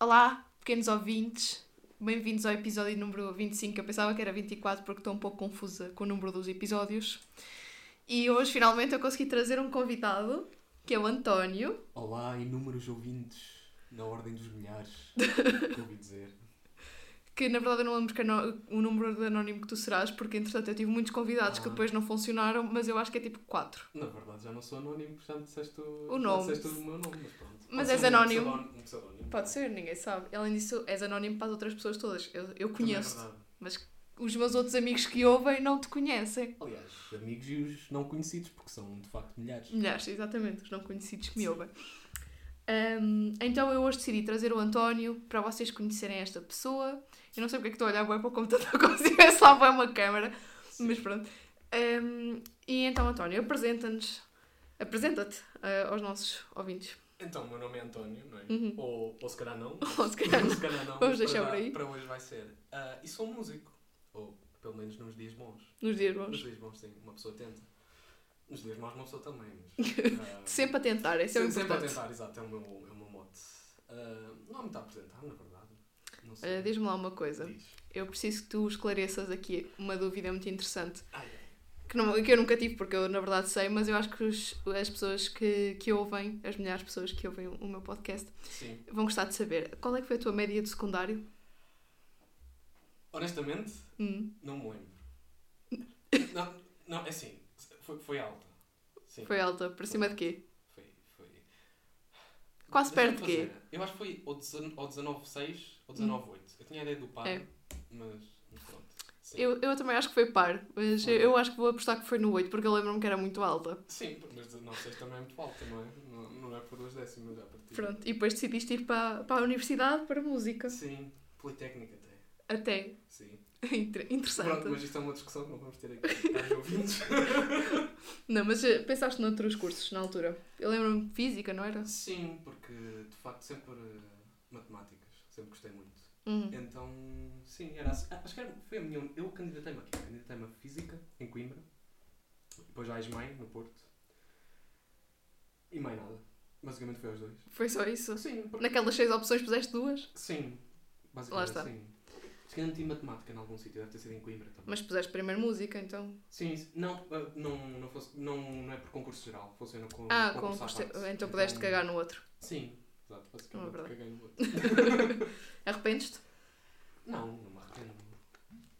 Olá, pequenos ouvintes. Bem-vindos ao episódio número 25. Eu pensava que era 24 porque estou um pouco confusa com o número dos episódios. E hoje, finalmente, eu consegui trazer um convidado, que é o António. Olá, inúmeros ouvintes, na ordem dos milhares, que ouvi dizer. Que na verdade eu não lembro que ano- o número de anónimo que tu serás, porque entretanto eu tive muitos convidados que Ah. depois não funcionaram, mas eu acho que é tipo 4. Na verdade, já não sou anónimo, portanto disseste o, O já nome. disseste o meu nome, mas pronto. Mas és um anónimo. Um pseudónimo. Pode ser, ninguém sabe. Além disso, és anónimo para as outras pessoas todas. Eu, eu é conheço, verdade. mas os meus outros amigos que ouvem não te conhecem. Aliás, amigos e os não conhecidos, porque são de facto milhares. Milhares, exatamente, os não conhecidos que me Sim. ouvem. Ahm, então eu hoje decidi trazer o António para vocês conhecerem esta pessoa. Eu não sei porque é que estou a olhar bem para o computador como se tivesse lá bem uma câmera, mas pronto. Ahm, e então, António, apresenta-nos, apresenta-te ah, aos nossos ouvintes. Então, o meu nome é António, não é? Uhum. Ou, ou se calhar não. Ou se calhar não. se calhar não. Vamos deixar para, por aí. Para hoje vai ser. Ah, e sou músico. Ou pelo menos nos dias bons. Nos dias Nos bons. dias bons, sim. Uma pessoa tenta. Nos dias maus, uma pessoa também. Mas, ah, Sempre a tentar, isso é o Sempre, sempre a importante. tentar, exato, é o meu, é o meu mote. Não há muito a apresentar, na verdade. Olha, diz-me lá uma coisa. Diz. Eu preciso que tu esclareças aqui uma dúvida muito interessante. Ai, ai. que, não, que eu nunca tive, porque eu na verdade sei, mas eu acho que os- as pessoas que, que ouvem, as milhares de pessoas que ouvem o meu podcast, Sim. vão gostar de saber qual é que foi a tua média de secundário? Honestamente, Hum, não me lembro. não, não, é assim, foi, foi alta. Sim. foi alta, para cima de quê? Foi. foi. Quase perto de quê? Eu acho que foi ou 19 ou 19,6 ou 19,8. Eu tinha a ideia do par, É. mas, pronto. Sim. Eu, eu também acho que foi par, mas eu, acho que vou apostar que foi no 8, porque eu lembro-me que era muito alta. Sim, mas 19,6 também é muito alta, não é? Não, não é por duas décimas já a partir. Pronto, e depois decidiste ir para, para a universidade para música. Sim, Politécnica até. Até. Sim. Inter- Interessante. Pronto, mas isto é uma discussão que não vamos ter aqui. Caros ouvintes. Não, mas eh, pensaste noutros cursos na altura? Eu lembro-me de física, não era? Sim, porque de facto sempre eh, matemáticas, sempre gostei muito. Uhum. Então, sim, era assim. Ah, Acho que era, foi a minha. Eu candidatei-me aqui, candidatei-me a Física em Coimbra, depois à ESMAI no Porto e mais nada. Basicamente foi aos dois. Foi só isso? Sim, porque- Naquelas seis opções puseste duas, sim, Lá basicamente está. sim. Se calhar não tinha matemática em algum sítio, deve ter sido em Coimbra também. mas puseste primeiro música, então. Sim, não, ah, não, não, fosse, não, não é por concurso geral, funciona com Ah, concurso parte. então pudeste cagar no outro. Sim, exato, basicamente Não é caguei no outro. Arrependes-te? Não, não me arrependo.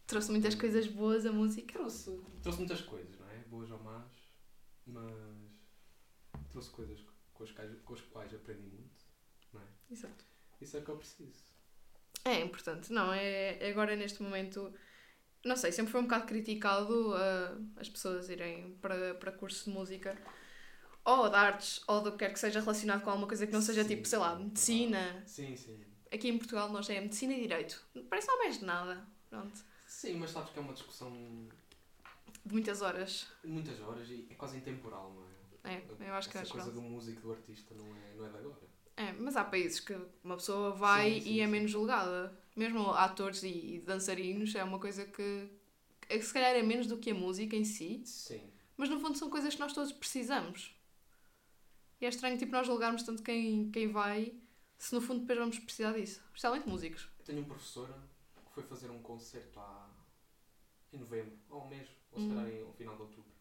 Trouxe muitas coisas boas a música. Trouxe, trouxe muitas coisas, não é? Boas ou más, mas trouxe coisas com as quais, com as quais aprendi muito, não é? Exato. Isso é que eu preciso. É importante, não, é é agora neste momento. Não sei, sempre foi um bocado criticado uh, as pessoas irem para, para cursos de música ou de artes ou do que quer que seja relacionado com alguma coisa que não seja Sim, tipo, sei lá, medicina. Sim, sim. Aqui em Portugal nós é medicina e direito. Parece não mais de nada. Pronto. Sim, mas sabes que é uma discussão De muitas horas. de muitas horas e é quase intemporal, não é? É, eu acho que Essa é coisa pronto. do músico, do artista, não é, não é de agora. É, mas há países que uma pessoa vai Sim, sim, e é menos julgada. Mesmo atores e, e dançarinos é uma coisa que, que se calhar é menos do que a música em si, Sim. mas no fundo são coisas que nós todos precisamos. E é estranho tipo, nós julgarmos tanto quem, quem vai se no fundo depois vamos precisar disso. Especialmente músicos. Eu tenho um professor que foi fazer um concerto há... em novembro, ou um mês, ou se calhar em- ao final de outubro.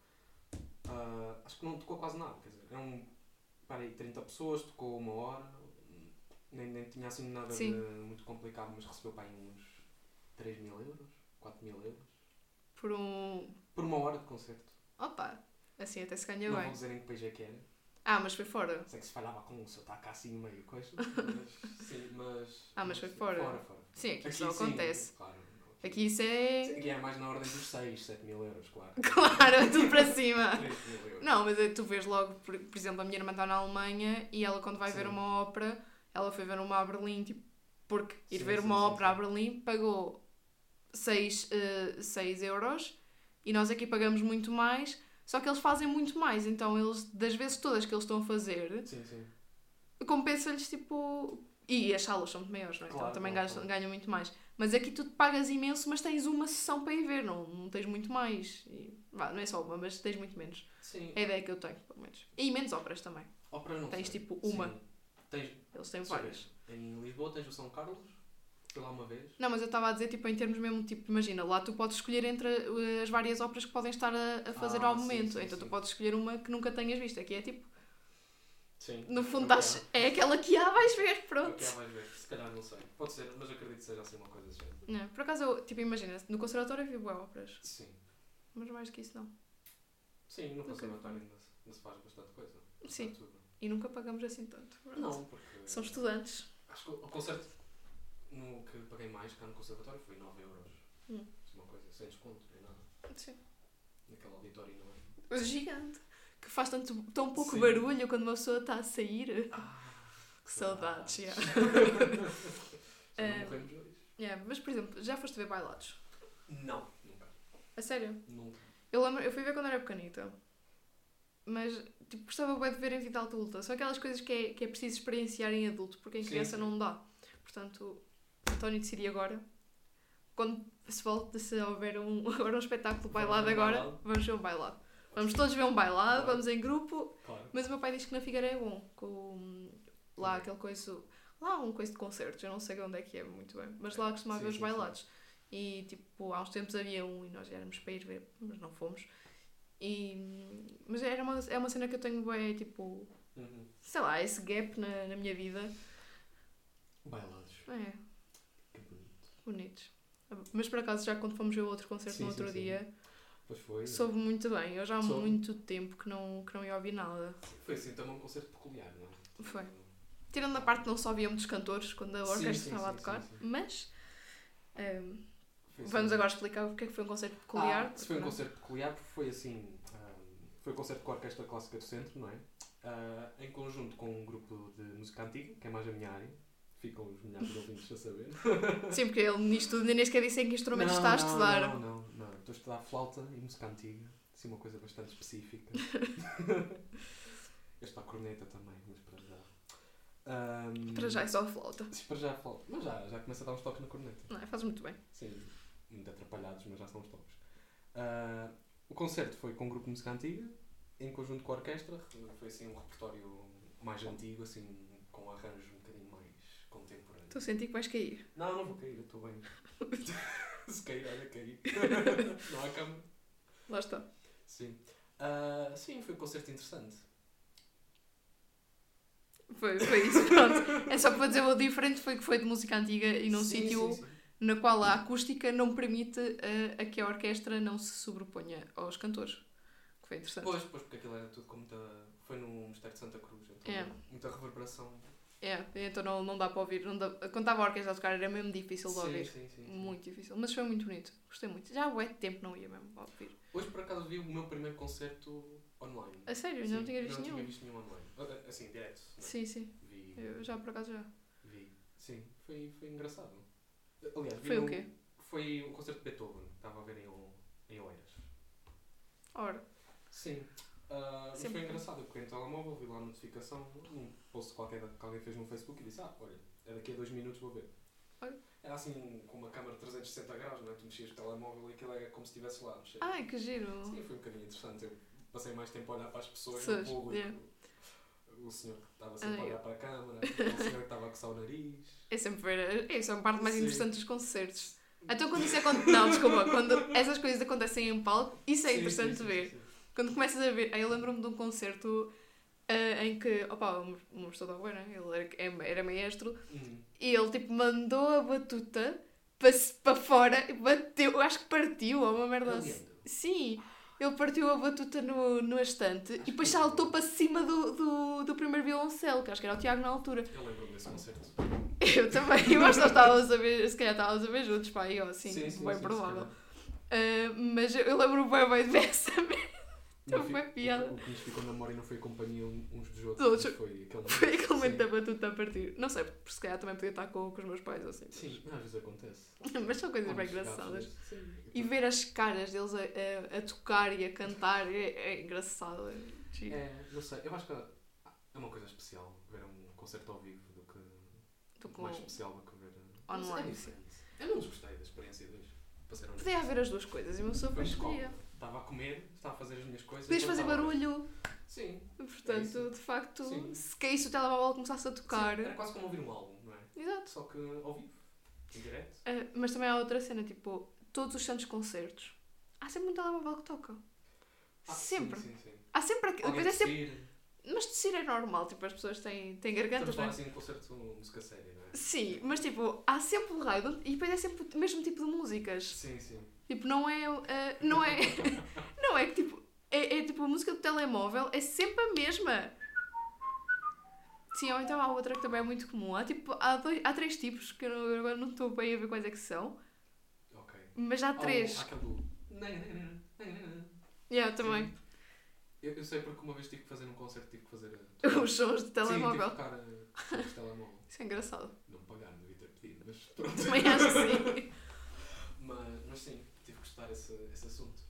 Ah, acho que não tocou quase nada, quer dizer, eram parei, 30 pessoas, tocou uma hora, nem, nem tinha assim nada de muito complicado, mas recebeu para aí uns 3 mil euros, 4 mil euros, Por um. por uma hora de concerto. Opa! Assim até se ganha não bem. vou dizer em que país é que era, Ah, mas foi fora. sei que se falhava com um sotaque assim meio, coisa, mas, sim, mas... Ah, mas foi fora. Fora, fora. Sim, aqui, Aqui isso não sim, acontece. claro. Aqui isso é. Sim, Aqui é mais na ordem dos 6, 7 mil euros, claro. Claro, é tudo para cima. 3 mil euros. Não, mas é- tu vês logo, por, por exemplo, a minha irmã está naAlemanha e ela, quando vai ver Sim. uma ópera, ela foi ver uma a Berlim, tipo, porque ir Sim, ver uma ópera a. Berlim pagou 6 seis euros e nós aqui pagamos muito mais, só que eles fazem muito mais, então eles, das vezes todas que eles estão a fazer, Sim, sim. compensa-lhes tipo. E as salas são muito maiores, não é? Claro, então também claro, ganham, ganham muito mais. Mas aqui tu te pagas imenso, mas tens uma sessão para ir ver, não, não tens muito mais. E, vá, não é só uma, mas tens muito menos. Sim. É a ideia que eu tenho, pelo menos. E menos óperas também. Ópera não Tens sei. tipo uma. Sim. Tens... Eles têm várias. Em Lisboa tens o São Carlos, lá uma vez. Não, mas eu estava a dizer, tipo, em termos mesmo, tipo, imagina, lá tu podes escolher entre eh, as várias óperas que podem estar a, a fazer Ah, ao sim, momento. sim, então tu sim. podes escolher uma que nunca tenhas visto. Aqui é tipo, Sim. no fundo, Ok. estás, é aquela que há, vais ver, pronto. Ok, vais ver. Se calhar não sei. Pode ser, mas acredito que seja assim uma coisa assim. Não, por acaso, eu, tipo, imagina, no conservatório eu vi boas óperas, Sim. mas mais do que isso não. Sim, no conservatório ainda, se- ainda se faz bastante coisa. Sim. Tudo. E nunca pagamos assim tanto. pronto. Não, porque. São estudantes. Acho que o o concerto no que paguei mais cá no conservatório foi 9 euros. Hum. É uma coisa, sem desconto, nem nada. Sim. Naquele auditório não é? Gigante. Que faz tanto, tão pouco Sim. barulho quando uma pessoa está a sair. Ah, Que saudades, já. Eh, não morremos hoje? Yeah, mas, por exemplo, já foste ver bailados? Não, nunca. A sério? Nunca. Eu lembro, eu fui ver quando era pequenita. Mas, tipo, gostava bem de ver em vida adulta. São aquelas coisas que é, que é preciso experienciar em adulto, porque em Sim, criança não dá. Portanto, António decidi agora, quando se volta, se houver um, agora um espetáculo bailado agora, bailado. vamos ver um bailado. Vamos todos ver um bailado, Claro. vamos em grupo. Claro. Mas o meu pai diz que na Figueira é bom, com lá Ok. aquele coisa. Lá um coisa de concertos, eu não sei onde é que é muito bem, mas lá costumava Sim, ver os sim, bailados. E tipo, há uns tempos havia um e nós éramos para ir ver, mas não fomos. E, mas era uma, é uma cena que eu tenho bem, tipo, Uhum. sei lá, esse gap na, na minha vida. Bailados. É. bonitos. Mas por acaso, já quando fomos ver outro concerto Sim, no outro sim. dia, Pois foi. soube muito bem. Eu já há Soube. muito tempo que não, que não ia ouvir nada. Foi assim também um concerto peculiar, não é? Foi. Tirando a parte que não só havia muitos cantores quando a orquestra estava a tocar, mas ehm, Foi assim. vamos agora explicar o que é que foi um concerto peculiar. Ah, se foi um porque- concerto peculiar, porque foi assim. ahm, foi um concerto com a Orquestra Clássica do Centro, não é? Ah, em conjunto com um grupo de música antiga, que é mais a minha área. Ficam os milhares de ouvintes a saber. Sim, porque ele nisto tudo nem sequer disse em que instrumento está a Não, estudar. Não, não, não. Estou a estudar flauta e música antiga. Assim, uma coisa bastante específica. Eu estou a corneta também, mas para já. Ahm, Para já é só a flauta. Para já é flauta. Mas já, já começa a dar uns toques na corneta. Não, faz muito bem. Sim, muito atrapalhados, mas já são os toques. Ah, o concerto foi com um grupo de música antiga, em conjunto com a orquestra. Foi assim um repertório mais antigo, assim, com arranjos um bocadinho mais contemporâneos. Estou a sentir que vais cair. Não, não vou cair, eu estou bem. Se cair, olha, cair. não há câmera. Lá está. Sim. Ah, sim, foi um concerto interessante. Foi, foi isso, pronto. É só para dizer o diferente foi que foi de música antiga e num Sim, sítio sim, sim. na qual a acústica não permite a, a que a orquestra não se sobreponha aos cantores. Que foi interessante. Pois, pois, porque aquilo era tudo com muita. Foi no Mosteiro de Santa Cruz, então É. muita reverberação. É, então não, não dá para ouvir. Não dá- Quando estava a orquestra a tocar era mesmo difícil de sim, ouvir. sim, sim, sim. Muito difícil. Mas foi muito bonito. Gostei muito. Já há bué de tempo não ia mesmo ouvir. Hoje por acaso vi o meu primeiro concerto online. A sério? Ainda não Sim, tinha visto não nenhum? tinha visto nenhum online. Ah, ah, Assim, direto. né? Sim, sim. Vi, Eu já por acaso já. vi. Sim, foi, foi engraçado. Aliás, vi Foi o no- quê? Foi um concerto de Beethoven, estava a ver em, O- em Oeiras. Ora. Sim. Ah, mas foi engraçado, eu peguei no telemóvel, vi lá a notificação, um post qualquer que alguém fez no Facebook e disse, ah, olha, é daqui a dois minutos vou ver. Olha. Era assim, com uma câmera de 360 graus, não é? Tu mexias o telemóvel e aquilo é como se estivesse lá mexer. Ai, que giro. Sim, foi um bocadinho interessante. Eu passei mais tempo a olhar para as pessoas Pessoas, no público. yeah. O senhor que estava sempre a olhar para a câmara, o senhor que estava a coçar o nariz. É sempre ver. Isso é a parte mais Sim. interessante dos concertos. Então quando isso acontece. Não, desculpa. Quando essas coisas acontecem em palco, isso é Sim, interessante sim, sim, ver. sim. Quando começas a ver. Aí eu lembro-me de um concerto ah, em que. Opa, o professor da né? Ele era, era maestro. Hum. E ele tipo mandou a batuta para, para fora e bateu. Eu acho que partiu ou uma merda assim. Sim, ele partiu a batuta no, no estante e depois saltou para cima do, do, do primeiro violoncelo, que acho que era o Tiago na altura. Eu lembro-me desse concerto. Eu também, eu acho que estávamos a ver, se calhar estávamos a ver juntos, pá, ó, assim, Sim, sim, bem sim, provável. Ah, mas eu lembro bem bem de ver essa merda. Não Foi piada. O, que nos ficou na memória não foi a companhia uns dos outros. Dos Foi aquele Foi aquele momento da batuta a partir. Não sei, porque se calhar também podia estar com, com os meus pais ou assim. Sim, às vezes acontece. Mas são coisas bem engraçadas. E ver as caras deles a, a, a tocar e a cantar é, é engraçado. É. É, não sei, eu acho que é uma coisa especial ver um concerto ao vivo do que. Com- Mais especial do que ver. uh, Online, é. Eu não desgostei da experiência honesto. Podia haver as duas coisas e uma pessoa escolhia. Estava a comer, estava a fazer as minhas coisas. Podias fazer estava- barulho. Sim. Portanto, isso. de facto, Sim. se caísse o telemóvel começasse a tocar. Sim, Era quase como ouvir um álbum, não é? Exato. Só que ao vivo, em direto. Ah, mas também há outra cena, tipo, todos os santos concertos. Há sempre um telemóvel que toca. Ah, sempre. Sim, sim, sim. Há sempre aquilo. Depois é sempre... Mas tossir é normal, tipo, as pessoas têm, têm Estamos gargantas, a não falar é? assim um concerto de música séria, não é? Sim, mas tipo, há sempre o raio e depois é sempre o mesmo tipo de músicas. Sim, sim. Tipo, não é. ah, não é. não é que tipo. É, é tipo a música do telemóvel, é sempre a mesma. Sim, ou então há outra que também é muito comum. Há, tipo, há, dois, há três tipos que eu não- agora não estou bem a ver quais é que são, Ok. mas há três. aquele do. Yeah, também. Sim. Eu, eu sei porque uma vez tive que fazer num concerto, tive que fazer. Os sons de telemóvel. Sim, tive que tocar uh, sons de telemóvel. Isso é engraçado. Não pagaram, devia ter pedido, mas pronto. Também acho que sim. Mas, esse, esse assunto.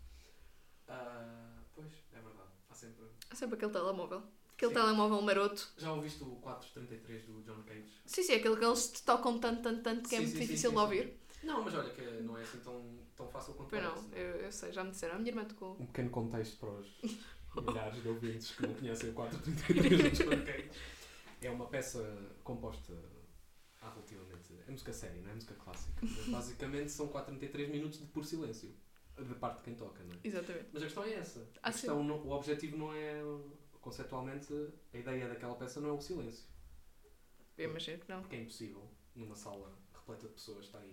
Ah, pois, é verdade. Há sempre. Há sempre aquele telemóvel. Aquele Sim. telemóvel maroto. Já ouviste o 433 do John Cage? Sim, sim, aquele que eles te tocam tanto, tanto, tanto que é Sim, muito sim, difícil sim, de sim. ouvir. Não, mas olha que não é assim tão, tão fácil quanto Pois não, parece, eu, eu sei, já me disseram. A minha irmã tocou. Um pequeno contexto para os milhares de ouvintes que não conhecem o 433 do John Cage. É uma peça composta há relativamente. É música séria, não é música clássica. Mas basicamente são 433 minutos de puro silêncio. Da parte de quem toca, não é? Exatamente. Mas a questão é essa. Ah, A questão não- o objetivo não é. Conceptualmente, a ideia daquela peça não é o silêncio. Eu imagino que não. Porque é impossível, numa sala repleta de pessoas estarem.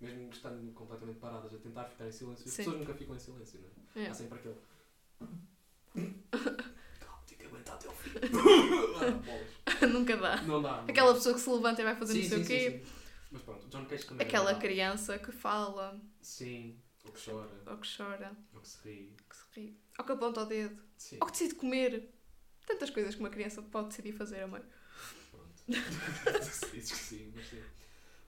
Mesmo estando completamente paradas a tentar ficar em silêncio, as Sim. pessoas nunca ficam em silêncio, não é? É. Há sempre aquele. Ah. Nunca dá. Não dá. não Aquela dá. pessoa que se levanta e vai fazer sim, não sei sim, o quê. Sim. Mas pronto, John Cage também. Aquela criança que fala, Sim, ou que chora, ou que chora, ou que se ri. ou que se ri, ou que aponta o dedo, Sim, ou que decide comer. Tantas coisas que uma criança pode decidir fazer a mãe. pronto. Dizes que sim, mas sim.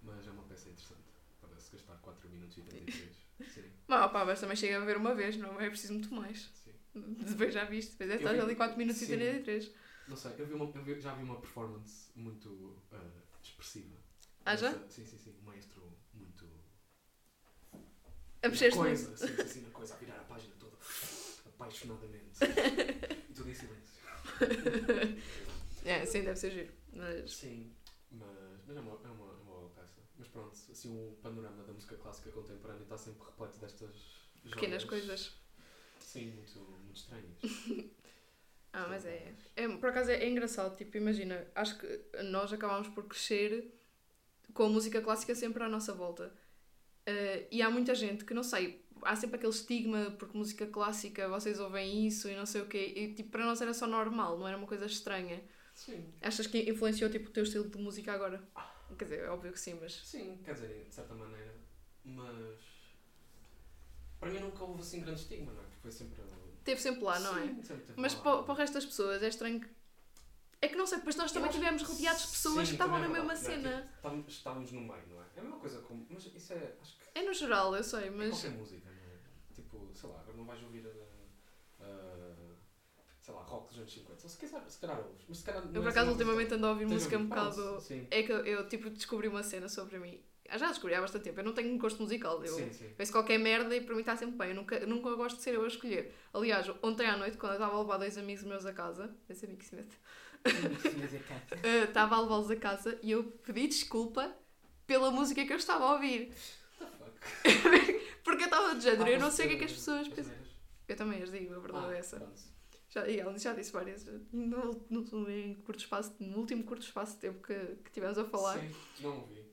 Mas é uma peça interessante. Para se gastar 4 minutos e 83. Sim, Mas, pá, mas também chega a ver uma vez, não é preciso muito mais. sim. Depois já viste, depois é Eu estás vi- ali 4 minutos e sim. 33. Não sei, eu, vi uma, eu vi- já vi uma performance muito ah, expressiva. Ah, já? Sim, sim, sim. Um maestro muito. A mexer-se coisa, muito. sim, sim, sim, na coisa, a virar a página toda apaixonadamente. e tudo em silêncio. É, sim, deve ser giro. Mas Sim, mas, mas é, uma, é, uma, é uma boa peça. Mas pronto, assim, o panorama da música clássica contemporânea está sempre repleto destas pequenas joias, coisas. Sim, muito, muito estranhas. Ah, mas é. é por acaso é, é engraçado, tipo, imagina, acho que nós acabámos por crescer com a música clássica sempre à nossa volta. Eh, e há muita gente que não sei, há sempre aquele estigma porque música clássica vocês ouvem isso e não sei o quê. E tipo, para nós era só normal, não era uma coisa estranha. Sim, Achas que influenciou tipo, o teu estilo de música agora? Quer dizer, é óbvio que sim, mas. sim, quer dizer, de certa maneira, mas para mim nunca houve assim grande estigma, não é? Porque foi sempre. Teve sempre lá, não é? Sim, sempre teve Mas lá. para, para o resto das pessoas é estranho que. É que não sei, depois nós também Eu acho- tivemos rodeados de pessoas Sim, que estavam na é mesma cena. é? Estamos- estávamos no meio, não é? É a mesma coisa como. Mas isso é. Acho que. É no geral, eu sei, É mas. qualquer música, não é? Tipo, sei lá, agora não vais ouvir. Uh, uh, sei lá, rock dos anos 50. Ou se calhar, se calhar ouves. Mas se calhar. Eu por é acaso ultimamente ando a ouvir música um bocado. Sim, É que eu, eu, tipo descobri uma cena sobre mim. Ah, já descobri há bastante tempo. Eu não tenho um gosto musical. Eu sim, sim. penso qualquer merda e para mim está sempre bem. Eu nunca, nunca gosto de ser eu a escolher. Aliás, ontem à noite, quando eu estava a levar dois amigos meus a casa, esse amigo que se mete, eh, estava a levá-los a casa e eu pedi desculpa pela música que eu estava a ouvir. Porque eu estava de género. Eu Ah, não mas sei o que é que as as pessoas pensam. Eu também as digo, a verdade Ah, é essa. pronto. Já, e ela já disse várias. No, no, no, curto espaço, no último curto espaço de tempo que, que tivemos a falar. Sim, não ouvi.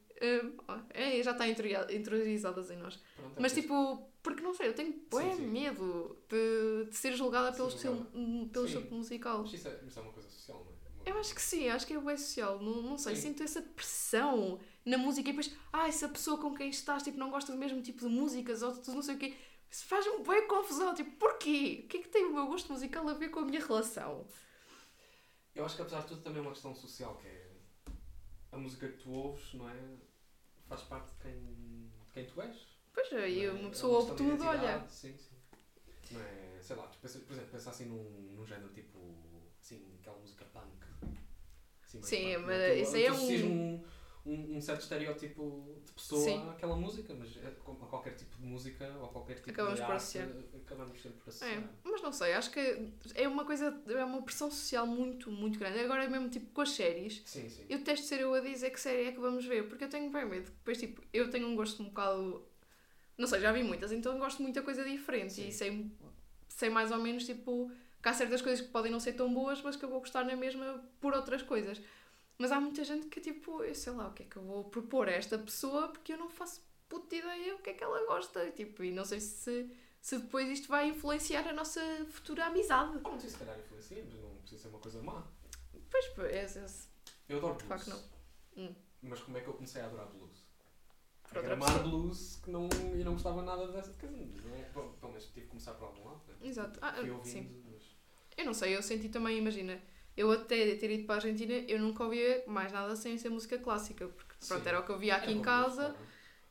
Ó, é, já está interior- interiorizadas em nós. Pronto, é Mas fixe. tipo, porque não sei, eu tenho sim. medo de, de ser julgada julgada. hum, pelo Sim. estilo musical. Mas isso é, isso é uma coisa social, não é? Uma- Eu acho que sim, acho que é bué social. Não, não sei, Sim. sinto essa pressão na música e depois, ah, essa pessoa com quem estás tipo, não gosta do mesmo tipo de músicas ou tu não sei o quê. Isso faz-me bué confusão. Tipo, porquê? O que é que tem o meu gosto musical a ver com a minha relação? Eu acho que apesar de tudo também é uma questão social, que é a música que tu ouves, não é? Faz parte de quem, de quem tu és. Pois é, e não é? uma É pessoa ouve tudo, olha. Sim, sim. Não é, sei lá, por exemplo, pensa assim num, num género tipo, assim, aquela música Sim, mas é? Tu- isso aí é um- um... um, certo estereótipo de pessoa Sim. àquela música, mas é, a qualquer tipo de música ou qualquer tipo Acabamos de por arte, associar. acabamos sempre por associar. É, mas não sei, acho que é uma coisa, é uma pressão social muito, muito grande. Agora mesmo tipo com as séries, Sim, sim. eu detesto ser eu a dizer que série é que vamos ver, porque eu tenho bem medo. Depois, tipo, eu tenho um gosto um bocado. Não sei, já vi muitas, então gosto de muita coisa diferente Sim. e sei, sei mais ou menos, tipo, que há certas coisas que podem não ser tão boas, mas que eu vou gostar na mesma por outras coisas. Mas há muita gente que, tipo, eu sei lá, o que é que eu vou propor a esta pessoa porque eu não faço puta ideia o que é que ela gosta. Tipo, e não sei se, se depois isto vai influenciar a nossa futura amizade. Não sei se calhar influencia, mas não precisa ser uma coisa má. Pois, pois, é, é, Eu adoro De blues. facto, não. Hum. Mas como é que eu comecei a adorar blues? Por a outra pessoa. blues que não, e não gostava nada dessa coisa. Não é? Bom, Pelo menos tive que começar por algum lado. Né? Exato. Ah, ah, ouvindo, sim. Eu não sei, eu senti também, imagina, eu até ter ido para a Argentina, eu nunca ouvia mais nada sem ser música clássica, porque pronto, Sim. era o que eu via aqui Era em casa,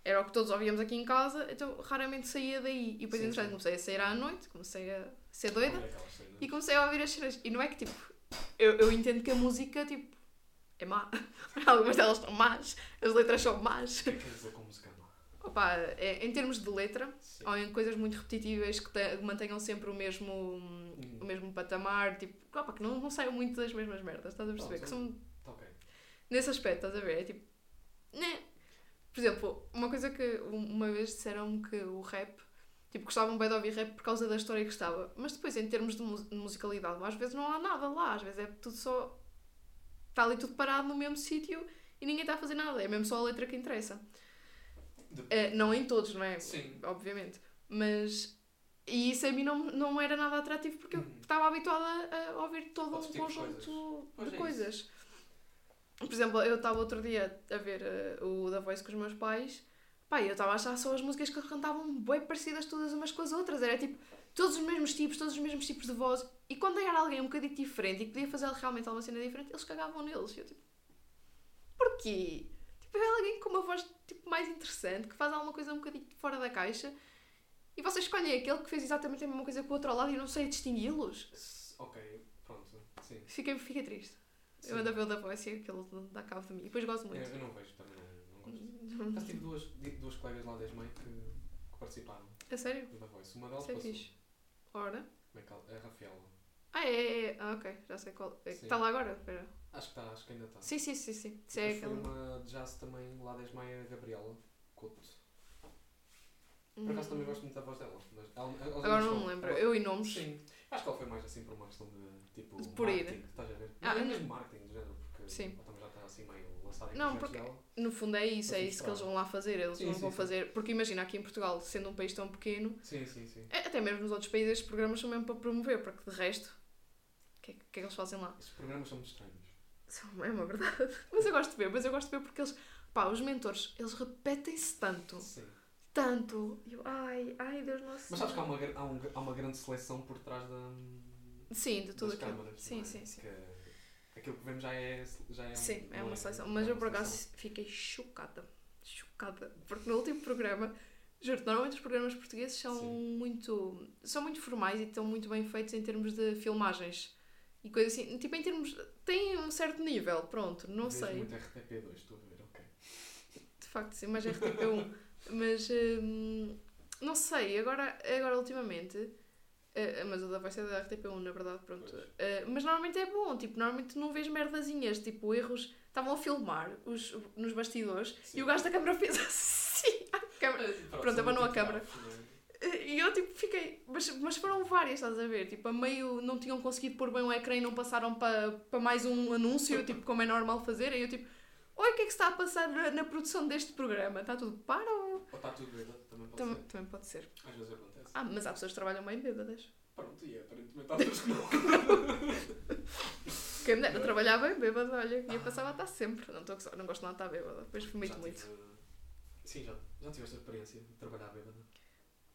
era o que todos ouvíamos aqui em casa, então raramente saía daí. E depois, Sim, entretanto, comecei a sair à noite, comecei a ser doida aquelas cenas. e comecei a ouvir as cenas. E não é que tipo, eu, eu entendo que a música, tipo, é má. Algumas delas estão más, as letras são más. O que é que quer dizer com música má? Opa, é, em termos de letra, Sim. ou em coisas muito repetitivas que te- mantenham sempre o mesmo, o mesmo patamar, tipo, opa, que não, não saiam muito das mesmas merdas, estás a perceber? Pronto, Que são Tá ok. nesse aspecto, estás a ver? É tipo, né? Por exemplo, uma coisa que uma vez disseram-me que o rap, tipo, gostavam bem de ouvir rap por causa da história que estava, mas depois em termos de, mu- de musicalidade, às vezes não há nada lá, às vezes é tudo só. Está ali tudo parado no mesmo sítio e ninguém está a fazer nada, é mesmo só a letra que interessa. De- É, não em todos, não é? Sim. Obviamente. Mas. E isso a mim não, não era nada atrativo porque eu Uhum. estava habituada a ouvir todo Outro um tipo de conjunto de é coisas. Por exemplo, eu estava outro dia a ver eh, o The Voice com os meus pais. E eu estava a achar só as músicas que eles cantavam bem parecidas todas umas com as outras. Era tipo, todos os mesmos tipos, todos os mesmos tipos de voz. E quando era alguém um bocadinho diferente e que podia fazer realmente alguma cena diferente, eles cagavam neles. E eu tipo, porquê? Tipo, é alguém com uma voz tipo, mais interessante, que faz alguma coisa um bocadinho fora da caixa. E vocês escolhem aquele que fez exatamente a mesma coisa que o outro ao lado e eu não sei distingui-los. Ok, pronto. Sim. Fiquei, fiquei triste. Sim. Eu ando a ver o da Voice e aquele dá cabo de mim. E depois gosto Eu, muito. eu não vejo também, não, não gosto. Mas tive duas, duas colegas lá da ESMEI que, que participaram A sério? da Voice. Uma delas Isso é passou. fixe. Ora? Como é que ela- É a Rafaela. Ah, é, é, é. Ah, ok. Já sei qual. Sim. Está lá agora? Espera. Acho que está, acho que ainda está. Sim, sim, sim, sim. Isso é Depois foi uma de jazz também lá da ESMEI, a Gabriela Couto. Por Hum. acaso também gosto muito da voz dela. Mas ela, ela- Agora não me lembro. Eu e nomes. Sim. Acho que ela foi mais assim por uma questão de tipo De por ir. marketing, estás a ver? Ah, não, é não. mesmo marketing do género, porque Sim. ela também já está assim meio lançada em Não, projetos porque- dela. No fundo é isso, é isso que eles vão lá fazer. Eles Sim, não sim, vão sim. fazer. Porque imagina, aqui em Portugal, sendo um país tão pequeno, Sim, sim, sim. é- até mesmo nos outros países estes programas são mesmo para promover, porque de resto, o que, é, que é que eles fazem lá? Esses programas são muito estranhos. São- É uma verdade. Mas eu gosto de ver, mas eu gosto de ver porque eles, pá, os mentores, eles repetem-se tanto, Sim. tanto. Eu, ai, ai, Deus nosso. Mas sabes que há uma, há, um, há uma grande seleção por trás da, Sim, de tudo aquilo. câmaras. Sim, é? sim, sim. Que aquilo que vemos já é. Já é Sim, é não uma seleção. Mas é eu uma por seleção. acaso fiquei chocada. Chocada. Porque no último programa, juro, normalmente os programas portugueses são Sim. muito. são muito formais e estão muito bem feitos em termos de filmagens. E coisas assim. Tipo, em termos. têm um certo nível, pronto, não Vejo sei. muito RTP2, estou a ver, ok. De facto, sim, mas RTP1. mas. hum, não sei, agora, agora ultimamente. eh, mas o da Voice é da RTP1, na verdade, pronto. Eh, mas normalmente é bom, tipo, normalmente não vês merdazinhas, tipo, erros. Estavam a filmar os, nos bastidores Sim. e o gajo da câmara fez assim à câmara. Pronto, abanou a câmara. Não? E eu, tipo, fiquei. Mas, mas foram várias, estás a ver? Tipo, a meio não tinham conseguido pôr bem o ecrã e não passaram para pa mais um anúncio, tipo, como é normal fazer. E eu, tipo, oi, o que é que se está a passar na, na produção deste programa? Está tudo para ou. Ou está tudo bêbado, também pode Também, ser. também pode ser. Às vezes acontece. Ah, mas há pessoas que trabalham bem bêbadas. Pronto, e aparentemente há pessoas que não. Quem me dera trabalhar bem bêbada, olha, e eu passava a estar sempre. Não, estou gozar, não gosto nada de estar bêbada, depois vomito muito. tive- Sim, já, já tiveste a experiência de trabalhar bêbada?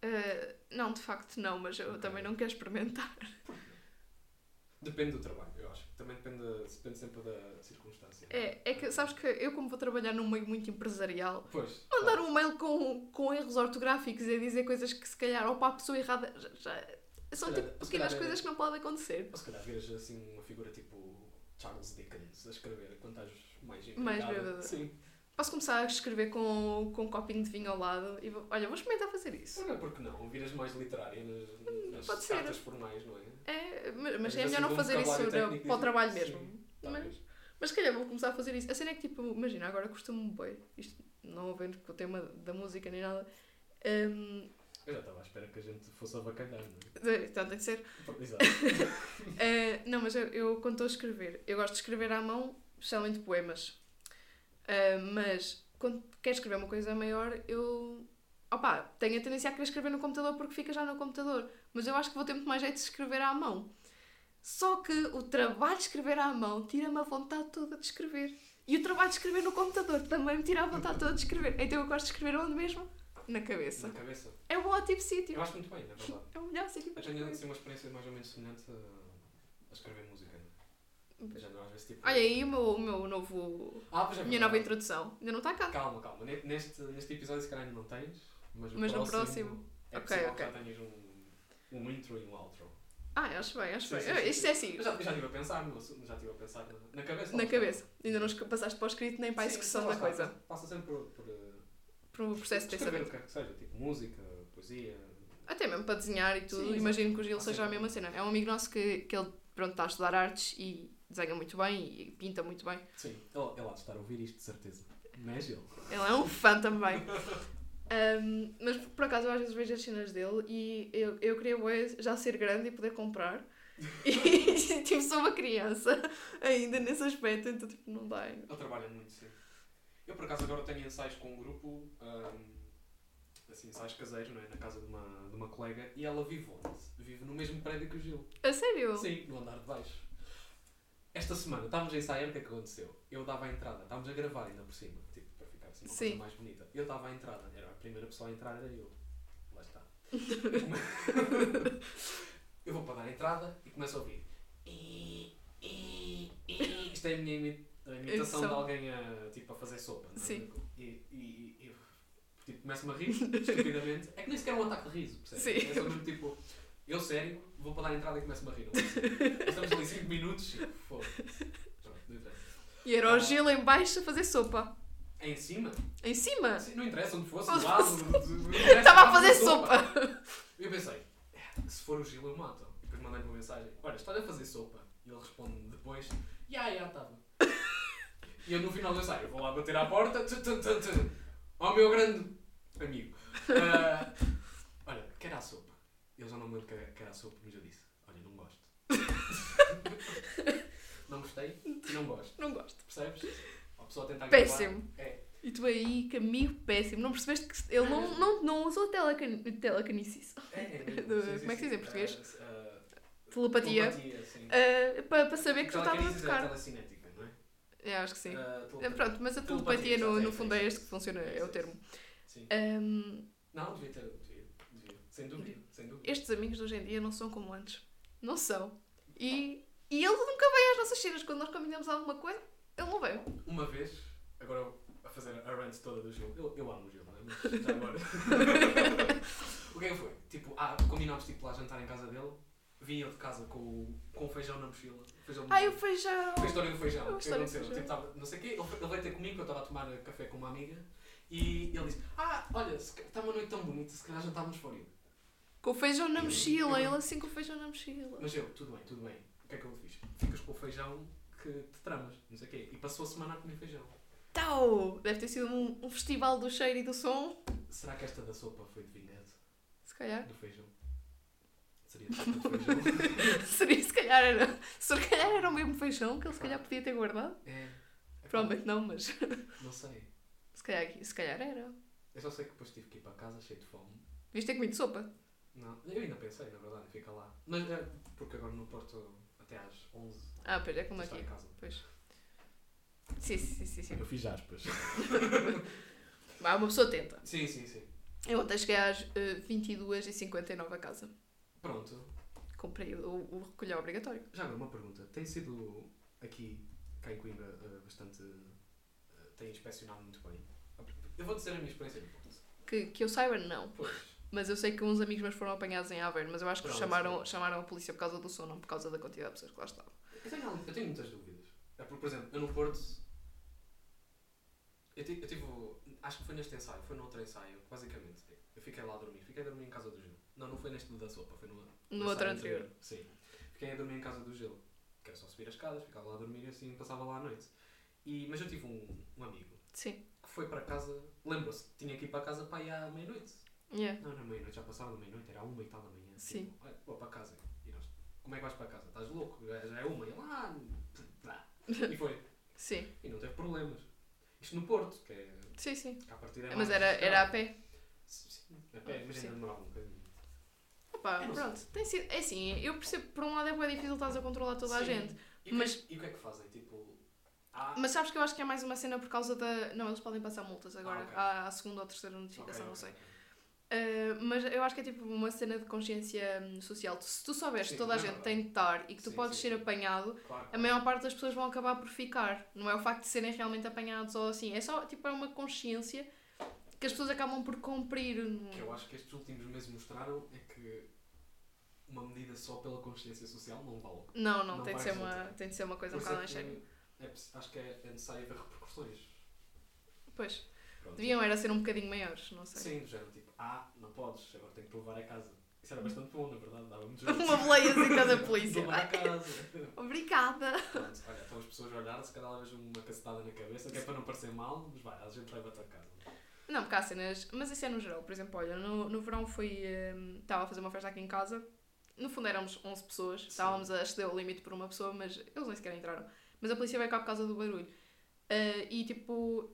Ah, não, de facto não, mas eu Ok. também não quero experimentar. Depende do trabalho, eu acho. Também depende, depende sempre da circunstância. É, é que, sabes que eu como vou trabalhar num meio muito empresarial, Pois. mandar um mail com, com erros ortográficos e dizer coisas que se calhar ou para a pessoa errada já, já- são tipo calhar- se pequenas calhar é- coisas que não podem acontecer. Ou se calhar vês assim uma figura tipo Charles Dickens a escrever quando estás mais Mais embriagada. bêbada. Sim. Posso começar a escrever com, com um copinho de vinho ao lado e vou, olha, vou experimentar fazer isso. Olha, porque não? Viras mais literária nas, nas pode ser. cartas formais, não é? É, mas, mas Mas é melhor não um fazer isso na- para o trabalho sim, mesmo. talvez. Mas, mas se calhar vou começar a fazer isso. A cena é que, tipo, imagina, agora custa-me bem. Isto, não havendo com o tema da música nem nada. Hum, Eu já estava à espera que a gente fosse avacalhar, não então tem de ser. é? Exato. Eh, não, mas eu, eu quando estou a escrever, eu gosto de escrever à mão, especialmente poemas. Eh, mas quando quero escrever uma coisa maior, eu. Opa, tenho a tendência a querer escrever no computador porque fica já no computador. Mas eu acho que vou ter muito mais jeito de escrever à mão. Só que o trabalho de escrever à mão tira-me a vontade toda de escrever. E o trabalho de escrever no computador também me tira a vontade toda de escrever. Então eu gosto de escrever onde mesmo? Na cabeça. Na cabeça. É um ótimo sítio. Eu acho muito bem, na verdade. É o melhor sítio para Eu tenho assim, uma experiência mais ou menos semelhante a escrever música. Já não às vezes tipo. Olha aí o meu, o meu novo. Ah, pois é minha nova introdução. Ainda não está cá. Calma, calma. Ne- Neste, neste episódio, se calhar ainda não tens, mas no Mas no próximo. próximo. É Ok, ok. já tenhas um, um intro e um outro. Ah, acho bem, acho Sim, bem. sim, Ah, sim, Isto sim. é assim, Eu já, estive a pensar, no assunto, já estive a pensar na, na cabeça. na cabeça. Ainda não passaste para o escrito nem para a execução da coisa. Passa, sempre por, por, eh, Para o processo de escrever o pensamento. que é que seja, tipo música, poesia. Até mesmo para desenhar e tudo. Imagino que o Gil Ah, seja a mesma cena. É um amigo nosso que, que ele pronto, está a estudar artes e desenha muito bem e pinta muito bem. Sim, ele, ele há de estar a ouvir isto, de certeza. Não é Gil? Ele é um fã também. Um, mas por acaso eu às vezes vejo as cenas dele e eu, eu queria já ser grande e poder comprar. E tipo, sou uma criança ainda nesse aspecto, então tipo, não dá. Ele trabalha muito, sim. Eu por acaso agora tenho ensaios com um grupo, ahm, assim, ensaios caseiros, não é? Na casa de uma, de uma colega e ela vive onde? Vive no mesmo prédio que o Gil. A sério? Sim, no andar de baixo. Esta semana estávamos a ensaiar, o que é que aconteceu? Eu dava a entrada, estávamos a gravar ainda por cima, tipo, para ficar assim uma Sim. coisa mais bonita. Eu dava a entrada, era a primeira pessoa a entrar, era eu. Lá está. eu vou para dar a entrada e começo a ouvir. Isto é a minha imitação de alguém a, tipo, a fazer sopa. não é? Sim. E, e, e, e tipo, começo-me a rir, estupidamente. É que nem sequer é um ataque de riso, percebes? Sim. É mesmo tipo, eu sério, vou para dar a entrada e começo-me a rir. Estamos ali 5 minutos e foda-se. Pronto, não interessa. E era o Gil em baixo a fazer sopa. Em cima? Em cima? Sim, Não interessa onde fosse, do lado. Estava a fazer sopa. E eu pensei, "É, se for o Gil eu mato. E depois mandei-lhe uma mensagem, olha, estás a fazer sopa? E ele responde depois, ya, ya, estava. E eu no final do ensaio, vou lá bater à porta, tu, tu, tu, tu, ao meu grande amigo. "Ah, olha, quer a sopa? Ele já não me lembro que que era a sopa, mas eu disse, olha, não gosto. não gostei e não gosto. Não gosto. Percebes? A pessoa tenta Péssimo. agravar. É. E tu aí, que amigo péssimo. Não percebeste que ele não, não, não usou telecan telecanicice. É, é, é. Sim, sim, como é que se diz em português? Ah, ah, Telepatia. telepatia, sim. para, para saber que tu estavas a Telequinesis é tocar. telecinética, não é? É, acho que sim. Ah, É, pronto, mas a Telepatia, telepatia no, no é, fundo é é este que funciona, é o termo. Sim. Ahm, Não, devia ter. Devia, devia. Sem dúvida. Estes amigos de hoje em dia não são como antes. Não são. E, e ele nunca veio às nossas cenas. Quando nós combinamos alguma coisa, ele não veio. Uma vez, agora a fazer a rant toda do Gil, eu, eu amo o Gil, não é? Mas já agora. o que é que foi? Tipo, ah, combinámos tipo, lá jantar em casa dele, vim eu de casa com, o- com feijão na mochila. Feijão Ai, o feijão! Foi a história do feijão. O que aconteceu? feijão. Tipo, tava, não sei o quê, ele, ele veio ter comigo, eu estava a tomar café com uma amiga, e ele disse: Ah, olha, está uma noite tão bonita, se calhar jantávamos fora. Com o feijão na mochila. Ele assim com o feijão na mochila. Mas eu, tudo bem, tudo bem. O que é que eu fiz? Ficas com o feijão que te tramas, não sei o quê. E passou a semana a comer feijão. Tau! Deve ter sido um, um festival do cheiro e do som. Será que esta da sopa foi de vingança? Se calhar. Do feijão? Seria de sopa de feijão? Seria, se calhar era. Se calhar era o mesmo feijão que ele se calhar podia ter guardado. é. Epá, Provavelmente não, mas Não sei. se calhar, se calhar era. Eu só sei que depois tive que ir para casa cheio de fome. Viste ter comido sopa? Não, eu ainda pensei, na verdade, fica lá. Mas é porque agora no Porto até às 11 Ah, pois é como está aqui. em casa. Pois. Sim, sim, sim, sim. Eu fiz aspas. Vá, uma pessoa tenta. Sim, sim, sim. Eu ontem cheguei às uh, 22h59 a casa. Pronto. Comprei o, o recolher obrigatório. Já agora uma pergunta. Tem sido aqui, cá em Coimbra, eh, bastante. eh, tem inspecionado muito bem? Eu vou dizer a minha experiência no Porto. Que, que eu saiba, não. Pois. Mas eu sei que uns amigos meus foram apanhados em Aveiro, mas eu acho que Pronto. chamaram, chamaram a polícia por causa do som, não por causa da quantidade de pessoas que lá estavam. Eu tenho, eu tenho muitas dúvidas. É porque, por exemplo, eu no Porto. Eu, ti- eu tive. Acho que foi neste ensaio, foi no outro ensaio, basicamente. Eu fiquei lá a dormir. Fiquei a dormir em casa do gelo. Não, não foi neste da sopa, foi no, No ensaio outro anterior. Sim. Fiquei a dormir em casa do gelo. Que era só subir as escadas, ficava lá a dormir e assim passava lá à noite. E, mas eu tive um, um amigo Sim. que foi para casa. Lembra-se, tinha que ir para casa para ir à meia-noite. Yeah. Não, não, meia-noite, já passava da meia-noite, era uma e tal da manhã. Sim. Tipo, "Olha, vou para casa. E nós, como é que vais para casa? Estás louco? Já é uma. E ele, ah. E foi. Sim. E não teve problemas. Isto no Porto, que é. Sim, sim. Que à partida é Mas era, era a pé. Sim, a pé, mas ainda demorava um bocadinho. Opa, não sei. pronto. Tem sido, é assim, eu percebo, por um lado é bem difícil estás a controlar toda a Sim. gente. E o Mas- que, é- e o que é que fazem? Tipo. Mas sabes que eu acho que é mais uma cena por causa da. Não, eles podem passar multas agora. Ah, ok. Há a segunda ou terceira notificação, não ok, sei. Uh, mas eu acho que é tipo uma cena de consciência hum, social. Se tu souberes que toda a gente tem de estar e que tu Sim, podes sim, ser apanhado, Claro. a maior parte das pessoas vão acabar por ficar. Não é o facto de serem realmente apanhados ou assim. É só tipo é uma consciência que as pessoas acabam por cumprir. O que eu acho que estes últimos meses mostraram é que uma medida só pela consciência social não vale. Não, não, Não tem, de ser uma, tem de ser uma coisa um Por isso bocado mais séria. é acho que é, é necessário haver repercussões. Pois, Pronto. deviam era ser um bocadinho maiores, não sei. Sim, do género tipo, ah, não podes, agora tenho que te levar a casa. Isso era bastante bom, na verdade, dava muito jeito. Uma boleiazinha da polícia. Levar a casa. Obrigada. Pronto, olha, estão as pessoas a olhar, se calhar levas uma cacetada na cabeça, que é para não parecer mal, mas vai, a gente leva-te a casa. Não, porque há cenas. Mas isso é no geral. Por exemplo, olha, no, no verão fui. hum, Estava a fazer uma festa aqui em casa. No fundo éramos 11 pessoas. Estávamos a exceder o limite por uma pessoa, mas eles nem sequer entraram. Mas a polícia veio cá por causa do barulho. Ah, e tipo.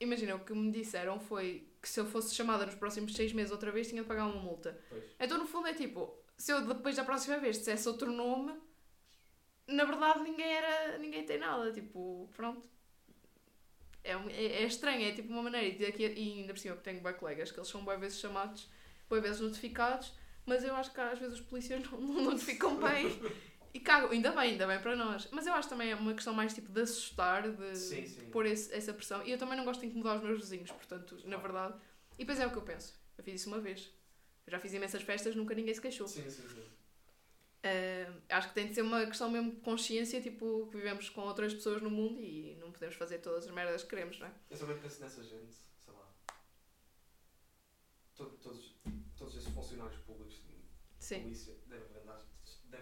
Imagina, o que me disseram foi que se eu fosse chamada nos próximos 6 meses outra vez tinha de pagar uma multa. Pois. Então no fundo é tipo. Se eu depois da próxima vez dissesse outro nome, na verdade ninguém era. ninguém tem nada. Tipo, pronto. É, é, é estranho, é tipo uma maneira. E, e ainda por cima que tenho bem colegas que eles são bem vezes chamados, bem vezes notificados, mas eu acho que às vezes os polícias não, não notificam bem e cagam. Ainda bem, ainda bem para nós. Mas eu acho também é uma questão mais tipo de assustar, de Sim, sim. pôr esse- essa pressão. E eu também não gosto de incomodar os meus vizinhos, portanto, na verdade. E depois é o que eu penso. Eu fiz isso uma vez. Eu já fiz imensas festas, nunca ninguém se queixou. Sim, sim, sim. Ah, acho que tem de ser uma questão mesmo de consciência, tipo, que vivemos com outras pessoas no mundo e não podemos fazer todas as merdas que queremos, não é? Eu também penso nessa gente, sei lá. To- Todos, todos esses funcionários públicos de polícia devem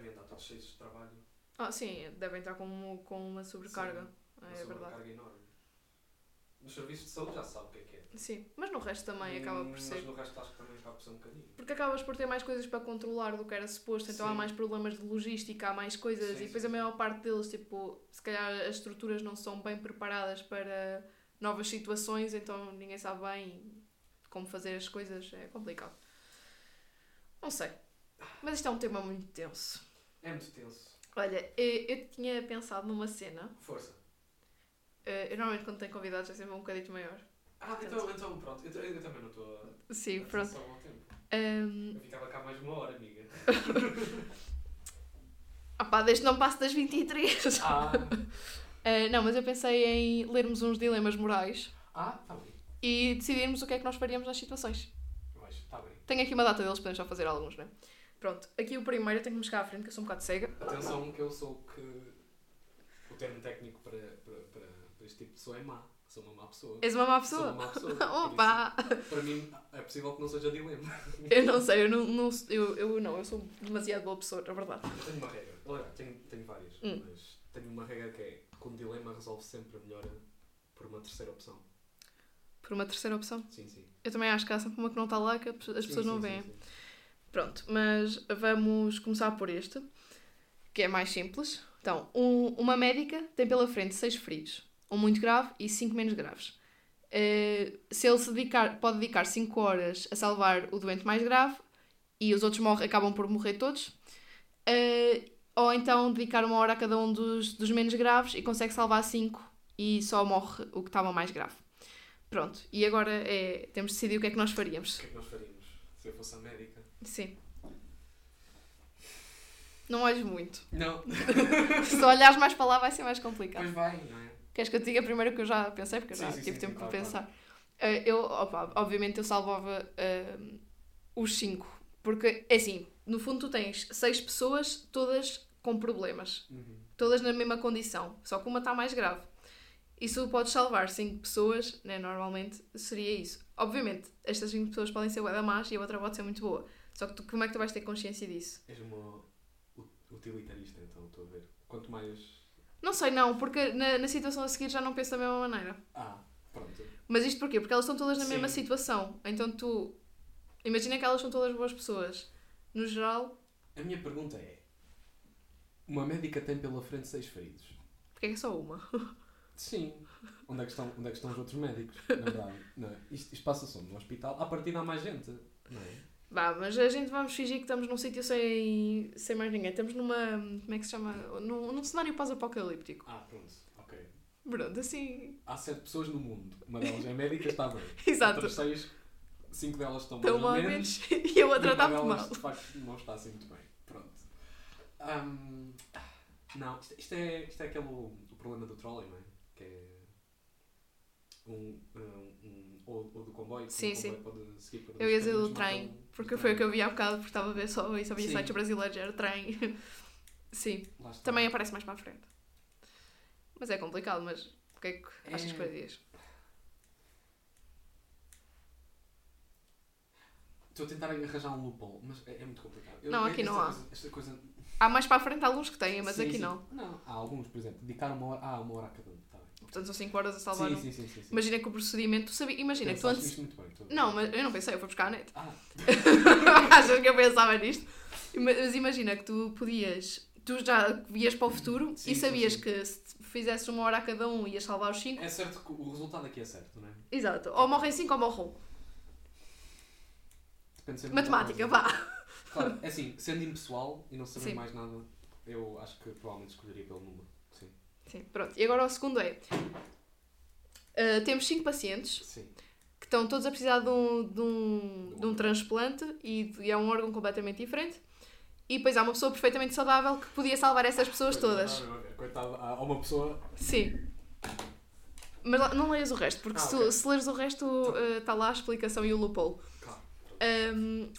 devem andar todos cheios de trabalho. Ah, sim, devem estar com, com uma sobrecarga. Sim, é uma verdade. sobrecarga enorme. Nos serviços de saúde já sabe o que é que é. Sim, mas no resto também acaba por Hum, ser. Mas no resto acho que também acaba por ser um bocadinho. Porque acabas por ter mais coisas para controlar do que era suposto, então há Sim. mais problemas de logística, há mais coisas, Sim, e depois sim, a maior parte deles, tipo, se calhar as estruturas não são bem preparadas para novas situações, então ninguém sabe bem como fazer as coisas, é complicado. Não sei. Mas isto é um tema muito tenso. É muito tenso. Olha, eu, eu tinha pensado numa cena, Força. eh, eu normalmente quando tenho convidados é sempre um bocadinho maior. Ah, então, então pronto. Eu, eu também não estou a. Sim, a pronto. só ao tempo. Eu ficava cá mais uma hora, amiga. opá, desde que não passe das 23. Ah, Eh, não, mas eu pensei em lermos uns dilemas morais ah, tá bem. e decidirmos o que é que nós faríamos nas situações. Mas, tá bem. Tenho aqui uma data deles, podemos só fazer alguns, não é? Pronto, aqui o primeiro eu tenho que me chegar à frente, que eu sou um bocado cega. Atenção que eu sou que. O termo técnico para, para, para, para este tipo de pessoa é má. Sou uma má pessoa. És uma má Sou pessoa? uma má pessoa. Opa! isso, Para mim é possível que não seja dilema. Eu não sei, eu não, não, eu, eu não, eu sou demasiado boa pessoa, na verdade. Eu tenho uma regra. Olha, tenho, tenho várias. Hum. Mas tenho uma regra que é que um dilema resolve sempre melhor por uma terceira opção. Por uma terceira opção. Sim, sim. Eu também acho que há sempre uma que não está lá, que as Sim, pessoas não sim, veem. sim, sim. Pronto, mas vamos começar por este, que é mais simples. Então, um- uma médica tem pela frente seis feridos, um muito grave e cinco menos graves. Eh, se ele se dedicar, pode dedicar 5 horas a salvar o doente mais grave e os outros morrem, acabam por morrer todos. Eh, ou então dedicar uma hora a cada um dos, dos menos graves e consegue salvar 5 e só morre o que estava mais grave. Pronto, e agora é, temos de decidir o que é que nós O faríamos. que é que nós faríamos se eu fosse a médica? Sim. Não olhes muito. Não. Se olhares mais para lá vai ser mais complicado. Pois vai, não é? Queres que eu te diga primeiro o que eu já pensei? Porque eu Sim, já sim, tive sim, tempo para claro, pensar. Eh, eu, opa, obviamente, eu salvava eh, os cinco. Porque, é assim, no fundo tu tens seis pessoas, todas com problemas. Uhum. Todas na mesma condição. Só que uma está mais grave. E se tu podes salvar 5 pessoas, né, normalmente seria isso. Obviamente, estas 5 pessoas podem ser bué da más e a outra pode ser muito boa. Só que tu, como é que tu vais ter consciência disso? És uma utilitarista, então, estou a ver. Quanto mais. Não sei, não, porque na, na situação a seguir já não penso da mesma maneira. Ah, pronto. Mas isto porquê? Porque elas estão todas na Sim. mesma situação. Então tu. Imagina que elas são todas boas pessoas. No geral, A minha pergunta é: uma médica tem pela frente seis feridos? porque é que é só uma? Sim. Onde é que estão, onde é que estão os outros médicos? Na verdade, não é? Isto, isto passa só no hospital. À partida há mais gente, não é? Vá, mas a gente vamos fingir que estamos num sítio sem, sem mais ninguém. Estamos numa. Como é que se chama? Num, num cenário pós-apocalíptico. Ah, pronto, ok. Pronto, assim. Há sete pessoas no mundo. Uma delas é médica, está bem. Exato. Outras seis, cinco delas estão mais ou menos. e a outra está muito mal. de facto, não está assim muito bem. Pronto. Ahm, não, isto, isto é, isto é aquele o problema do trolley, não é? Que é um, um, um- ou, ou do comboio. Sim, sim. comboio seguir para Eu ia dizer do trem, mata o- porque foi o que eu vi há bocado, porque estava a ver só e só via sites brasileiros, era trem. Sim, também aparece mais para a frente. Mas é complicado, mas o que é que achas É. que fazias? Estou a tentar arranjar um loophole, mas é, é muito complicado. Eu- Não, aqui não há. coisa- coisa Há mais para a frente alguns que têm, mas Sim, aqui sim. não. Não, há alguns, por exemplo, dedicar uma hora, ah, uma hora a cada um. Portanto, são 5 horas a salvar sim, um. sim, sim, sim, sim. Imagina que o procedimento. Tu sabia, imagina que tu antes. muito bem. Não, mas eu não pensei, eu fui buscar a net. Ah, Achas que eu pensava nisto? Mas imagina que tu podias. Tu já vias para o futuro Sim, e sabias sim. que se fizesses uma hora a cada um ias salvar os 5. é certo que o resultado aqui é certo, não é? Exato. Ou morrem 5 ou morrem 1. Depende Matemática, vá. Claro, é assim, sendo impessoal e não saber Sim. mais nada, eu acho que provavelmente escolheria pelo número. Sim. Pronto. E agora o segundo é. ah, temos 5 pacientes Sim. que estão todos a precisar de um, de um, de um transplante e, e é um órgão completamente diferente. E depois há uma pessoa perfeitamente saudável que podia salvar essas pessoas todas. Coitado, há uma pessoa. Sim. Mas não leias o resto, porque Ah, se, tu- ok. se leres o resto está lá a explicação e o loophole. Claro. Ahm,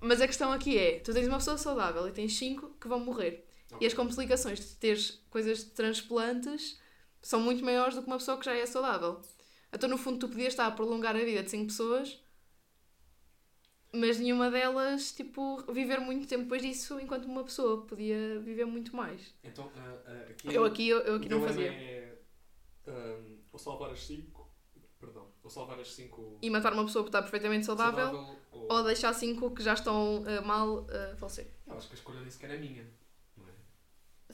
mas a questão aqui é: tu tens uma pessoa saudável e tens 5 que vão morrer. E as complicações de teres coisas de transplantes são muito maiores do que uma pessoa que já é saudável. Então, no fundo, tu podias estar a prolongar a vida de 5 pessoas, mas nenhuma delas, tipo, viver muito tempo depois disso, enquanto uma pessoa podia viver muito mais. Então, ah, ah, aqui. Eu aqui, eu, eu aqui não fazia. É, ahm, ou salvar as 5. Perdão. Ou salvar as 5. E matar uma pessoa que está perfeitamente saudável, ou... ou deixar 5 que já estão ah, mal a falecer. Eu acho que a escolha nem sequer é minha.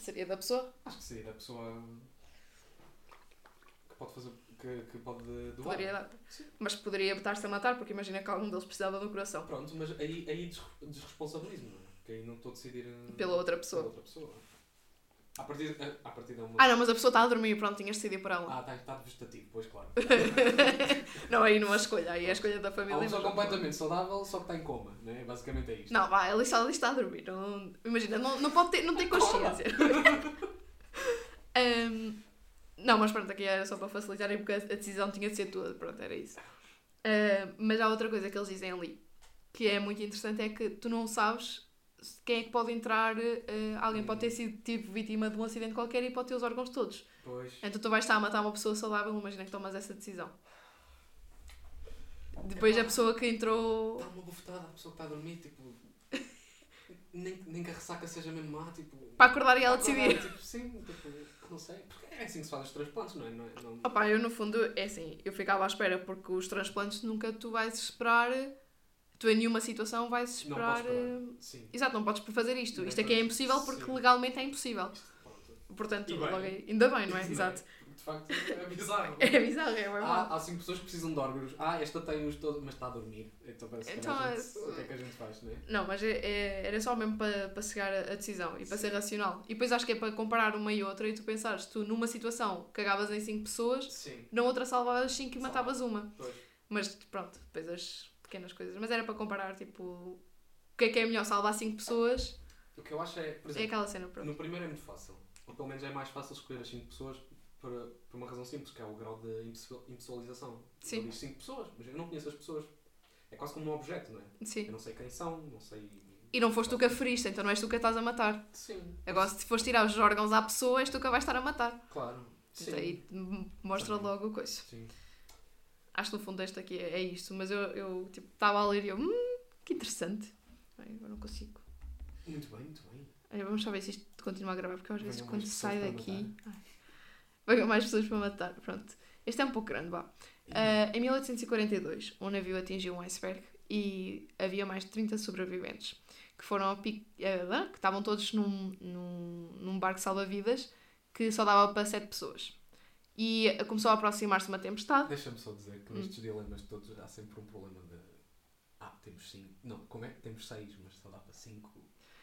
Seria da pessoa? Acho que seria da pessoa. que pode fazer. que, que pode doar. Poderia dar. Mas poderia estar-se a matar, porque imagina que algum deles precisava do coração. Pronto, mas aí, aí des- desresponsabilizo-me, não é? Porque aí não estou a decidir. eh, Pela outra pessoa. Pela outra pessoa. A partir, a, a partir de uma. Ah, não, mas a pessoa está a dormir, pronto, tinhas de decidir por ela. Ah, está está vegetativo, pois claro. Não, aí não a escolha, aí é a escolha da Há família. uma pessoa completamente saudável, só que está em coma, né? Basicamente é isto. Não, vai, ela está, ela está a dormir. Não, imagina, não, não pode ter, não tem consciência. Ahm, não, mas pronto, aqui era só para facilitar, porque a decisão tinha de ser tua, pronto, era isso. Ahm, mas há outra coisa que eles dizem ali, que é muito interessante, é que tu não sabes quem é que pode entrar, eh, alguém pode ter sido tipo, vítima de um acidente qualquer e pode ter os órgãos todos. Pois. Então tu vais estar a matar uma pessoa saudável, imagina que tomas essa decisão. Depois a pessoa que entrou. Dá uma bufetada à pessoa que está a dormir, tipo. nem, nem que a ressaca seja mesmo má, tipo. Para acordar e ela decidir. Tipo, sim, tipo, não sei. Porque é assim que se faz os transplantes, não é? Não, é- não... Opa, eu no fundo, é assim, eu ficava à espera porque os transplantes nunca tu vais esperar. Tu em nenhuma situação vais Não esperar. esperar. eh, Sim. Exato, não podes fazer isto. Nem Isto aqui é podes. impossível porque Sim. legalmente é impossível. Pronto. Portanto, bem. aí- ainda bem, não é? Não Exato. De facto, é bizarro. É bizarro, é bem Há, mal. há cinco pessoas que precisam de órgãos. Ah, esta tem-os todos, mas está a dormir. Então parece que Então, a é- gente, o que é que a gente faz, não é? Não, mas é, é- era só mesmo para, para chegar a, decisão e para ser racional. E depois acho que é para comparar uma e outra e tu pensares, tu numa situação cagavas em 5 pessoas, Sim. na outra salvavas 5 e Salva. matavas uma. Pois. Mas pronto, depois as pequenas coisas. Mas era para comparar, tipo, o que é que é melhor salvar 5 pessoas O que eu acho é, por é exemplo, aquela cena, pronto. no primeiro é muito fácil. Ou pelo menos é mais fácil escolher as 5 pessoas por, por uma razão simples, que é o grau de impessoal- impessoalização. Sim. Eu digo 5 pessoas, mas eu não conheço as pessoas. É quase como um objeto, não é? Sim. Eu não sei quem são, não sei. E não foste tu que a feriste, então não és tu que a estás a matar. Sim. Agora, se fores tirar os órgãos à pessoa, és tu que a vais estar a matar. Claro. Sim. Aí m- mostra Também. logo a coisa. Sim. Acho que no fundo este aqui é, é isto, mas eu, eu tipo, estava a ler e eu, hum, que interessante. Ai, agora não consigo. Muito bem, muito bem. Olha, vamos só ver se isto continua a gravar, porque eu, às vezes quando sai daqui. Venham mais pessoas para matar. Pronto. Este é um pouco grande, vá. Ah, em 1842, um navio atingiu um iceberg e havia mais de 30 sobreviventes que foram ao pico, ah, que estavam todos num, num, num barco salva-vidas que só dava para 7 pessoas. E começou a aproximar-se uma tempestade. Deixa-me só dizer Hum. que nestes dilemas todos há sempre um problema de. Ah, temos 5. Não, como é temos 6, mas só dá para 5.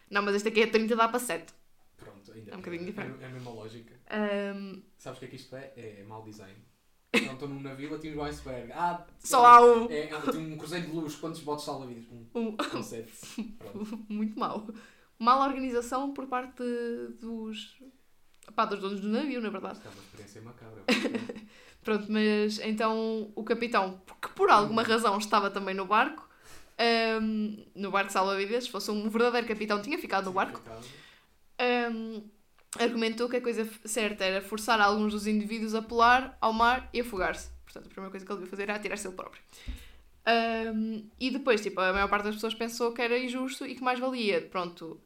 Não, mas este aqui é 30 dá para 7. Pronto, ainda É um bocadinho diferente. É, é a mesma lógica. Ahm, Sabes o que é que isto é? É mau design. Então estou num navio, atingo o iceberg. Ah, só há um. É, ah, tem um cruzeiro de luz. Quantos botes salva-vidas? Um. um. Com 7. Pronto. Muito mal. Mala organização por parte dos. Pá, dos donos do navio, na verdade. Isto é uma experiência macabra. Pronto, mas então o capitão, que por alguma razão estava também no barco, ahm, no barco salva-vidas, se fosse um verdadeiro capitão, tinha ficado no barco, ahm, argumentou que a coisa certa era forçar alguns dos indivíduos a pular ao mar e afogar-se. Portanto, a primeira coisa que ele devia fazer era atirar-se ele próprio. Ahm, e depois, tipo, a maior parte das pessoas pensou que era injusto e que mais valia, pronto,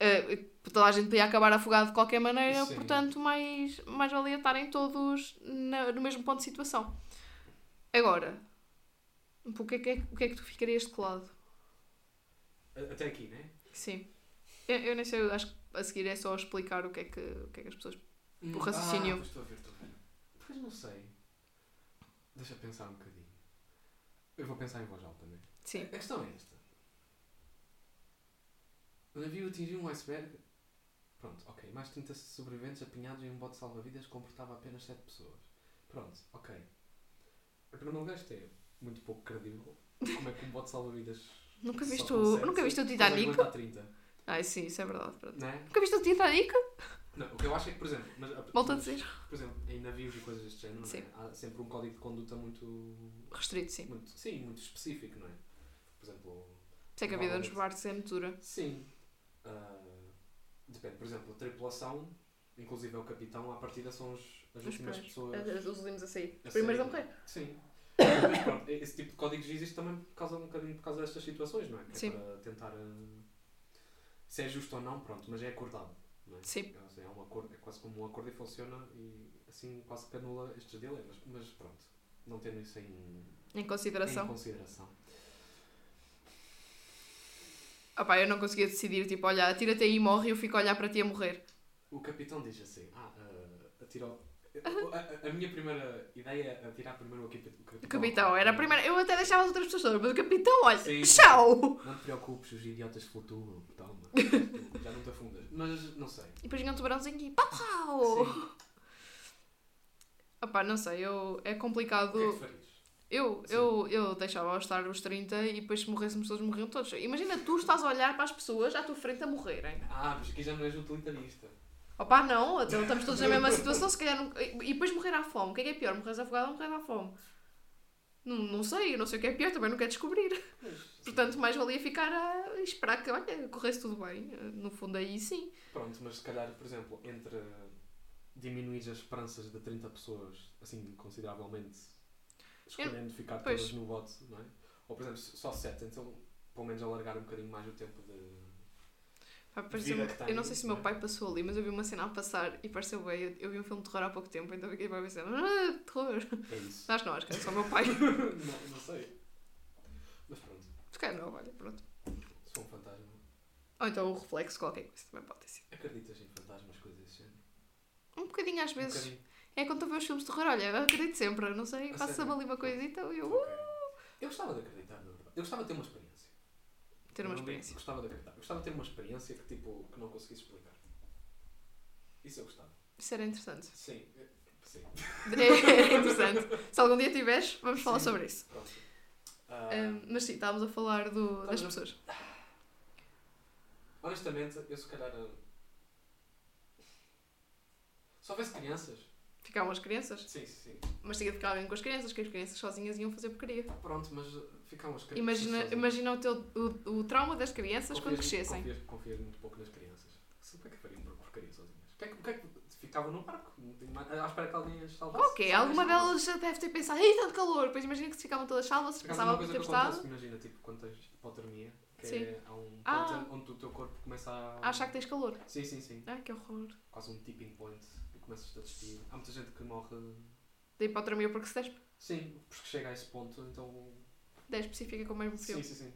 ah, toda a gente podia acabar afogado de qualquer maneira, Sim. portanto, mais, mais valia estarem todos na- no mesmo ponto de situação. Agora, o que é que, é- o que, é que tu ficarias de que lado? Até aqui, né? Sim. Eu, eu nem sei, eu acho que a seguir é só explicar o que é que, o que, é que as pessoas. O raciocínio. Ah, pois estou a ver, estou a ver. Pois não sei. Deixa pensar um bocadinho. Eu vou pensar em voz alta, né? Sim. A questão é esta. O navio atingiu um iceberg. Pronto, ok. Mais 30 sobreviventes apinhados em um bote salva-vidas comportava apenas 7 pessoas. Pronto, ok. A primeiro lugar isto é muito pouco credível. Como é que um bote salva-vidas. Nunca viste, o, nunca viste o Titanic? aguentar 30, Ai, sim, isso é verdade. Pronto. não é? Nunca viste o Titanic? Não, o que eu acho é que, por exemplo. Mas, Volto a mas, dizer. Por exemplo, em navios e coisas deste género, não é? há sempre um código de conduta muito, Restrito, sim. muito. Sim, muito específico, não é? Por exemplo. Sei que a vida nos barcos é muito dura. Sim. Ah, depende, por exemplo, a tripulação, inclusive é o capitão, à partida são os, as Os últimas primeiros. pessoas. Os últimos a sair. Os primeiros a morrer. Sim. Mas pronto, esse tipo de códigos existe também por causa, um bocadinho por causa destas situações, não é? Que Sim. É para tentar. ah, se é justo ou não, pronto, mas é acordado. Não é? Sim. É, é um acordo, é quase como um acordo e funciona e assim quase que anula estes dilemas. Mas pronto, não tendo isso em, Em em consideração. Consideração. Ah pá, eu não conseguia decidir, tipo, olha, atira-te aí e morre e eu fico a olhar para ti a morrer. O capitão diz assim: Ah, uh, atirou. A, a- a minha primeira ideia é atirar primeiro o capi- o capitão. O capitão era a primeira. Eu até deixava as outras pessoas todas, mas o capitão, olha, Sim. tchau! Não te preocupes, os idiotas flutuam. Toma. Já não te afundas. Mas não sei. E depois vinha um tubarãozinho e pau pau! Opá, não sei, eu, é O que é complicado. que? Eu, Sim. eu, eu deixava ao estar os 30 e depois se morrêssemos todos, morriam todos. Imagina tu estás a olhar para as pessoas à tua frente a morrerem. Ah, mas aqui já não és utilitarista. Opá, não, então estamos todos na mesma situação, se calhar não... E depois morrer à fome. O que é que é pior? Morrer afogado ou morrer à fome? Não, não sei, eu não sei o que é pior, também não quero descobrir. Portanto, mais valia ficar a esperar que, olha, corresse tudo bem. No fundo, aí sim. Pronto, mas se calhar, por exemplo, entre diminuir as esperanças de 30 pessoas, assim, consideravelmente, escolhendo ficar pois. todas no bote, não é? Ou, por exemplo, só 7, então, pelo menos alargar um bocadinho mais o tempo de... Pá, pareceu que tem, eu não sei se o meu é? pai passou ali, mas eu vi uma cena a passar e pareceu bem. Eu, eu vi um filme de terror há pouco tempo, então fiquei bem pensando, ah, terror. É isso. Acho que não, acho que é só o meu pai. não, não sei. Mas pronto, Se calhar não, olha, pronto. se for um fantasma... Ou então o reflexo, qualquer coisa também pode ter sido. Acreditas em fantasmas, coisas desse género? Um bocadinho às Um vezes. bocadinho. É quando ver os filmes de terror, olha, eu acredito sempre, não sei, passa-me ali uma coisita e eu uh, Ok. Eu gostava de acreditar. Eu gostava de ter uma experiência. ter uma Eu experiência. Gostava de acreditar. Eu gostava de ter uma experiência que, tipo, que não conseguisse explicar. Isso eu gostava. Isso era interessante. Sim. eh, Sim. Era interessante. Se algum dia tiveres, vamos falar Sim. sobre isso. Ahm, mas sim, estávamos a falar do, das a- pessoas. honestamente, eu se calhar. ah, Se houvesse crianças. Ficavam as crianças, Sim, sim, mas tinha de ficar alguém com as crianças, que as crianças sozinhas iam fazer porcaria. Pronto, mas ficavam as crianças. Imagina, sozinhas. imagina o, teu, o, o trauma das crianças quando Confias- crescessem. Confias, confias muito pouco nas crianças. Se- Como é que fariam por- porcaria sozinhas? O que é que, o que, é que ficava no barco. À espera que alguém as salvasse. Ok, alguma delas já deve ter pensado, ei, tanto calor. Depois imagina que se ficavam todas salvas, se Por passava que tempestade. imagina, tipo, quando tens hipotermia, que Sim. é, um Ah. ponto onde o teu corpo começa a... A achar que tens calor. Sim, sim, sim. Ai, que horror. Quase um tipping point começas a despir. Há muita gente que morre... Da hipotermia porque se despe. Sim, porque chega a esse ponto, então... 10 específica com o mesmo Sim, fio. sim, sim.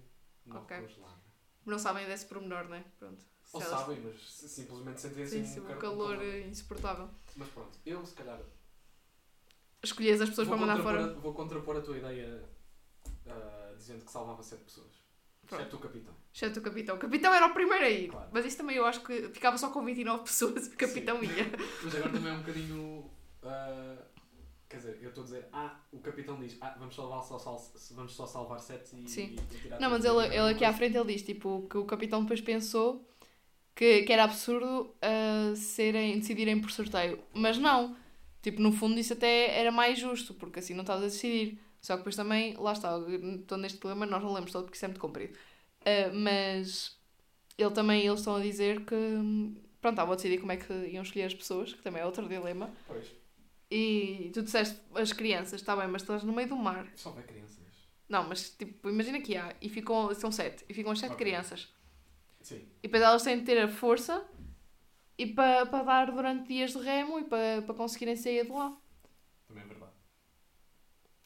Morre Ok. congelado. Não sabem desse pormenor, né? Pronto. Se Ou elas- sabem, mas si- simplesmente sentem Sim, assim sim, um calor um é insuportável. Mas pronto, eu se calhar Escolhias as pessoas vou para mandar fora. a, vou contrapor a tua ideia ah, dizendo que salvava 7 pessoas. Pronto. O capitão. Exceto o capitão. O capitão era o primeiro a ir. Claro. Mas isso também eu acho que ficava só com 29 pessoas. O capitão ia. Mas agora também é um bocadinho. ah, quer dizer, eu estou a dizer, ah, o capitão diz, ah, vamos, salvar só, sal, vamos só salvar 7 e, Sim. e, e tirar Não, mas ele, ele aqui à frente ele diz tipo, que o capitão depois pensou que, que era absurdo ah, serem, decidirem por sorteio. Mas não. Tipo, no fundo isso até era mais justo, porque assim não estavas a decidir. Só que depois também, lá está, estou neste problema, nós não lemos todo porque isso é muito comprido. Ah, mas ele também, eles estão a dizer que pronto, estavam a decidir como é que iam escolher as pessoas, que também é outro dilema. Pois, E tu disseste as crianças, está bem, mas estás no meio do mar. só vai crianças. Não, mas tipo, imagina que há, e ficam, são sete, e ficam as sete Ok. crianças. Sim, E depois elas têm de ter a força e para pa dar durante dias de remo e para pa conseguirem sair de lá.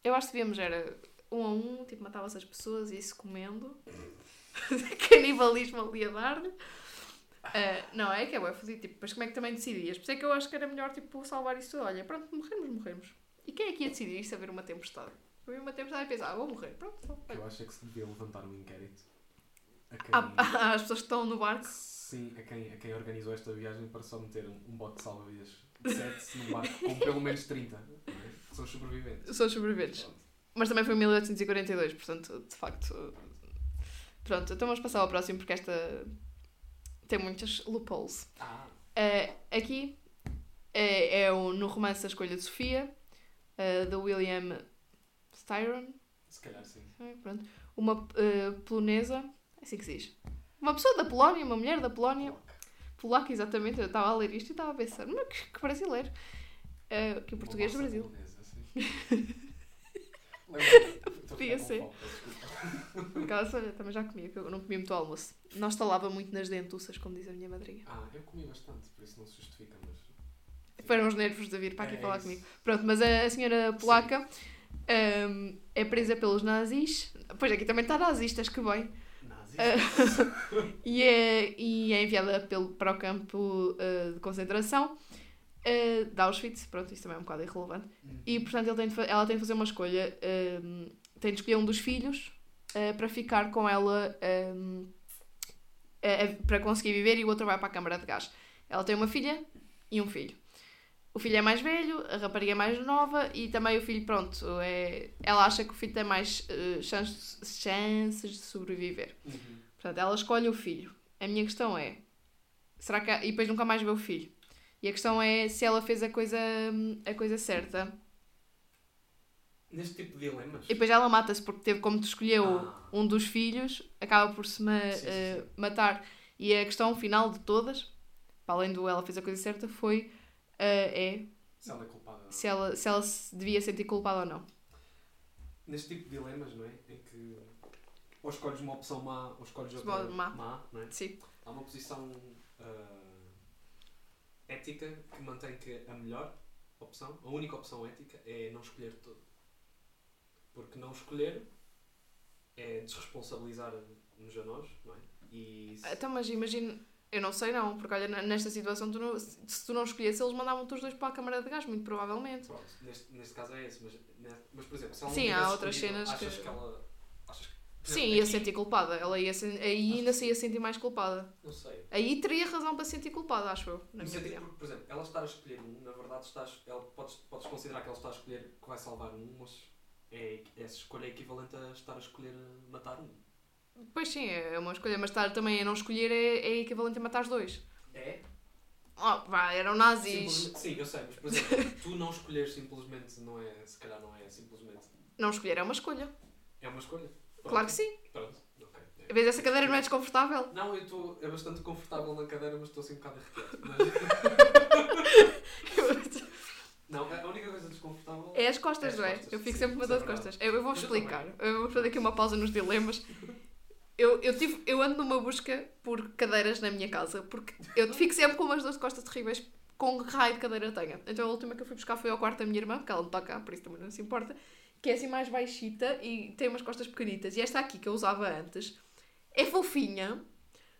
Eu acho que devíamos, era um a um, tipo, matava-se as pessoas e isso comendo. Canibalismo ali a dar-lhe. Ah, não, é que é bué fodido, tipo, mas como é que também decidias? Por isso é que eu acho que era melhor, tipo, salvar isso tudo. Olha, pronto, morremos, morremos. E quem é que ia decidir isso a ver uma tempestade? Eu vi uma tempestade e pensar, ah, vou morrer, pronto. Olha. eu acho é que se devia levantar um inquérito a quem, Há, há as pessoas que estão no barco. sim, a quem, a quem organizou esta viagem para só meter um, um bote de salva-vidas de 7 num barco com pelo menos 30, não é? que são os sobreviventes. São os sobreviventes. Pronto. Mas também foi em 1842, portanto, de facto. Pronto, então vamos passar ao próximo porque esta tem muitas loopholes. Ah, Eh, aqui é, é o, no romance A Escolha de Sofia, eh, de William Styron. se calhar sim. eh, Pronto. Uma eh, polonesa, é assim que se diz. Uma pessoa da Polónia, uma mulher da Polónia, polaca exatamente. Eu estava a ler isto e estava a pensar, mas que, que brasileiro. Eh, que o português do Brasil. polonesa, Podia ser. Por acaso, olha, também já comia, que eu não comi muito almoço. Não estalava muito nas dentuças, como diz a minha madrinha. Ah, eu comi bastante, por isso não se justifica, mas. Foram os nervos de vir para aqui É falar isso. comigo. Pronto, mas a, a senhora polaca hum, é presa pelos nazis. Pois aqui também está nazistas, que bem. Nazis. Ah, e, é, e é enviada pelo, para o campo ah, de concentração ah, de Auschwitz. Pronto, isso também é um bocado irrelevante. Uhum. E portanto tem de ela tem de fazer uma escolha. hum, tem de escolher um dos filhos ah, para ficar com ela a- a- para conseguir viver e o outro vai para a câmara de gás. Ela tem uma filha e um filho. O filho é mais velho, a rapariga é mais nova e também o filho, pronto, é... ela acha que o filho tem mais eh, chances, chances de sobreviver. Uhum. Portanto, ela escolhe o filho. A minha questão é: será que. E depois nunca mais vê o filho. E a questão é se ela fez a coisa, a coisa certa. Neste tipo de dilemas. E depois ela mata-se porque teve como te escolheu Ah. um dos filhos, acaba por se ma- Sim, sim, eh, sim. matar. E a questão final de todas, para além do ela fez a coisa certa, foi eh, é Se ela é culpada. se ela, se ela se devia sentir culpada ou não. Neste tipo de dilemas, não é? Em que ou escolhes uma opção má ou escolhes Escolhe outra má. má, não é? Sim. Há uma posição ah, ética que mantém que a melhor opção, a única opção ética é não escolher tudo. Porque não escolher é desresponsabilizar-nos a nós, não é? E se- Então, mas imagina, eu não sei não, porque olha, nesta situação, tu não- se tu não escolhesse, eles mandavam-te os dois para a câmara de gás, muito provavelmente. Pronto, neste, neste caso é esse, mas, ne- mas por exemplo, se ela Sim, há outras cenas achas que- que... ela. Por Sim, ia aqui- sentir culpada. Ela ia sen- aí ainda se ia sentir mais culpada. Não sei. Aí teria razão para se sentir culpada, acho eu, na minha opinião. porque, por exemplo, ela estar a escolher um, na verdade, estás, ela, podes, podes considerar que ela está a escolher que vai salvar um, mas é, essa escolha é equivalente a estar a escolher eh, matar um. Pois sim, é uma escolha, mas estar também a não escolher é, é equivalente a matar os dois. É? Oh, vá, eram nazis. Sim, eu sei, mas por exemplo, tu não escolher simplesmente não é, se calhar não é simplesmente. Não escolher é uma escolha. É uma escolha. Claro que sim. Pronto, vezes essa cadeira não é desconfortável. Não, eu estou é bastante confortável na cadeira, mas estou assim um bocado arrepiado. Mas... Não, a única coisa desconfortável É as costas, É as não é? costas, Eu fico sempre com uma é dor de verdade. costas. Eu, eu vou explicar. Eu vou fazer aqui uma pausa nos dilemas. Eu, eu, tive, eu ando numa busca por cadeiras na minha casa, porque eu fico sempre com umas dores de costas terríveis com raio de cadeira eu tenha. Então a última que eu fui buscar foi ao quarto da minha irmã, porque ela não está cá, por isso também não se importa, que é assim mais baixita e tem umas costas pequenitas. E esta aqui que eu usava antes é fofinha,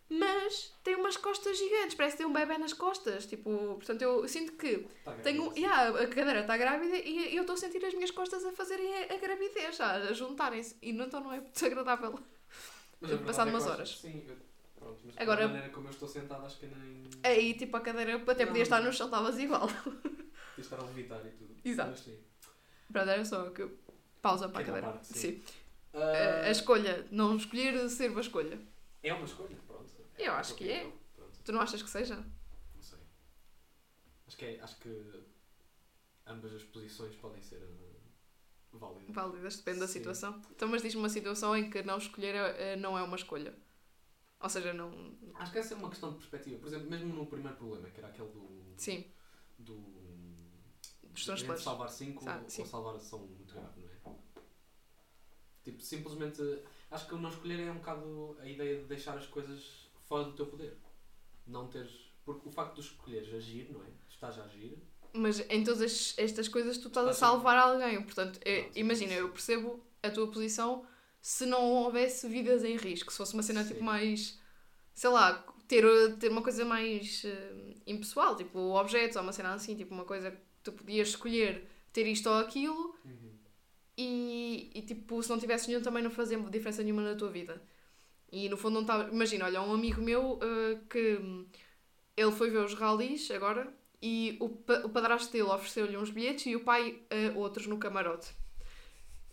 mas tem umas costas gigantes, parece que tem um bebê nas costas. Tipo, portanto, eu sinto que Tá tenho, yeah, a cadeira está grávida e eu estou a sentir as minhas costas a fazerem a, a gravidez, já, a juntarem-se. E não, então não é desagradável. Mas a verdade passado é umas acho- horas. Sim, eu, pronto, mas Agora- maneira como eu estou sentado, acho que nem. Aí, tipo, a cadeira até Não. podia estar no chão, estavas igual. de estar a levitar e tudo. Exato. Mas sim. Pronto, era só que eu- pausa para a cadeira. parte, sim. sim. Ah, A, a escolha, não escolher ser uma escolha. É uma escolha, pronto. Eu acho que é. Pronto, Tu não achas que seja? não sei. Acho que, é, acho que ambas as posições podem ser ah, válidas. Válidas, depende da Sim. situação. Então, mas diz-me uma situação em que não escolher é- é- não é uma escolha. Ou seja, não. Acho que essa é uma questão de perspectiva. Por exemplo, mesmo no primeiro problema, que era aquele do. Sim, do. Dos transplantes. salvar 5 Ah, sim. ou salvar são muito grave, é? Tipo, simplesmente. Acho que o não escolher é um bocado a ideia de deixar as coisas fora do teu poder. Não teres. Porque o facto de escolheres agir, não é? Estás a agir. Mas em todas as- estas coisas tu estás a Estás a- salvar alguém. Portanto, é- Pronto. imagina, eu percebo a tua posição se não houvesse vidas em risco. Se fosse uma cena tipo Sim. mais. Sei lá, ter, ter uma coisa mais eh, impessoal, tipo objetos ou uma cena assim, tipo uma coisa que tu podias escolher ter isto ou aquilo e, e tipo, se não tivesse nenhum também não fazia diferença nenhuma na tua vida. E no fundo não estava. Imagina, olha, um amigo meu eh, que ele foi ver os ralis agora e o, pa- o padrasto dele ofereceu-lhe uns bilhetes e o pai eh, outros no camarote.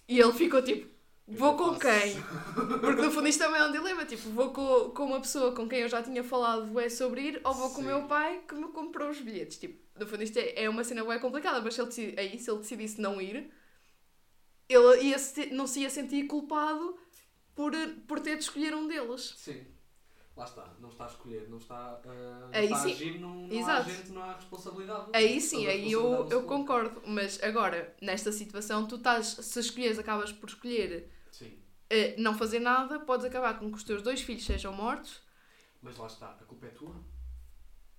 E ele ficou tipo, vou com quem? Porque no fundo isto também é um dilema, tipo, vou com, com uma pessoa com quem eu já tinha falado é sobre ir ou vou com o Sim. meu pai que me comprou os bilhetes. Tipo, no fundo isto é, é uma cena bem complicada, mas se ele, aí, se ele decidisse não ir, ele ia se- não se ia sentir culpado por, por ter de escolher um deles. Sim. Lá está. Não está a escolher, não está, ah, não Aí está sim. a agir, não, não há agente, não há responsabilidade. Aí sim, aí eu, eu concordo. Mas agora, nesta situação, tu estás, se escolheres, acabas por escolher Sim. eh, não fazer nada, podes acabar com que os teus dois filhos sejam mortos. Mas lá está. A culpa é tua?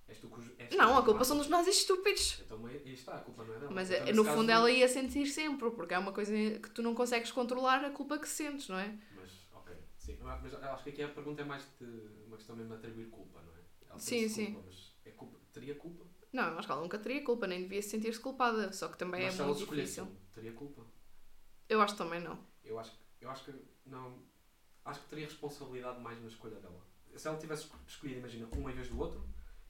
És tu és Não, a culpa são dos nazis estúpidos. Então aí está, a culpa não é dela. Mas Então, eh, nesse no fundo ela ia sentir sempre, porque é uma coisa que tu não consegues controlar a culpa que sentes, não é? Mas, ok, sim. Mas acho que aqui a pergunta é mais de uma questão mesmo de atribuir culpa, não é? Ela Sim, sim. Culpa, mas é culpa, teria culpa? Não, eu acho que ela nunca teria culpa, nem devia se sentir-se culpada, só que também mas é muito difícil. teria culpa? Eu acho que também não. Eu acho, eu acho que não. Acho que teria responsabilidade mais na escolha dela. Se ela tivesse escolhido, imagina, um em vez do outro,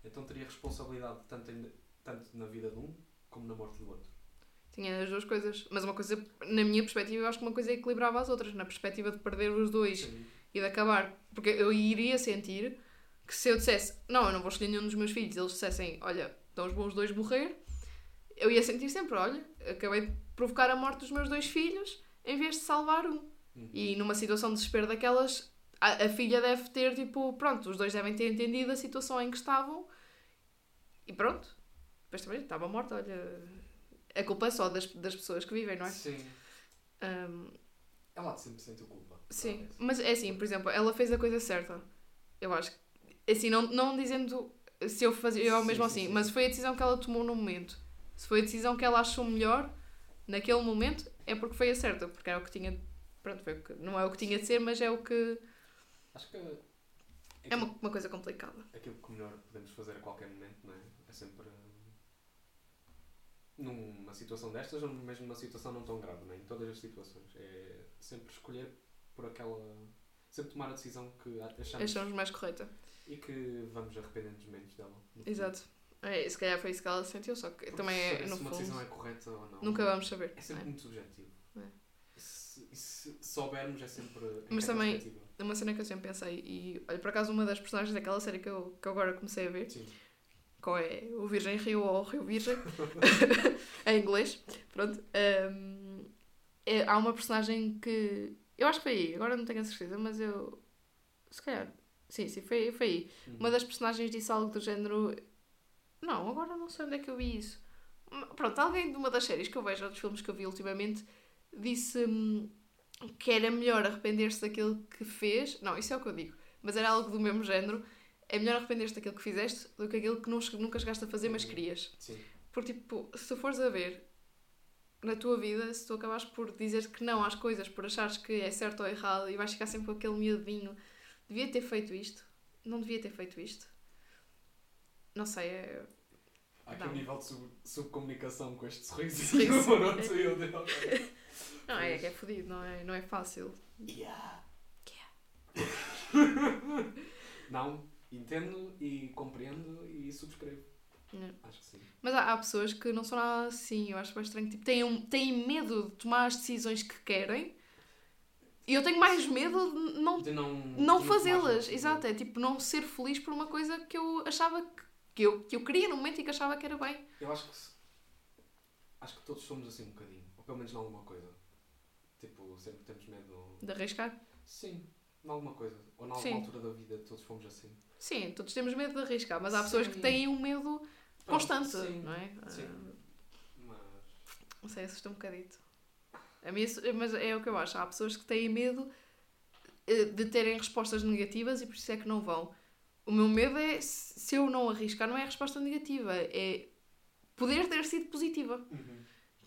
então teria responsabilidade tanto, em- tanto na vida de um como na morte do outro. Tinha as duas coisas. Mas uma coisa, na minha perspectiva, eu acho que uma coisa equilibrava as outras. Na perspectiva de perder os dois Sim. e de acabar. Porque eu iria sentir que se eu dissesse, não, eu não vou escolher nenhum dos meus filhos, eles dissessem, olha, estão os bons dois morrer, eu ia sentir sempre, olha, acabei de provocar a morte dos meus dois filhos em vez de salvar um. Uhum. E numa situação de desespero daquelas, a, a filha deve ter, tipo, pronto, os dois devem ter entendido a situação em que estavam e pronto. Depois também estava morta, olha. A culpa é só das, das pessoas que vivem, não é? Sim. Ahm, Ela sempre sentir culpa. sim, Verdade. mas é assim, por exemplo, ela fez a coisa certa. Eu acho que, assim, não, não dizendo se eu fazia eu Sim, mesmo sim, assim, sim, mas foi a decisão que ela tomou no momento. Se foi a decisão que ela achou melhor naquele momento, é porque foi a certa, porque era o que tinha. Pronto, foi o que, não é o que tinha de ser, mas é o que. Acho que É uma, uma coisa complicada. aquilo que melhor podemos fazer a qualquer momento, não é? É sempre. Numa situação destas ou mesmo numa situação não tão grave, não é? Em todas as situações. É sempre escolher por aquela. Sempre tomar a decisão que achamos Achamos mais correta. e que vamos arrepender-nos menos dela. Exato. É, se calhar foi isso que ela sentiu, só que Porque também é, saber no se uma fundo, decisão é correta ou não. nunca vamos saber. É sempre não muito subjetivo. É. E se, se soubermos é sempre. em Mas também-. É uma cena que eu sempre pensei, e olha, por acaso uma das personagens daquela série que eu, que eu agora comecei a ver, Sim. Qual é o Virgem Rio ou o Rio Virgem, em inglês, pronto. hum, é- há uma personagem que. Eu acho que foi aí, agora não tenho a certeza, mas eu. Se calhar. Sim, sim, foi, foi aí. Uhum. Uma das personagens disse algo do género. Não, agora não sei onde é que eu vi isso. Hum, Pronto, alguém de uma das séries que eu vejo, ou dos filmes que eu vi ultimamente, disse hum, que era melhor arrepender-se daquilo que fez. Não, isso é o que eu digo. Mas era algo do mesmo género. É melhor arrepender-se daquilo que fizeste do que aquilo que não nunca chegaste a fazer, mas querias. Sim. Porque, tipo, se tu fores a ver na tua vida, se tu acabares por dizer que não às coisas, por achares que é certo ou errado e vais ficar sempre com aquele miedinho, devia ter feito isto, não devia ter feito isto. Não sei, é. Há aqui Não. um nível de sub- subcomunicação com este Sorriso. ok. Não, é que é fodido, não é, não é fácil. Yeah. Não, entendo e compreendo e subscrevo. Não. Acho que sim. Mas há, há pessoas que não são nada assim, eu acho bem estranho. Tipo, têm, um- têm medo de tomar as decisões que querem e eu tenho mais medo de não De não, não fazê-las, exato, é tipo não ser feliz por uma coisa que eu achava que, que, eu, que eu queria no momento e que achava que era bem. Eu acho que acho que todos somos assim um bocadinho, ou pelo menos em alguma coisa. Tipo, sempre temos medo. De arriscar? Sim, em alguma coisa. Ou em alguma Sim. altura da vida todos fomos assim. Sim, todos temos medo de arriscar, mas há pessoas que têm um medo Pronto, constante, sim, não é? sim. Ah, Mas. não sei, assusta um bocadito. A mim, isso- mas é o que eu acho. Há pessoas que têm medo eh, de terem respostas negativas e por isso é que não vão. O meu medo é, se eu não arriscar, não é a resposta negativa, é poder ter sido positiva.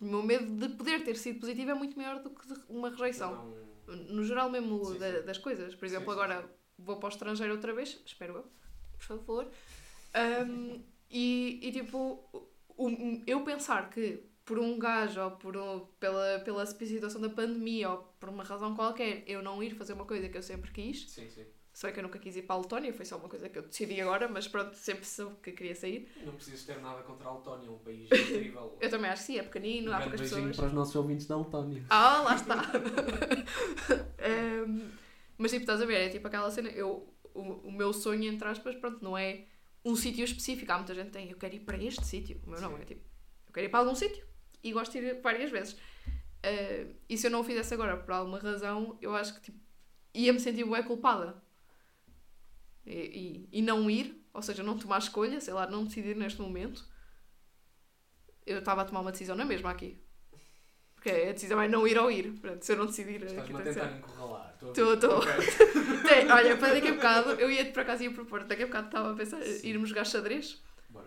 O meu medo de poder ter sido positiva é muito maior do que uma rejeição. No geral mesmo Sim, da- das coisas. Por exemplo, agora vou para o estrangeiro outra vez, espero eu, por favor. Ahm, e, e tipo, eu pensar que por um gajo ou por um- pela, pela situação da pandemia ou por uma razão qualquer eu não ir fazer uma coisa que eu sempre quis, Sim, sim. bem que eu nunca quis ir para a Letónia, foi só uma coisa que eu decidi agora, mas pronto, sempre soube que queria sair. Não precisas ter nada contra a Letónia, é um país incrível. Eu também acho que sim, é pequenino, um há poucas pessoas. para os nossos ouvintes da Letónia. Ah, lá está. Ehm, mas tipo, estás a ver, é tipo aquela cena, eu, o, o meu sonho, entre aspas, pronto, não é um sítio específico. Há muita gente que tem, eu quero ir para este sítio. O meu não, Sim. é tipo, eu quero ir para algum sítio e gosto de ir várias vezes. Eh, e se eu não o fizesse agora por alguma razão, eu acho que tipo, ia-me sentir bué culpada. E, e, e não ir, ou seja, não tomar escolha, sei lá, não decidir neste momento. Eu estava a tomar uma decisão na mesma aqui. Porque a decisão é não ir ou ir. Portanto, se eu não decidir. aqui Estás-me a tentar encurralar. Estou a Tô, ver. tô. Ok. Tem, olha, para daqui a bocado, eu ia por acaso ia propor, daqui a bocado estava a pensar Sim. irmos jogar xadrez Bora.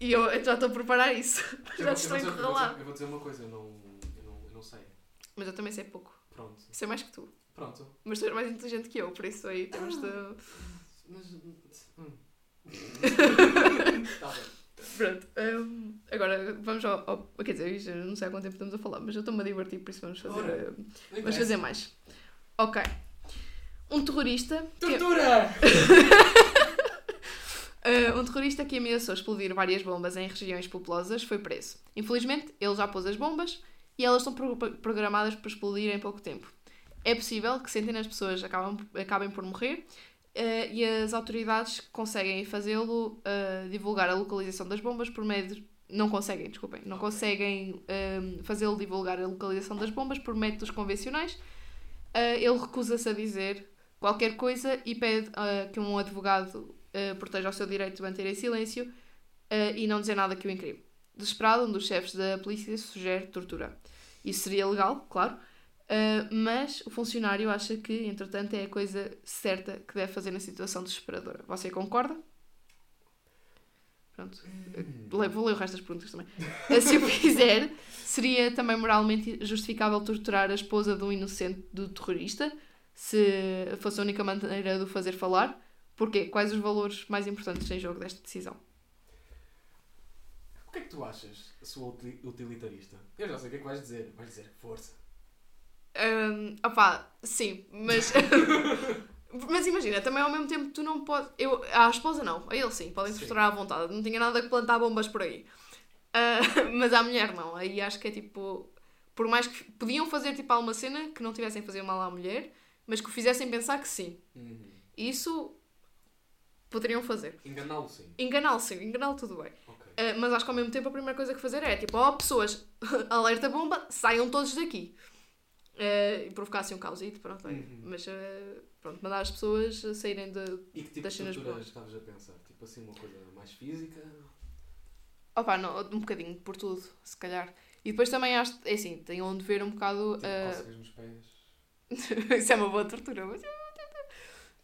e eu eu já estou a preparar isso. Eu Já vou- estou dizer- eu vou dizer- Eu vou dizer uma coisa, eu não, eu não, eu não sei. Mas eu também sei pouco. Pronto. Sei mais que tu. Pronto. Mas tu és mais inteligente que eu, por isso aí temos de. Mas. Hum. Tá bem. Pronto. hum, agora vamos ao, ao- Quer dizer, não sei há quanto tempo estamos a falar, mas eu estou-me a divertir, por isso vamos fazer. Ora. hum, vamos fazer mais. Ok. Um terrorista. que- Tortura! Uh, um terrorista que ameaçou explodir várias bombas em regiões populosas foi preso. Infelizmente, ele já pôs as bombas e elas estão pro- programadas para explodir em pouco tempo. É possível que centenas de pessoas acabam, acabem por morrer uh, e as autoridades conseguem fazê-lo uh, divulgar a localização das bombas por meio de... Não conseguem, desculpem. Não Ok. conseguem um, fazê-lo divulgar a localização das bombas por métodos convencionais. Uh, ele recusa-se a dizer qualquer coisa e pede uh, que um advogado uh, proteja o seu direito de manter em silêncio e não dizer nada que o incrime. Desesperado, um dos chefes da polícia sugere tortura. Isso seria legal, claro, mas o funcionário acha que, entretanto, é a coisa certa que deve fazer na situação desesperadora. Você concorda? Pronto. Vou ler o resto das perguntas também. Se o fizer, seria também moralmente justificável torturar a esposa de um inocente do terrorista, se fosse a única maneira de o fazer falar? Porquê? Quais os valores mais importantes em jogo desta decisão? O que é que tu achas, sua uti- utilitarista? Eu já sei o que é que vais dizer. Vais dizer força. Hum, opá, sim, mas. mas imagina, também ao mesmo tempo tu não podes. Eu, à esposa não, a ele sim, podem torturar à vontade, não tinha nada que plantar bombas por aí. Ah, mas à mulher não, aí acho que é tipo. Por mais que podiam fazer tipo alguma cena que não tivessem a fazer mal à mulher, mas que o fizessem pensar que sim. Uhum. Isso poderiam fazer. Enganá-lo sim. Enganá-lo sim, enganá-lo tudo bem. Uh, mas acho que ao mesmo tempo a primeira coisa que fazer é tipo, ó pessoas, alerta bomba, saiam todos daqui. Uh, e provocar assim um causito, pronto. Uhum. Mas uh, pronto, mandar as pessoas saírem de. E que tipo Das de cenas boas. estavas a pensar? Tipo assim, uma coisa mais física? Opa, não, um bocadinho por tudo, se calhar. E depois também acho, é assim, tem onde ver um bocado. Tipo, cócegas nos pés. Isso é uma boa tortura, mas.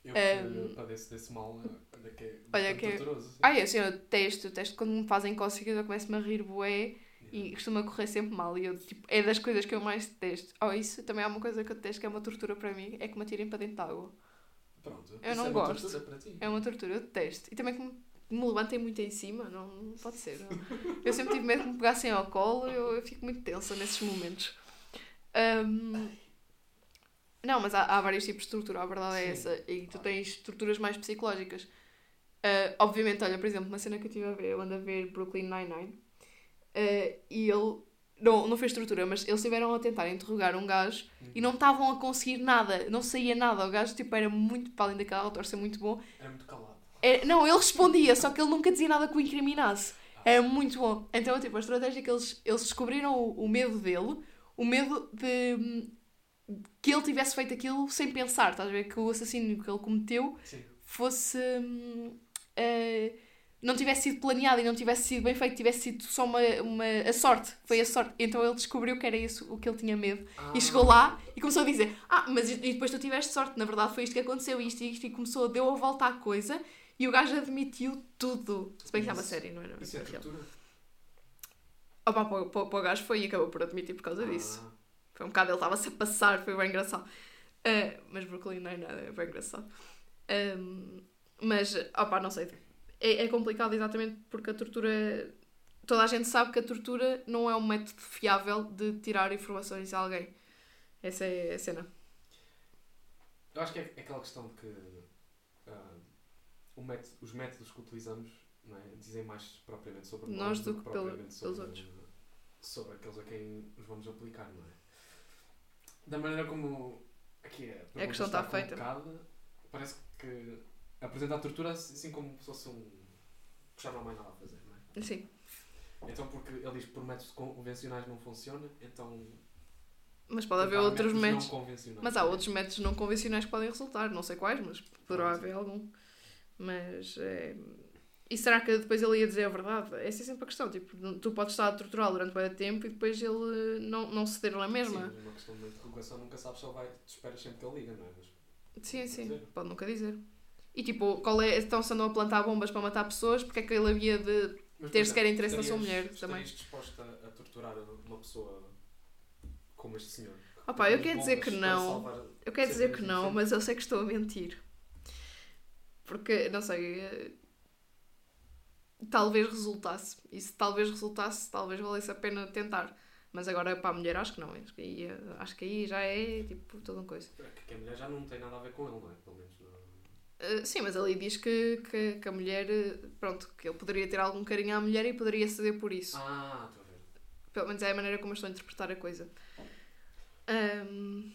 Eu Ehm, que padeço desse mal, olha que é Olha que é- torturoso. Ah, é assim, eu testo, testo quando me fazem cócegas, eu começo-me a rir bué e costuma correr sempre mal. E eu, tipo, é das coisas que eu mais detesto. Oh, isso também é uma coisa que eu detesto, que é uma tortura para mim, é que me atirem para dentro de água. Pronto. Eu isso não é uma gosto. tortura para ti. É uma tortura, eu detesto. E também que me, me levantem muito em cima, não, não pode ser. Eu, eu sempre tive medo que me pegassem ao colo, eu, eu fico muito tensa nesses momentos. Ahm, não, mas há, há vários tipos de tortura, a verdade é Sim, essa. E tu tens torturas mais psicológicas. Ah, obviamente, olha, por exemplo, uma cena que eu estive a ver, eu ando a ver Brooklyn Nine-Nine, ah, e ele não, não fez tortura, mas eles estiveram a tentar interrogar um gajo Uhum. e não estavam a conseguir nada, não saía nada. O gajo tipo, era muito, para além daquela autor ser muito bom, Era muito calado. é, não, ele respondia, só que ele nunca dizia nada que o incriminasse. Era muito bom. Então, tipo, a estratégia que eles, eles descobriram o, o medo dele, o medo de que ele tivesse feito aquilo sem pensar, estás a ver? Que o assassínio que ele cometeu Sim. fosse. eh, não tivesse sido planeado e não tivesse sido bem feito, tivesse sido só uma, uma a sorte. Foi a sorte. Então ele descobriu que era isso o que ele tinha medo. Ah, E chegou lá e começou a dizer: Ah, mas e depois tu tiveste sorte, na verdade foi isto que aconteceu, isto e isto, e começou, deu a volta à coisa e o gajo admitiu tudo. Se bem que estava sério, não era? Isso é. Opa, para, o- para, para o gajo foi e acabou por admitir por causa disso. Ah, Foi um bocado, ele estava-se a passar, foi bem engraçado. Ah, mas Brooklyn não é nada, é bem engraçado. Ahm, mas, opa, não sei. É, é complicado exatamente porque a tortura. Toda a gente sabe que a tortura não é um método fiável de tirar informações a alguém. Essa é a cena. Eu acho que é aquela questão de que o método- os métodos que utilizamos é, dizem mais propriamente sobre Nós nós do que que propriamente pelos sobre, outros. sobre aqueles a quem os vamos aplicar, não é? Da maneira como aqui é, a pergunta questão está feita. colocada, parece que apresentar a tortura assim como se fosse um. que já não há mais nada a fazer, não é? Sim. Então, porque ele diz que por métodos convencionais não funciona, então. Mas pode haver outros métodos. Convencionais. Mas há outros métodos não convencionais que podem resultar, não sei quais, mas poderá haver algum. Mas. é, E será que depois ele ia dizer a verdade? Essa é sempre a questão. Tipo, tu podes estar a torturá-lo durante muito tempo e depois ele não, não ceder na Sim, mesma. mas uma questão de interrogação nunca sabes se ele vai. Tu esperas sempre que ele liga, não é? Mas Sim, sim. Pode nunca dizer. E tipo, qual é. Então se andam a plantar bombas para matar pessoas, porque é que ele havia de. Mas, Ter sequer interesse na sua mulher também. Disposta a torturar uma pessoa como este senhor? Opá, eu quero dizer que não. Eu quero dizer que não, mas eu sei que estou a mentir. Porque, não sei. eh, Talvez resultasse. E se talvez resultasse, talvez valesse a pena tentar. Mas agora para a mulher acho que não. Acho que aí, eh, acho que aí já é tipo toda uma coisa. Que- Que a mulher já não tem nada a ver com ele, não é? Pelo menos Eh, sim, mas ali diz que, que, que a mulher. eh, Pronto, que ele poderia ter algum carinho à mulher e poderia ceder por isso. Ah, estou a ver. Pelo menos é a maneira como eu estou a interpretar a coisa. Ahm,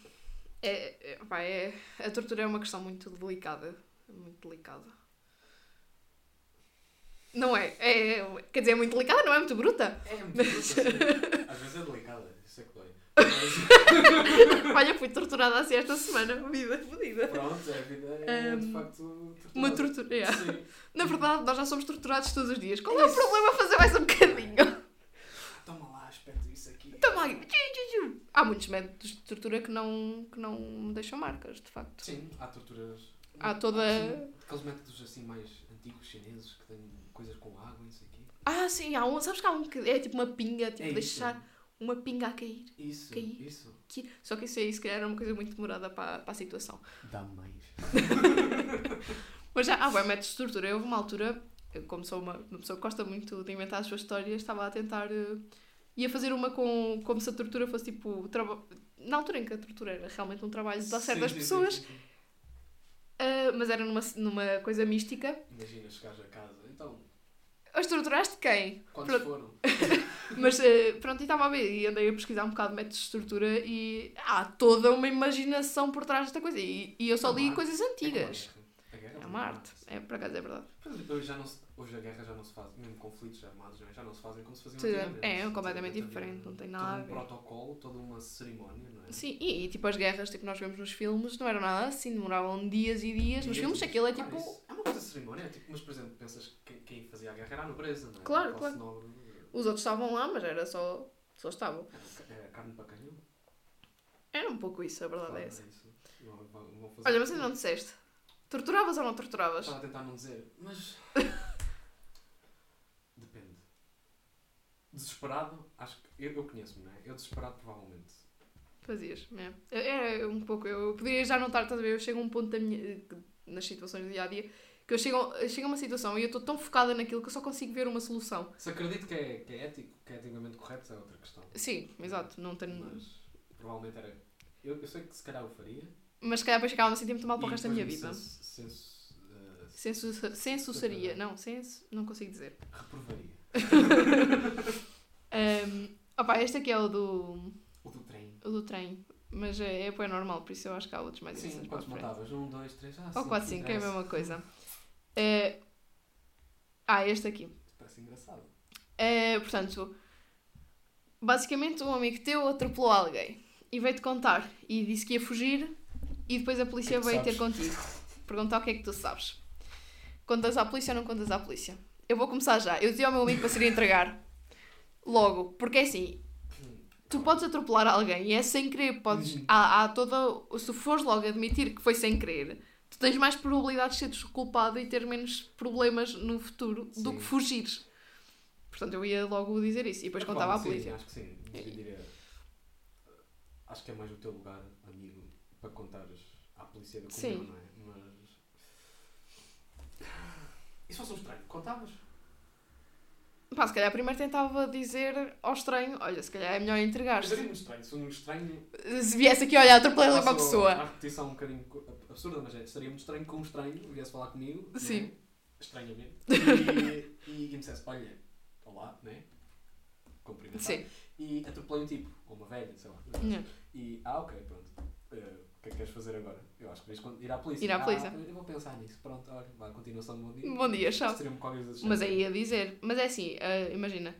é, é, pá, é- a tortura é uma questão muito delicada. Muito delicada. Não é? é? Quer dizer, é muito delicada, não é muito bruta? É muito bruto, assim. Às vezes é delicada, isso é que dói. Mas, Olha, fui torturada assim esta semana. Vida fodida. pronto, a vida é de Um, facto Uma torturosa. tortura. yeah. Sim. Na verdade, nós já somos torturados todos os dias. Qual é o problema fazer mais um bocadinho? Toma lá, aspecto isso aqui. Toma aí. Há muitos métodos de tortura que não, que não deixam marcas, de facto. Sim, há torturas. Há toda- aqueles métodos assim mais antigos chineses que têm coisas com água e isso aqui. Ah, sim, há um. Sabes que há um que é tipo uma pinga, tipo É isso. Uma pinga a cair. Isso, Cair. isso. Só que isso aí, se calhar, era uma coisa muito demorada para, para a situação. Dá mais. Mas já há bem métodos de tortura. Houve uma altura, como sou uma, uma pessoa que gosta muito de inventar as suas histórias, estava a tentar. eh, ia fazer uma com, como se a tortura fosse tipo. traba- Na altura em que a tortura era realmente um trabalho de dar certo às pessoas, sim, sim, sim. eh, mas era numa, numa coisa mística. Imagina chegares a casa. As torturaste quem? quantos Pronto. foram? Mas eh, pronto, e estava a ver e andei a pesquisar um bocado de métodos de tortura e há toda uma imaginação por trás desta coisa. E, e eu só É li coisas É antigas. guerra É uma arte. É, por acaso é verdade. Hoje, já não se, hoje a guerra já não se faz, mesmo conflitos armados é? já não se fazem como se faziam Sim, antigamente. é, completamente Havia diferente, não tem todo nada a um protocolo, toda uma cerimónia, não é? Sim, e, e, tipo as guerras, tipo nós vemos nos filmes, não eram nada assim, demoravam dias e dias. Nos E filmes dias. aquilo é Claro, tipo. É uma coisa de cerimónia, é tipo, mas por exemplo, pensas que quem, fazia a guerra era a nobreza, não é? Claro, claro. nobre, Os outros estavam lá, mas era só. Só estavam. Era carne para canhão? Era um pouco isso, a verdade é Claro, essa. vão fazer- Olha, mas ainda não disseste. Torturavas ou não torturavas? Estava a tentar não dizer, mas. Depende. Desesperado, acho que. Eu, eu conheço-me, não é? Eu desesperado, provavelmente. Fazias, é. Era um pouco. Eu poderia já notar, estás a ver? Eu chego a um ponto da minha, nas situações do dia a dia que eu chego, a- chego a uma situação e eu estou tão focada naquilo que eu só consigo ver uma solução. Se acredito que é, que é ético, que é eticamente correto, é outra questão. Sim, exato. Não tenho. Mas provavelmente era. Eu, eu sei que se calhar eu faria. Mas se calhar depois ficava a sentir muito mal para o resto da minha vida. me Senso, eh, Sensu, sensuaria. Não, senso, não consigo dizer. reprovaria. Um, opa, este aqui é o do, O do trem. o do trem. Mas é, é bem normal, por isso eu acho que há outros mais Sim, quantos montavas? Um, dois, três. Ah, Ou sim, 4, 5, é a mesma coisa. É, Ah, este aqui. Parece engraçado. É, portanto, basicamente um amigo teu atropelou alguém e veio-te contar e disse que ia fugir e depois a polícia que é veio ter contigo. Perguntar o que é que tu sabes. Contas à polícia ou não contas à polícia? Eu vou começar já. Eu dizia ao meu amigo para se ir entregar. Logo, porque é assim, tu podes atropelar alguém e é sem querer, podes. Uhum. Há, há toda. Se fores logo admitir que foi sem querer, tu tens mais probabilidades de seres culpado e ter menos problemas no futuro do Sim. que fugires. Portanto, eu ia logo dizer isso e depois É contava à polícia. Sim, acho que sim. Diria, acho que é mais o teu lugar, para contares à polícia do que o Sim. meu, não é? Mas. E se fosse um estranho? Contavas? Pá, se calhar primeiro tentava dizer ao estranho: olha, se calhar é melhor Mas entregar-te. seria muito estranho. Se um estranho. Se viesse aqui, olha, atropelei uma Faço pessoa. A repetição um bocadinho absurda, mas é, seria muito estranho que um estranho viesse falar comigo. não é? Sim. Estranhamente. E, e, e me dissesse: olha, olá, né? Cumprimentar. Sim. E atropelei um tipo, ou uma velha, sei lá. Yeah. E, ah, ok, pronto. O que é que queres fazer agora? Eu acho que con- ir à polícia. Ir à Ah, polícia. eu vou pensar nisso. Pronto, olha, vai, continuação de bom dia. Bom dia, tchau. Desse Mas aí ia dizer, mas é assim, ah, imagina,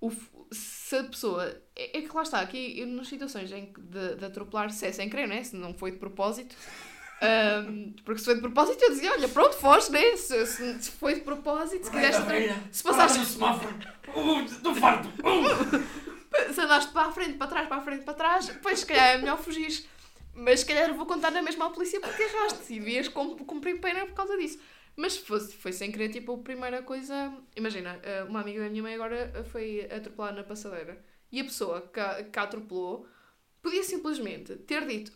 o se a pessoa. É, é que lá está, aqui nas situações em de, de atropelar, se é sem querer, né? Se não foi de propósito. ahm, porque se foi de propósito, eu dizia: olha, pronto, foste, né? Se, se, se foi de propósito, se quiseste. Se passaste. no semáforo! Do fardo! Se andaste para a frente, para trás, para a frente, para trás, depois se calhar é melhor fugir. Mas se calhar vou contar na mesma à polícia porque erraste e cum- cumprir pena por causa disso. Mas se fosse, foi sem querer, tipo, a primeira coisa. Imagina, eh, uma amiga da minha mãe agora eh, foi atropelar na passadeira e a pessoa que a, que a atropelou podia simplesmente ter dito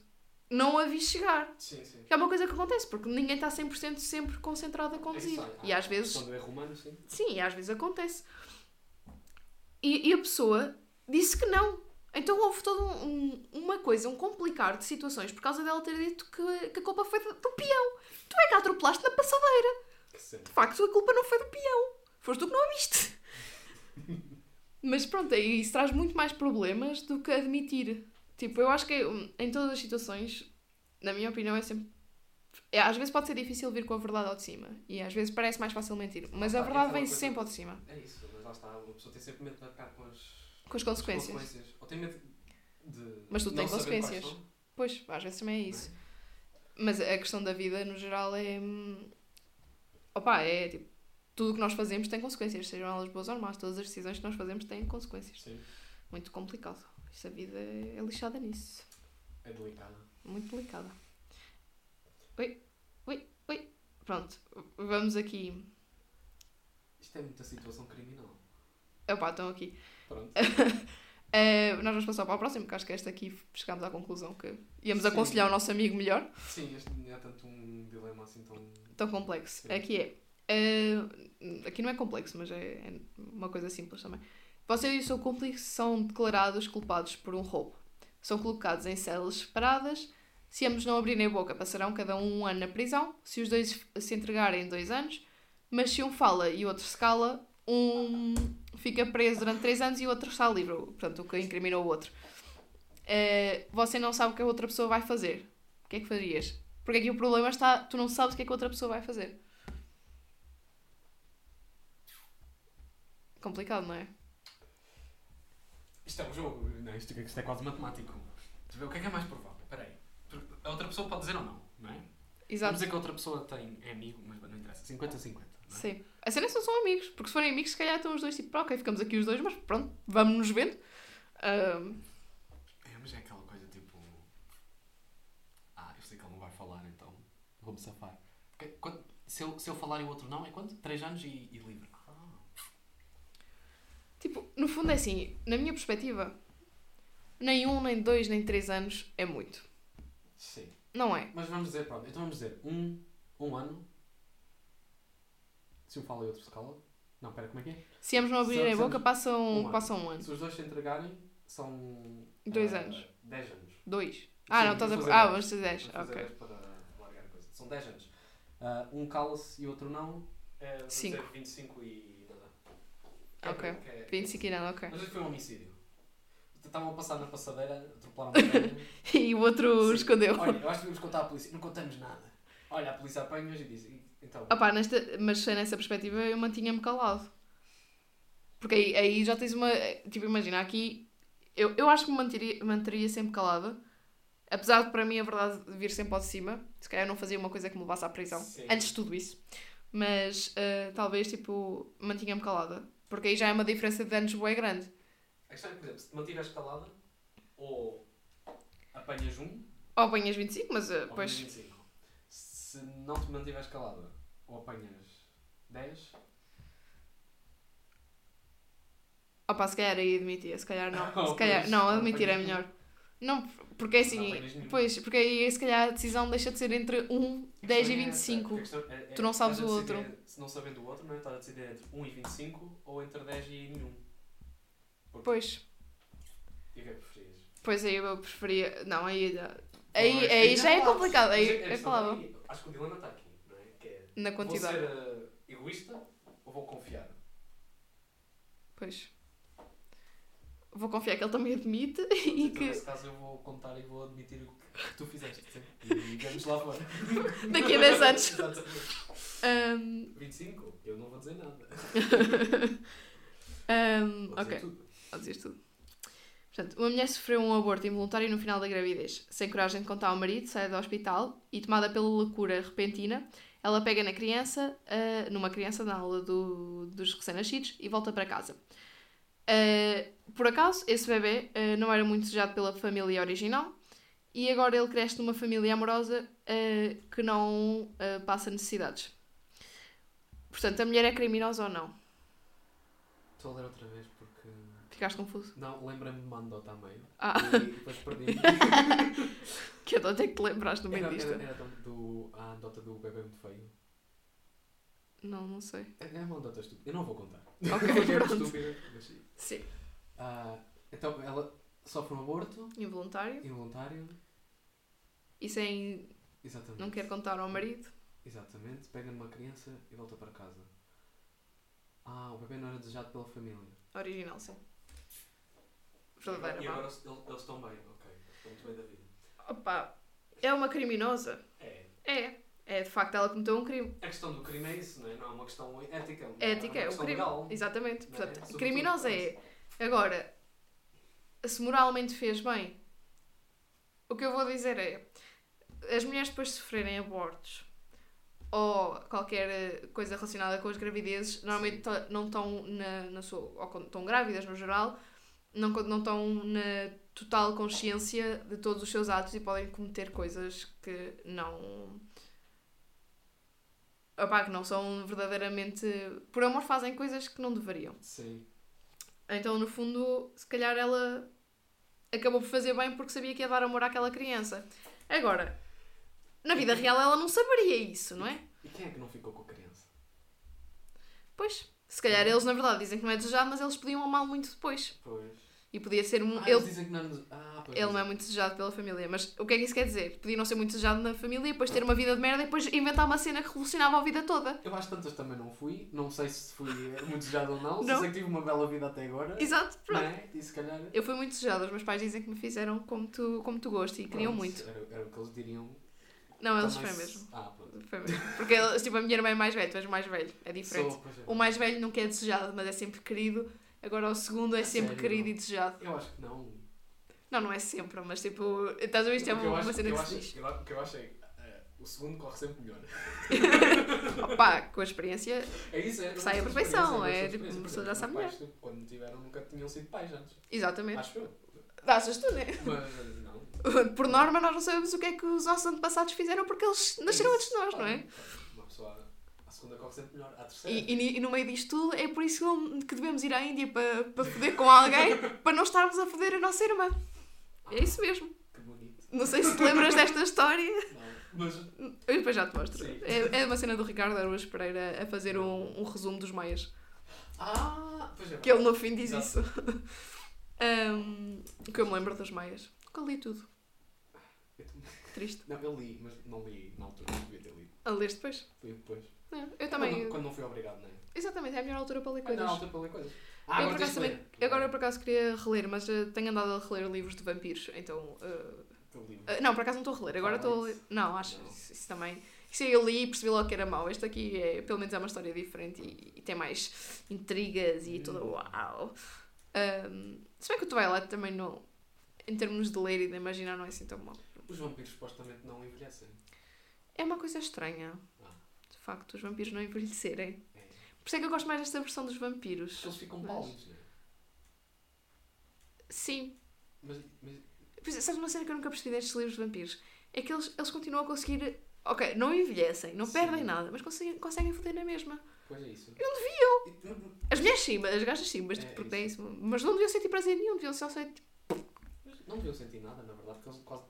não a vi chegar. Sim, sim. Que é uma coisa que acontece porque ninguém está 100% sempre concentrado a conduzir. É e às vezes Quando é romano, sim. Sim, e às vezes acontece. E, e a pessoa disse que não. Então houve toda um, um- uma coisa, um complicar de situações por causa dela ter dito que, que a culpa foi do, peão. Tu é que a atropelaste na passadeira. De facto, a culpa não foi do peão. Foste tu que não a viste. Mas pronto, isso traz muito mais problemas do que admitir. Tipo, eu acho que hum, em todas as situações, na minha opinião, é sempre. é, às vezes pode ser difícil vir com a verdade ao de cima. E às vezes parece mais fácil mentir. Mas a Ah, verdade é vem sempre ao de cima. É isso, mas lá está. Uma pessoa tem sempre medo de arcar com as Com as consequências. consequências. Ou tem medo de. Mas tu não tens saber quais consequências. Pois, às vezes também é isso. Mas a questão da vida, no geral, é. hum, Opa, é tipo. Tudo o que nós fazemos tem consequências, sejam elas boas ou más. Todas as decisões que nós fazemos têm consequências. Sim, Muito complicado. Esta vida é é lixada nisso. é delicado. Muito delicada. Oi, oi, oi. Pronto, vamos aqui. Isto é muita situação criminal. Opa, estão aqui. Pronto. Eh, nós vamos passar para a próxima, porque acho que esta aqui chegámos à conclusão que íamos Sim. aconselhar o nosso amigo melhor. Sim, este não é tanto um dilema assim tão. tão complexo. Sim. Aqui é. eh, aqui não é complexo, mas é, é uma coisa simples também. Você e o seu cúmplice são declarados culpados por um roubo. São colocados em celas separadas. Se ambos não abrirem a boca, passarão cada um um ano na prisão. Se os dois se entregarem, dois anos. Mas se um fala e o outro se cala, um fica preso durante três anos e o outro está livre. Portanto, o que incriminou o outro. Eh, você não sabe o que a outra pessoa vai fazer. O que é que farias? Porque aqui o problema está, tu não sabes o que é que a outra pessoa vai fazer. Complicado, não é? Isto é um jogo, não, é? isto, isto é quase matemático. O que é que é mais provável? Espera aí. A outra pessoa pode dizer ou não, não é? Vamos Exato. dizer que a outra pessoa tem, é amigo, mas não interessa. 50-50. Sim. A cena é só são amigos, porque se forem amigos, se calhar estão os dois tipo, ok, ficamos aqui os dois, mas pronto, vamos nos vendo. Ahm, É, mas é aquela coisa tipo. Ah, eu sei que ele não vai falar, então vou-me safar. Porque quando- se, eu, se eu falar e o outro não, é quanto? 3 anos e, e livre. Ah, tipo, no fundo é assim, na minha perspectiva, nem um, nem dois, nem três anos é muito. sim. Não é? Mas vamos dizer, pronto, então vamos dizer um, um ano. Se um fala e outro se cala. Não, pera, como é que é? Se ambos não abrirem a boca, passam um um, ano. passam um ano. Se os dois se entregarem, são. Dois ah, anos. 10 anos. Dois. Ah, Sim, não, estás a. vamos fazer Ah, dez. vamos fazer dez. Vamos fazer Ok. 10 para largar a coisa. São 10 anos. Ah, um cala-se e outro não. É, vou Cinco. dizer 25 e nada. Que é Ok. que é- 25 e nada, ok. Mas foi um homicídio. Estavam a passar na passadeira, atropelaram velha. E o outro Sim. escondeu. Olha, eu acho que devíamos contar à polícia. Não contamos nada. Olha, a polícia apanha-os e diz. "E- Então. Opá, nesta, mas nessa perspectiva eu mantinha-me calado. Porque aí, aí já tens uma. Tipo, imagina, aqui. Eu, eu acho que me manteria, manteria sempre calada. Apesar de para mim a verdade vir sempre ao de cima. Se calhar eu não fazia uma coisa que me levasse à prisão. Sim. Antes de tudo isso. Mas eh, talvez, tipo, mantinha-me calada. Porque aí já é uma diferença de anos bué grande. A questão é, por exemplo, se te mantiveres calada, ou apanhas um, Ou apanhas 25, mas eh, ou depois. 25. Se não te mantiveres calada, ou apanhas 10, Opá, se calhar aí admitia, se calhar não. Oh, Se calhar, pois, não, não admitir é melhor. Não, porque é Não assim. nenhum. Pois, porque aí se calhar a decisão deixa de ser entre 1, 10 e A questão é essa, 25. a questão é- é- Tu não sabes o outro. Se não sabendo o outro, não é? Estás a decidir entre 1 e 25 ou entre 10 e nenhum. Porque- Pois, E o que é que preferias? pois aí eu preferia. Não, aí. Aí, é- aí já é complicado. Aí é falável. aí, Acho que o dilema está aqui, não é? Que é, Na quantidade. Vou ser eh, egoísta ou vou confiar? Pois. Vou confiar que ele também admite e Então, que Nesse caso eu vou contar e vou admitir o que tu fizeste. E vamos lá fora. daqui a 10 anos. Ahm, 25? Eu não vou dizer nada. ahm, Vou dizer ok, tudo. vou dizer tudo. Portanto, uma mulher sofreu um aborto involuntário no final da gravidez. Sem coragem de contar ao marido, sai do hospital e, tomada pela loucura repentina, ela pega na criança, ah, numa criança na aula do- dos recém-nascidos e volta para casa. Ah, por acaso, esse bebê ah, não era muito desejado pela família original e agora ele cresce numa família amorosa que não passa necessidades. Portanto, a mulher é criminosa ou não? Estou a ler outra vez. Ficaste confuso? Não, lembra-me de uma anedota a meio. Ah. E depois perdi. Que até é que te lembraste no meio Era, disto? era, era do, a anedota do bebê muito feio. Não, não sei. É é uma anedota estúpida. Eu não vou contar. Ok, é estúpida. Mas sim. Sim. Ah, então ela sofre um aborto Involuntário. involuntário. E sem. Exatamente. não quer contar ao marido. Exatamente. Pega numa criança e volta para casa. Ah, o bebê não era desejado pela família. Original, sim. E Verdadeira, agora vá. eles, eles estão bem, ok. Estão muito bem da vida. Opa, é uma criminosa? É. É. É, de facto, ela cometeu um crime. A questão do crime é isso, não é? Não é uma questão ética. É ética, é é uma o questão crime. legal. Exatamente. Não é? Portanto, Sobretudo criminosa é. Agora, se moralmente fez bem, o que eu vou dizer é: as mulheres depois de sofrerem abortos ou qualquer eh, coisa relacionada com as gravidezes, normalmente não estão na, na sua. ou estão grávidas no geral, não, não estão na total consciência de todos os seus atos e podem cometer coisas que não. Opá, que não são verdadeiramente. Por amor, fazem coisas que não deveriam. Sim. Então, no fundo, se calhar ela acabou por fazer bem porque sabia que ia dar amor àquela criança. Agora, na vida real ela não saberia isso, não é? E quem é que não ficou com a criança? Pois, se calhar eles na verdade dizem que não é desejado, mas eles podiam amá-lo muito depois. Pois. E podia ser um. Ah, ele eles dizem que não. Ah, ele não é muito desejado pela família. Mas o que é que isso quer dizer? Podia não ser muito desejado na família depois ter uma vida de merda e depois inventar uma cena que revolucionava a vida toda. Eu às tantas também não fui. Não sei se fui muito desejado ou não. Não. Sei que tive uma bela vida até agora. Exato, pronto. é? E se calhar... Eu fui muito desejada, os meus pais dizem que me fizeram como tu, como tu gosto e queriam Pronto, muito. Era, era o que eles diriam. Não, eles Também foi mesmo. Ah. Foi mesmo. Porque eles, tipo, a minha irmã é mais velha, tu és mais velho, é diferente. Sou, é. O mais velho nunca é desejado, mas é sempre querido. Agora o segundo é sempre sério? querido e desejado. Eu acho que não. Não, não é sempre, mas tipo, estás a ver? Isto é uma, acho- uma cena que se acho- eu- O que eu acho é eh, O segundo corre sempre melhor. Opa, com a experiência. É isso, é. não Sai a é perfeição, é não tipo, uma pessoa já sabe meus pais, Quando tiveram, nunca tinham sido pais antes. Exatamente. Acho eu. Achas tu, né? Mas não. Por norma, nós não sabemos o que é que os nossos antepassados fizeram porque eles nasceram antes de nós, não é? Segunda corre sempre melhor. A terceira. E, e, e no meio disto tudo, é por isso que que devemos ir à Índia para, para foder com alguém, para não estarmos a foder a nossa irmã. É isso mesmo. Que bonito. Não sei se te lembras desta história. Não. Mas. Eu depois já te mostro. Sim. É, é uma cena do Ricardo Araújo Pereira a fazer um, um resumo dos maias. Ah! Pois é. Que ele no fim diz Exato. isso. Um, que eu me lembro dos maias. Nunca li tudo. Eu Triste. Não, eu li, mas não li na altura. Devia ter lido. A ler depois? Li depois. É, eu também. Quando, quando não fui obrigado, não é? Exatamente, é a melhor altura para ler coisas. na altura para ler coisas. Ah, eu, agora por acaso, também, agora eu por acaso queria reler, mas eh, tenho andado a reler livros de vampiros, então. uh, uh, não, por acaso não estou a reler, agora estou a ler. Não, acho Não. Isso, isso também. Isso aí eu li e percebi logo que era mau. Este aqui é, pelo menos é uma história diferente e, e tem mais intrigas e tudo. Hum. Uau! Um, se bem que o Twilight também não. Em termos de ler e de imaginar, não é assim tão mau. Os vampiros supostamente não envelhecem. É uma coisa estranha. Ah. Facto, os vampiros não envelhecerem. É. Por isso é que eu gosto mais desta versão dos vampiros. Eles ficam Mas- pálidos, não é? Sim. Mas, mas Pois, sabes uma cena que eu nunca percebi destes livros de vampiros? É que eles, eles continuam a conseguir. Ok, não envelhecem, não Sim. perdem nada, mas conseguem, conseguem foder na mesma. Pois é isso. Não deviam! As mulheres sim, as gajas sim, mas É, porque isso. têm isso. Mas não deviam sentir prazer nenhum, deviam só ser. Não deviam sentir nada, na verdade, porque eles quase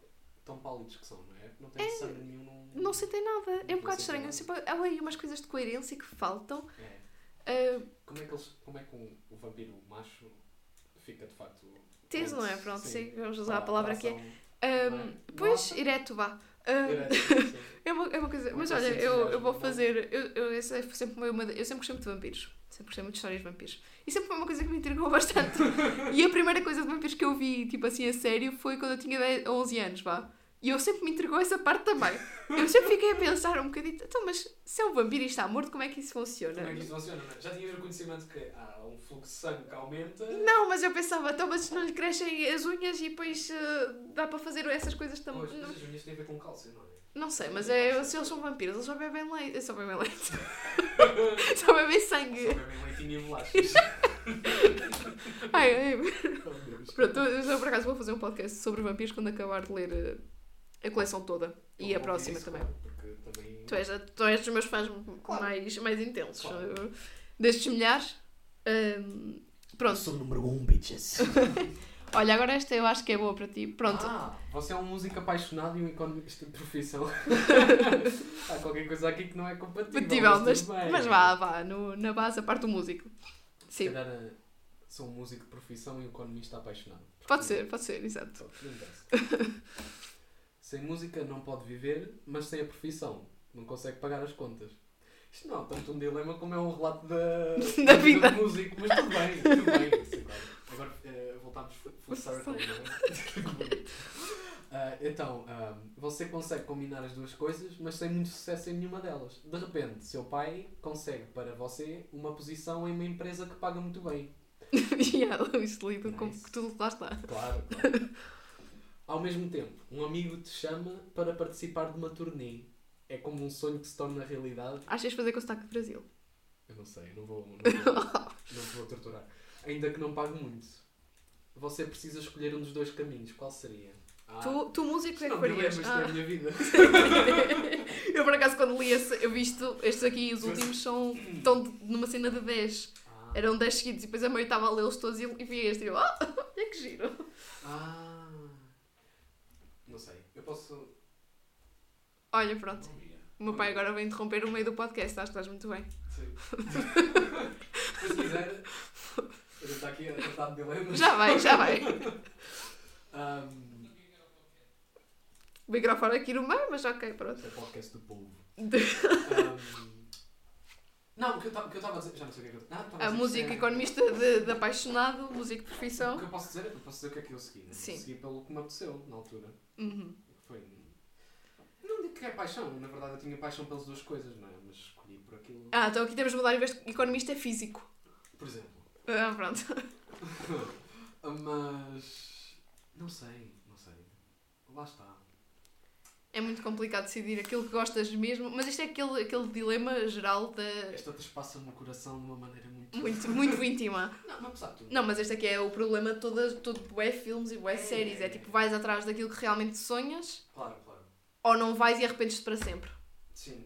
tão pálidos que são, não é? Não têm sangue nenhum. Não, Não sentem nada. É um bocado estranho. Sempre, há aí umas coisas de coerência que faltam. É. Ah, Como é que, eles, como é que um, o vampiro macho fica de facto. teso, não é? pronto, Pronto, sim, vamos usar a palavra que é. ação, Ah, é? pois, Não há- ereto, vá. Sim. É uma, é uma coisa. Mas olha, simples, eu, eu vou fazer. Eu, eu, essa é sempre uma, eu sempre gostei muito de vampiros. Sempre gostei muito de histórias de vampiros. E sempre foi uma coisa que me intrigou bastante. e a primeira coisa de vampiros que eu vi, tipo assim, a sério, foi quando eu tinha 10, 11 anos, vá. E eu sempre me intrigou essa parte também. Eu sempre fiquei a pensar um bocadinho, então, mas se é um vampiro e está morto, como é que isso funciona? Como é que isso funciona? é? Já tinhas o conhecimento que há um fluxo de sangue que aumenta. Não, mas eu pensava, então, mas não lhe crescem as unhas e depois eh, dá para fazer essas coisas também. Pois, Não, mas as unhas têm a ver com cálcio, não é? não sei, mas é, se eles são vampiros, eles só bebem leite. Só bebem leite. só bebem sangue. Só bebem leitinho e bolachas. Ai, ai. Oh. Pronto, eu por acaso vou fazer um podcast sobre vampiros quando acabar de ler eh, a coleção toda. E a próxima também. Tu és, tu és dos meus fãs Claro. mais, mais intensos. Claro. Eu- Destes milhares. hum, pronto. Sou o número 1, um, bitches. Olha, agora esta eu acho que é boa para ti. Pronto. Ah, você é um músico apaixonado e um economista de profissão. Há qualquer coisa aqui que não é compatível. Compatível, mas, bem. mas vá, vá. No, na base, a parte do músico. Se Sim, calhar eh, sou um músico de profissão e um economista apaixonado. pode ser, pode ser, exato. Interessa. sem música não pode viver, mas sem a profissão não consegue pagar as contas. Isto não é tanto um dilema como é um relato da, Da vida. do músico, mas tudo bem, tudo bem. Sim, claro. Agora eh, voltamos full circle, não é? Ah, então, ah, você consegue combinar as duas coisas, mas sem muito sucesso em nenhuma delas. De repente, seu pai consegue para você uma posição em uma empresa que paga muito bem. e isto lido com Nice. que tudo lá está. Claro, claro. Ao mesmo tempo, um amigo te chama para participar de uma turnê. É como um sonho que se torna realidade. Achas fazer com o sotaque do Brasil? Eu não sei, não vou, não vou, não te vou torturar. Ainda que não pague muito. Você precisa escolher um dos dois caminhos. Qual seria? Ah, Tu, tu músico, é que não, farias? mas isto é a Ah. minha vida. eu por acaso quando li esse, eu vi isto, estes aqui, os últimos, são, estão numa cena de 10. Ah, Eram 10 seguidos e depois a meio estava a lê-los todos e, e vi este e eu, ah, olha que giro. ah, não posso. Olha, pronto. Bom dia. O meu pai agora vai interromper o meio do podcast, acho que estás muito bem. Sim. Se quiser, a gente está aqui a tratar de dilemas. Já vai, já vai. Ahm, O microfone aqui no meio, mas ok, pronto. Este é o podcast do povo. Ahm, não, o que eu estava a dizer. Já não sei o que é que eu. Estava A dizer música que é- economista de, de apaixonado, músico de O profissão. que eu posso dizer? Eu posso dizer o que é que eu segui. Né? Sim. Eu segui pelo que me apeteceu na altura. Uhum. Foi. Não digo que é paixão, na verdade eu tinha paixão pelas duas coisas, não é? Mas escolhi por aquilo. Ah, então aqui temos de mudar em vez de economista é físico. Por exemplo. Ah, pronto. Mas. Não sei, não sei. Lá está. É muito complicado decidir aquilo que gostas mesmo, mas isto é aquele, aquele dilema geral da. Esta trespassa-me o coração de uma maneira muito. Muito, muito íntima. Não, não apesar de tudo. Não, mas este aqui é o problema de todas, todo bué filmes e bué É, séries. É é, tipo, é. vais atrás daquilo que realmente sonhas Claro, claro. ou não vais e arrependes-te para sempre. Sim.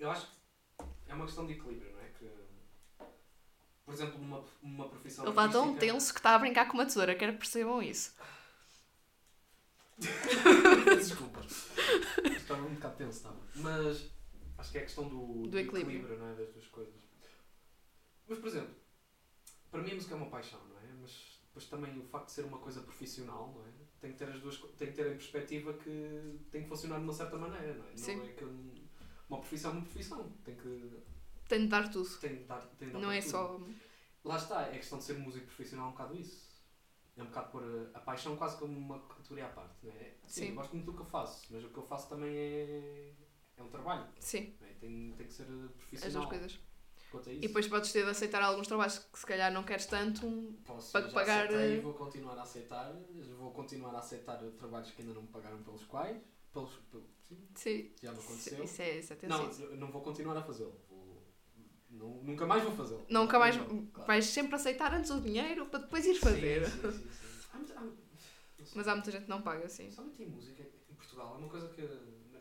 Eu, acho que é uma questão de equilíbrio, não é? Que, por exemplo, numa, numa profissão. Ele está tão tenso que está a brincar com uma tesoura, quero que percebam isso. Desculpa. Estava um bocado tenso, estava. Mas acho que é a questão do, Do equilíbrio. não é? Das duas coisas. Mas, por exemplo, para mim a música é uma paixão, não é? Mas depois também o facto de ser uma coisa profissional, não é? Tem que ter as duas tem que ter em perspectiva que tem que funcionar de uma certa maneira, não é? Sim. Não é que um- uma profissão é uma profissão. Tem que, Tenho de dar tudo. tem de dar, tem de dar Não é tudo. só. Lá está, é questão de ser músico profissional é um bocado isso. É um bocado pôr a, a paixão quase como uma categoria à parte, não é? Sim, Sim. eu gosto muito do que eu faço, mas o que eu faço também é, é um trabalho, Sim, é? tem, tem que ser as profissional. duas coisas. Quanto a E isso, depois podes ter de aceitar alguns trabalhos que se calhar não queres tanto. posso, para pagar, aceitei, eh, vou continuar a aceitar, vou continuar a aceitar trabalhos que ainda não me pagaram pelos quais, pelos, pel- sim, Sim, já me aconteceu. isso é, isso é não, não vou continuar a fazê-lo, não- nunca mais vou fazê-lo. Nunca mais. Não, claro. Vais sempre aceitar antes o dinheiro para depois ir fazer. Sim, sim, sim. Há há-. Mas há muita gente que não paga, sim. Somente em música, em Portugal, é uma coisa que.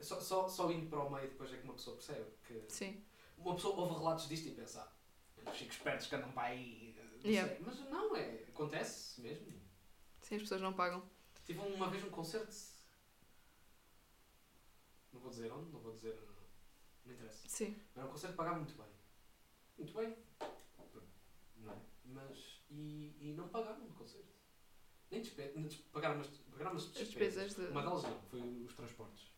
Só, só, só indo para o meio depois é que uma pessoa percebe. Que Sim. uma pessoa ouve relatos disto e pensa, ah, chicos espertos que andam para aí. não Yeah. Mas não, é, acontece mesmo. Sim, as pessoas não pagam. Tive uma vez um concerto. Não vou dizer onde, não vou dizer. Não interessa. Sim. Era um concerto que pagava muito bem. Muito bem. Não é? Mas. E, e não pagaram no concerto. Nem despe... nem des- pagaram umas, pagaram umas As despesas. despesas de. Uma delas não, foi os transportes.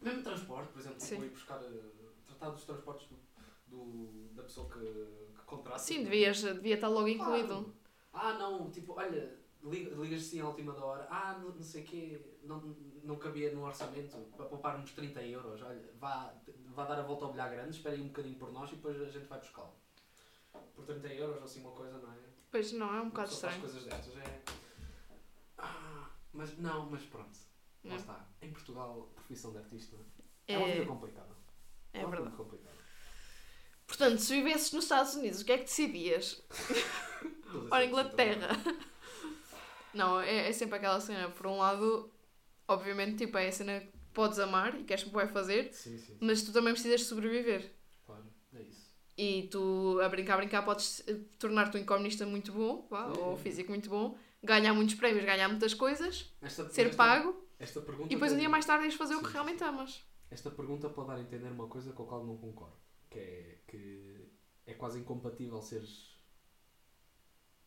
Mesmo transporte, por exemplo, Sim. ir buscar. eh, tratar dos transportes do, do- da pessoa que, que contrata. Sim, devias, devia estar logo incluído. Ah, não, tipo, olha, liga- ligas assim à última da hora. Ah, não, não sei o quê, não, não cabia no orçamento para pouparmos 30 euros. Olha, vá, vá dar a volta ao bilhar grande, espere aí um bocadinho por nós e depois a gente vai buscá-lo. Por 30 euros ou assim uma coisa, não é? Pois não, é um bocado estranho. coisas destas, é. Ah, mas não, mas pronto. Lá É. está. Em Portugal, profissão de artista é, uma vida É, complicada. é uma vida verdade. complicada. Portanto, se vivesses nos Estados Unidos, o que é que decidias? Ou Inglaterra? Não, é, é sempre aquela cena. Por um lado, obviamente, tipo, é a cena que podes amar e queres vai fazer, Sim, sim, sim. mas tu também precisas de sobreviver. Claro, é isso. E tu, a brincar, a brincar, podes eh, tornar-te um economista muito bom, Sim, ou físico muito bom, ganhar muitos prémios, ganhar muitas coisas, Esta, ser esta- pago, Esta pergunta e depois um dia mais tarde ires fazer o que realmente amas. Esta pergunta pode dar a entender uma coisa com a qual não concordo. Que é que é quase incompatível seres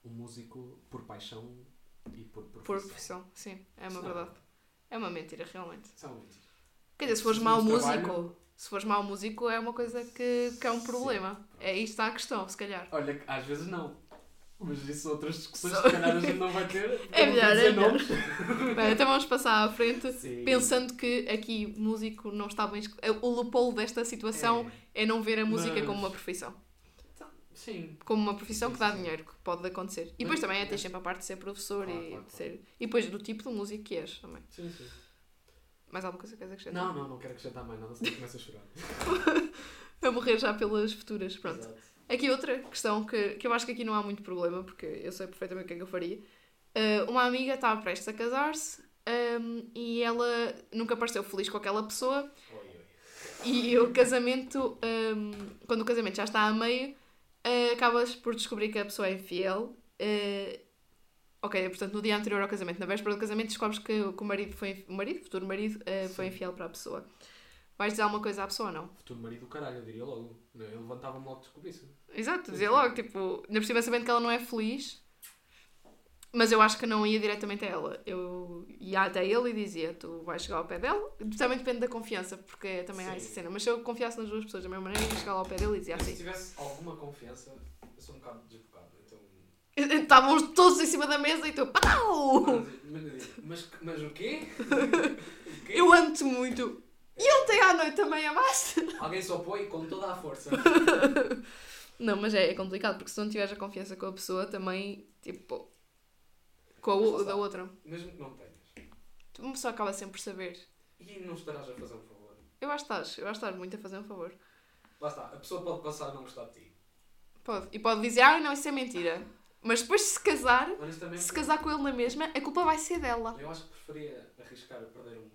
um músico por paixão e por Por profissão. profissão, sim, é Isso uma não verdade. É uma mentira, realmente. Isso é uma mentira. Quer dizer, se fores Se mau tens músico, trabalho- se fores mau músico é uma coisa que, que é um Sim, problema. pronto. É isto está a questão, se calhar. Olha, às vezes não. Mas isso são outras discussões que se calhar a gente não vai ter. É não melhor, é melhor. Bem, então vamos passar à frente, Sim. pensando que aqui músico não está bem. O loophole desta situação é, não ver a música Mas- como uma profissão. Sim. Como uma profissão Sim, que dá sim, dinheiro, que pode acontecer. E depois também é ter sempre a parte de ser professor Claro, e, claro, de ser... e depois do tipo de músico que és também. Sim, sim. Mais alguma coisa que queres acrescentar? Não, não, não quero acrescentar mais nada, senão começo a chorar. A morrer já pelas futuras, pronto. Exato. Aqui outra questão que, que eu acho que aqui não há muito problema, porque eu sei perfeitamente o que é que eu faria. Uh, uma amiga estava prestes a casar-se um, e ela nunca pareceu feliz com aquela pessoa Oi, oi. e o casamento, um, quando o casamento já está a meio, uh, acabas por descobrir que a pessoa é infiel. Uh, ok, portanto, no dia anterior ao casamento, na véspera do casamento, descobres que, o- que o marido foi o marido, futuro marido, uh, foi infiel para a pessoa. Vais dizer alguma coisa à pessoa ou não? Futuro marido do caralho, eu diria logo. Eu levantava-me logo que descobrisse. Exato, Sim, dizia logo, tipo, na por cima sabendo que ela não é feliz, mas eu acho que não ia diretamente a ela. Eu ia até ele e dizia: Tu vais chegar ao pé dela. Também depende da confiança, porque também há Sim. essa cena. Mas se eu confiasse nas duas pessoas da mesma maneira, ia chegar lá ao pé dele e dizia Mas se assim: tivesse alguma confiança, eu sou um bocado desbocado, então. Estávamos todos em cima da mesa e tu, pau! Mas, mas, mas o quê? O quê? Eu amo-te muito. E ontem à noite também amaste? Alguém se opõe com toda a força. Não, mas é, é complicado, porque se não tiveres a confiança com a pessoa, também, tipo, com a o- da outra. Mesmo que não tenhas. Uma pessoa acaba sempre por saber. E não estarás a fazer um favor. Eu acho que estás, eu acho que estás muito a fazer um favor. Lá está, a pessoa pode passar a não gostar de ti. Pode. E pode dizer, ai não, isso é mentira. Mas depois de se casar, Honestamente, se casar com ele na mesma, a culpa vai ser dela. eu acho que preferia arriscar a perder um,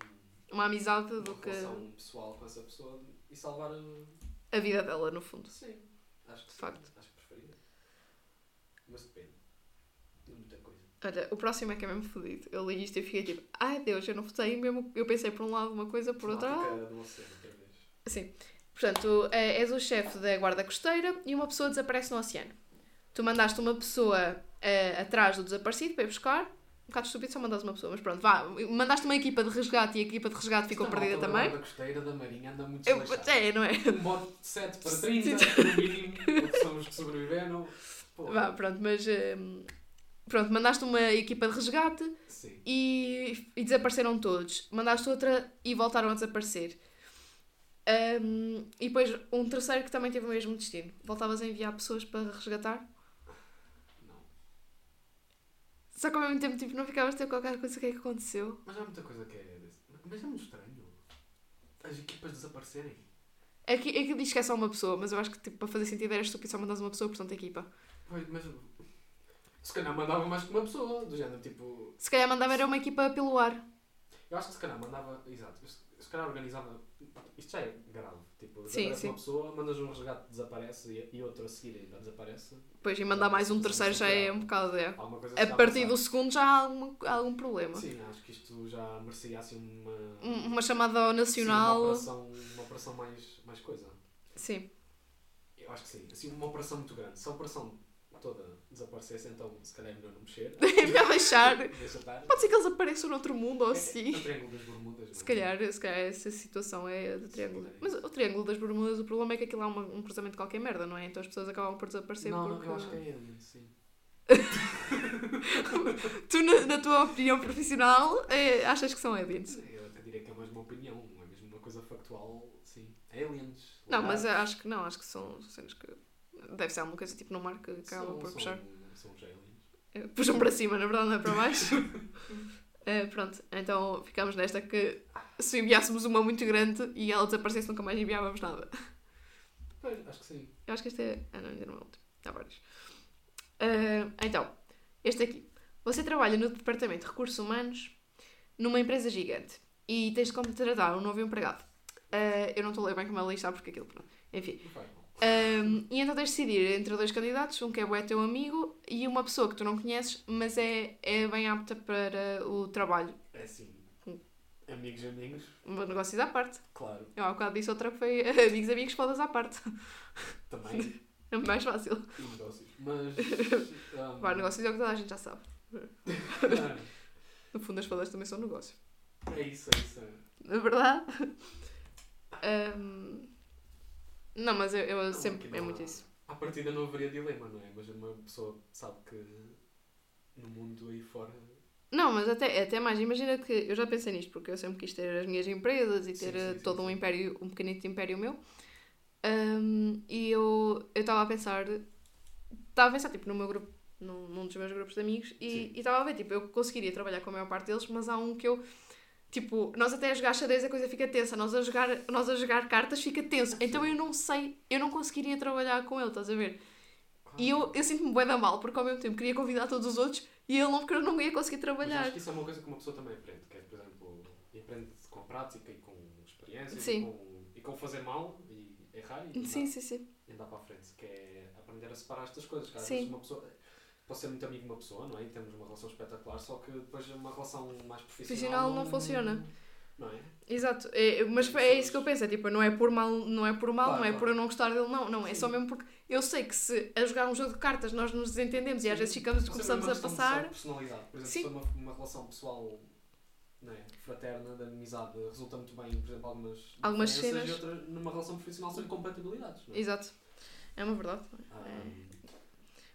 Uma amizade uma do que relação pessoal com essa pessoa e salvar a. a vida dela, no fundo. Sim, acho que De sim, facto. Acho que preferia. Mas depende. Olha, o próximo é que é mesmo fodido. Eu li isto e fiquei tipo, ai Deus, eu não votei mesmo. Eu pensei por um lado uma coisa, por outra vez. Sim. Portanto, é- és o chefe da guarda costeira e uma pessoa desaparece no oceano. Tu mandaste uma pessoa eh, atrás do desaparecido para ir buscar. Um bocado estúpido só mandaste uma pessoa, mas pronto, vá. Mandaste uma equipa de resgate e a equipa de resgate ficou Esta perdida também. Da costeira da marinha anda muito Eu, desleixada. é, não é? Um bote de 7 para 30, no mínimo, porque são os que sobreviveram. Pô, Vá, pronto, mas. ehm, pronto, mandaste uma equipa de resgate e, e desapareceram todos. Mandaste outra e voltaram a desaparecer. Ehm, e depois um terceiro que também teve o mesmo destino. Voltavas a enviar pessoas para resgatar? Não. Só que ao mesmo tempo tipo, não ficavas a ter qualquer coisa que é que aconteceu. Mas há muita coisa que é. desse- Mas é muito estranho. As equipas desaparecerem. É que, é que diz que é só uma pessoa, mas eu acho que tipo, para fazer sentido era estúpido só mandares uma pessoa, portanto equipa. Pois, mas. Se calhar mandava mais que uma pessoa, do género tipo. Se calhar mandava era uma equipa pelo ar. Eu acho que se calhar mandava. Exato. Se se calhar organizava. Isto já é grave. Tipo, Sim, sim. uma pessoa, mandas um resgate, desaparece e, outro a seguir ainda desaparece. Depois e mandar mais um terceiro já é um bocado. É. A partir passar. do segundo já há algum, algum problema. Sim, acho que isto já merecia assim uma. Um- Uma chamada ao Sim, nacional. uma operação, uma operação mais, mais coisa. Sim. Eu acho que sim. Assim, uma operação muito grande. Se a operação toda desaparecesse, então se calhar é melhor não mexer. É melhor deixar. Pode ser que eles apareçam noutro mundo ou É- assim. É, o Triângulo das Bermudas. Se não é? calhar, se calhar essa situação é do Triângulo. Mas o Triângulo das Bermudas, o problema é que aquilo há uma- um cruzamento de qualquer merda, não é? Então as pessoas acabam por desaparecer Não, não, porque. eu acho que é ele, sim. Tu, na, na tua opinião profissional, é, achas que são aliens? Eu até diria que é mais uma opinião, não é mesmo uma coisa factual, sim. Aliens. Não, mas eu lagartos. acho que não, acho que são cenas que. Deve ser alguma coisa tipo no mar que acabam por puxar. São aliens. Eh, Puxam para cima, na verdade, não é para baixo. Eh, pronto, então ficamos nesta que se enviássemos uma muito grande e ela desaparecesse, nunca mais enviávamos nada. Pois, acho que sim. Eu acho que este é. Ah, não, ainda não é o último. Há vários. Ah, então, este aqui. Você trabalha no departamento de recursos humanos numa empresa gigante e tens de contratar um novo empregado. Ah, eu não estou a ler bem como ela está porque aquilo. Pronto. Enfim. Um, e então tens de decidir entre dois candidatos, um que é bué teu amigo e uma pessoa que tu não conheces, mas é, é bem apta para o trabalho. É assim. Hum. Amigos, amigos, Um negócio à parte. claro. Eu há bocado disse outra que foi amigos, amigos, fodas à parte. Também. É mais fácil. e negócios. Mas. um, Vá, negócios é o que toda a gente já sabe. No fundo, as fodas também são negócio. é isso, é isso. Na verdade. Um, não, mas eu, eu Não, sempre. É muito isso. À partida não haveria dilema, não é? Mas uma pessoa sabe que no mundo aí fora. Não, mas até, até mais. Imagina que eu já pensei nisto, porque eu sempre quis ter as minhas empresas e ter Sim, sim, sim, todo um sim. império, um pequenito império meu. Um, e eu estava a pensar. Estava a pensar, tipo, no meu grupo, num, num dos meus grupos de amigos, e estava a ver, tipo, eu conseguiria trabalhar com a maior parte deles, mas há um que eu. Tipo, nós até a jogar xadrez a coisa fica tensa, nós a jogar, nós a jogar cartas fica tenso. Então eu não sei, eu não conseguiria trabalhar com ele, estás a ver? Claro. E eu, eu sinto-me bué da mal, porque ao mesmo tempo queria convidar todos os outros e ele não, porque eu não ia conseguir Mas trabalhar. acho que isso é uma coisa que uma pessoa também aprende, que é, por exemplo, aprende com prática e com experiência Sim. e com, e com fazer mal e errar e Sim, andar, sim, sim. andar para a frente, que é aprender a separar estas coisas. Que às Sim. vezes uma pessoa. Posso ser muito amigo de uma pessoa, não é? E temos uma relação espetacular, só que depois uma relação mais profissional. Profissional não funciona. Não é? Exato, é, mas é isso que eu penso, é tipo, não é por mal, não é por mal, Claro, não é claro. por eu não gostar dele, não, não, é Sim. só mesmo porque eu sei que se a jogar um jogo de cartas nós nos desentendemos e às Sim. vezes ficamos, Mas é começamos a passar. personalidade. Por exemplo, Sim. se uma, uma relação pessoal não é, fraterna, de amizade, resulta muito bem, por exemplo, algumas, Algumas cenas. E outras, numa relação profissional são incompatibilidades. Não é? Exato, é uma verdade. Ah,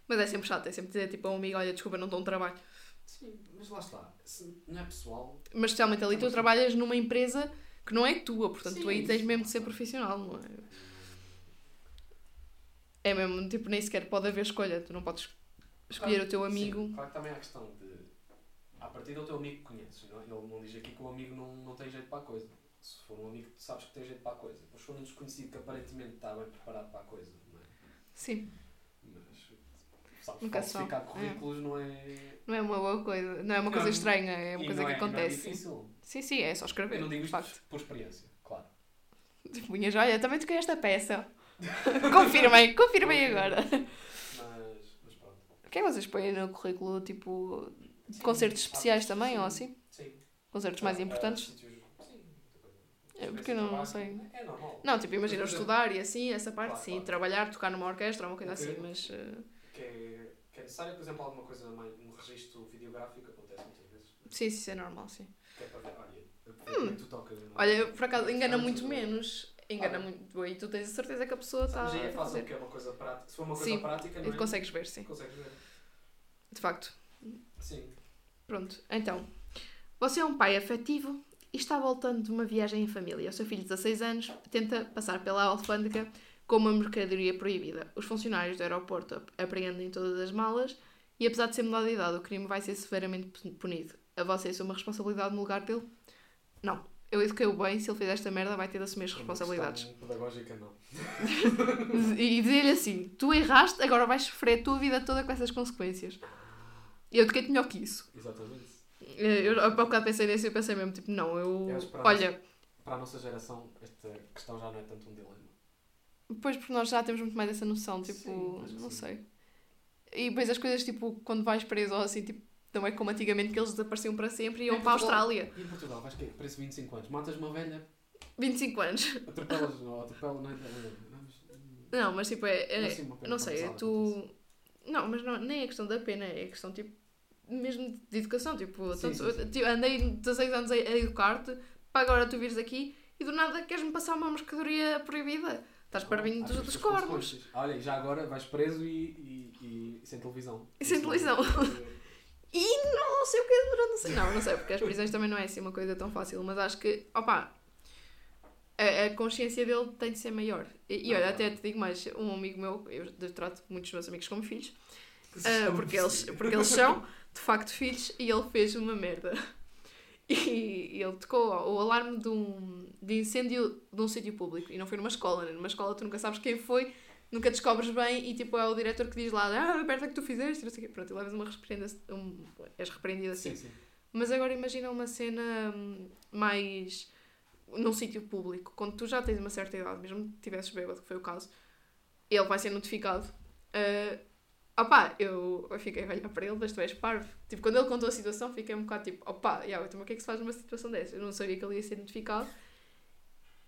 Mas é sempre chato, é sempre dizer tipo a um amigo, olha, desculpa, não estou no trabalho. Sim, mas lá está. Se não é pessoal. Mas especialmente ali tu trabalhas numa empresa que não é tua, portanto Sim, tu aí tens mesmo de ser profissional, não é? É mesmo, tipo, nem sequer pode haver escolha, tu não podes escolher o teu amigo. Sim, claro que também há a questão de, à partida é o teu amigo que conheces. Não? é? Ele não diz aqui que o amigo não, não tem jeito para a coisa. Se for um amigo tu sabes que tem jeito para a coisa. Mas se for um desconhecido que aparentemente está bem preparado para a coisa, não é? Sim, sabes, Nunca falsificar sabe. currículos não é... não é uma boa coisa, não é uma coisa Não, estranha, é uma coisa não que é- não é acontece. difícil. sim, sim, é só escrever, Eu não digo isto facto. por experiência, claro. Tipo, punhas, olha, também toquei esta peça. confirmem, confirmem agora. Mas, mas pronto. O que é que vocês põem no currículo, tipo, Sim, concertos há- especiais também, sim, ou assim? Sim. Concertos mais Ah, importantes? sítios- sim, coisa. É, porque eu não Trabalho, sei. É normal. Não, tipo, imagina estudar e assim, essa parte, Claro, sim. claro. Trabalhar, tocar numa orquestra, uma coisa assim, mas... eh, Que é, necessário, por exemplo, alguma coisa mais, um registro videográfico, acontece muitas vezes. sim, sim, isso é normal, sim. Que é para ver, olha, que tu tocas. não? Hum. Olha, por acaso, engana Ah, muito bem. menos. Engana Ah. muito. E tu tens a certeza que a pessoa está Mas aí é fácil porque é uma coisa prática. Se for uma coisa Sim, prática, não é? consegues ver, sim. Consegues ver. De facto. Sim. Pronto, então. Você é um pai afetivo e está voltando de uma viagem em família. O seu filho de 16 anos tenta passar pela alfândega com uma mercadoria proibida. Os funcionários do aeroporto ap- apreendem todas as malas e, apesar de ser menor de idade, o crime vai ser severamente pun- punido. A você assume a responsabilidade no lugar dele? Não. Eu eduquei-o bem, se ele fizer esta merda, vai ter de assumir as uma responsabilidades. pedagógica, não. e dizer-lhe assim: tu erraste, agora vais sofrer a tua vida toda com essas consequências. E eu eduquei-te melhor que isso. Exatamente. Eu há bocado pensei nisso e pensei mesmo: tipo, não, eu. Eu Olha, Para a nossa geração, esta questão já não é tanto um dilema. Depois porque nós já temos muito mais essa noção, tipo, Sim, não sim. sei. E depois as coisas, tipo, quando vais preso ou assim, tipo, não é como antigamente que eles desapareciam para sempre e iam para a Austrália. E em Portugal, vais que preço 25 anos. Matas uma velha, 25 anos. atropelas, não, atropelas, não é? Vamos- Não, mas tipo, é. é- uma pena não sei, é pesada, tu. Não, mas não, nem é questão da pena, é questão tipo. Mesmo de educação, tipo, Sim, tanto- sim, sim. tipo, andei 16 anos a, a educar-te, para agora tu vires aqui e do nada queres-me passar uma mercadoria proibida. Estás Às dos, dos as cornos. consequências. Olha, e já agora vais preso e, e, e- sem televisão. E sem televisão. E não sei o que durante não sei. Não, não sei, porque as prisões também não é assim uma coisa tão fácil, mas acho que, opa, a, a consciência dele tem de ser maior. E, e olha, Ah, até te digo mais, um amigo meu, eu trato muitos dos meus amigos como filhos, é porque, eles, porque eles são, de facto, filhos e ele fez uma merda. E ele tocou o alarme de um de incêndio de um sítio público. E não foi numa escola, né? Numa escola tu nunca sabes quem foi, nunca descobres bem e tipo é o diretor que diz lá, ah, a merda que tu fizeste, não sei o quê. Pronto, e levas uma repreenda, um, és repreendido assim. Sim, sim. Mas agora imagina uma cena hum, mais num sítio público, quando tu já tens uma certa idade, mesmo que tivesses bêbado, que foi o caso, ele vai ser notificado. Uh, opá, eu, eu fiquei a olhar para ele, mas tu és parvo. Tipo, quando ele contou a situação, fiquei um bocado tipo, opá, yeah, então o que é que se faz numa situação dessa? Eu não sabia que ele ia ser notificado.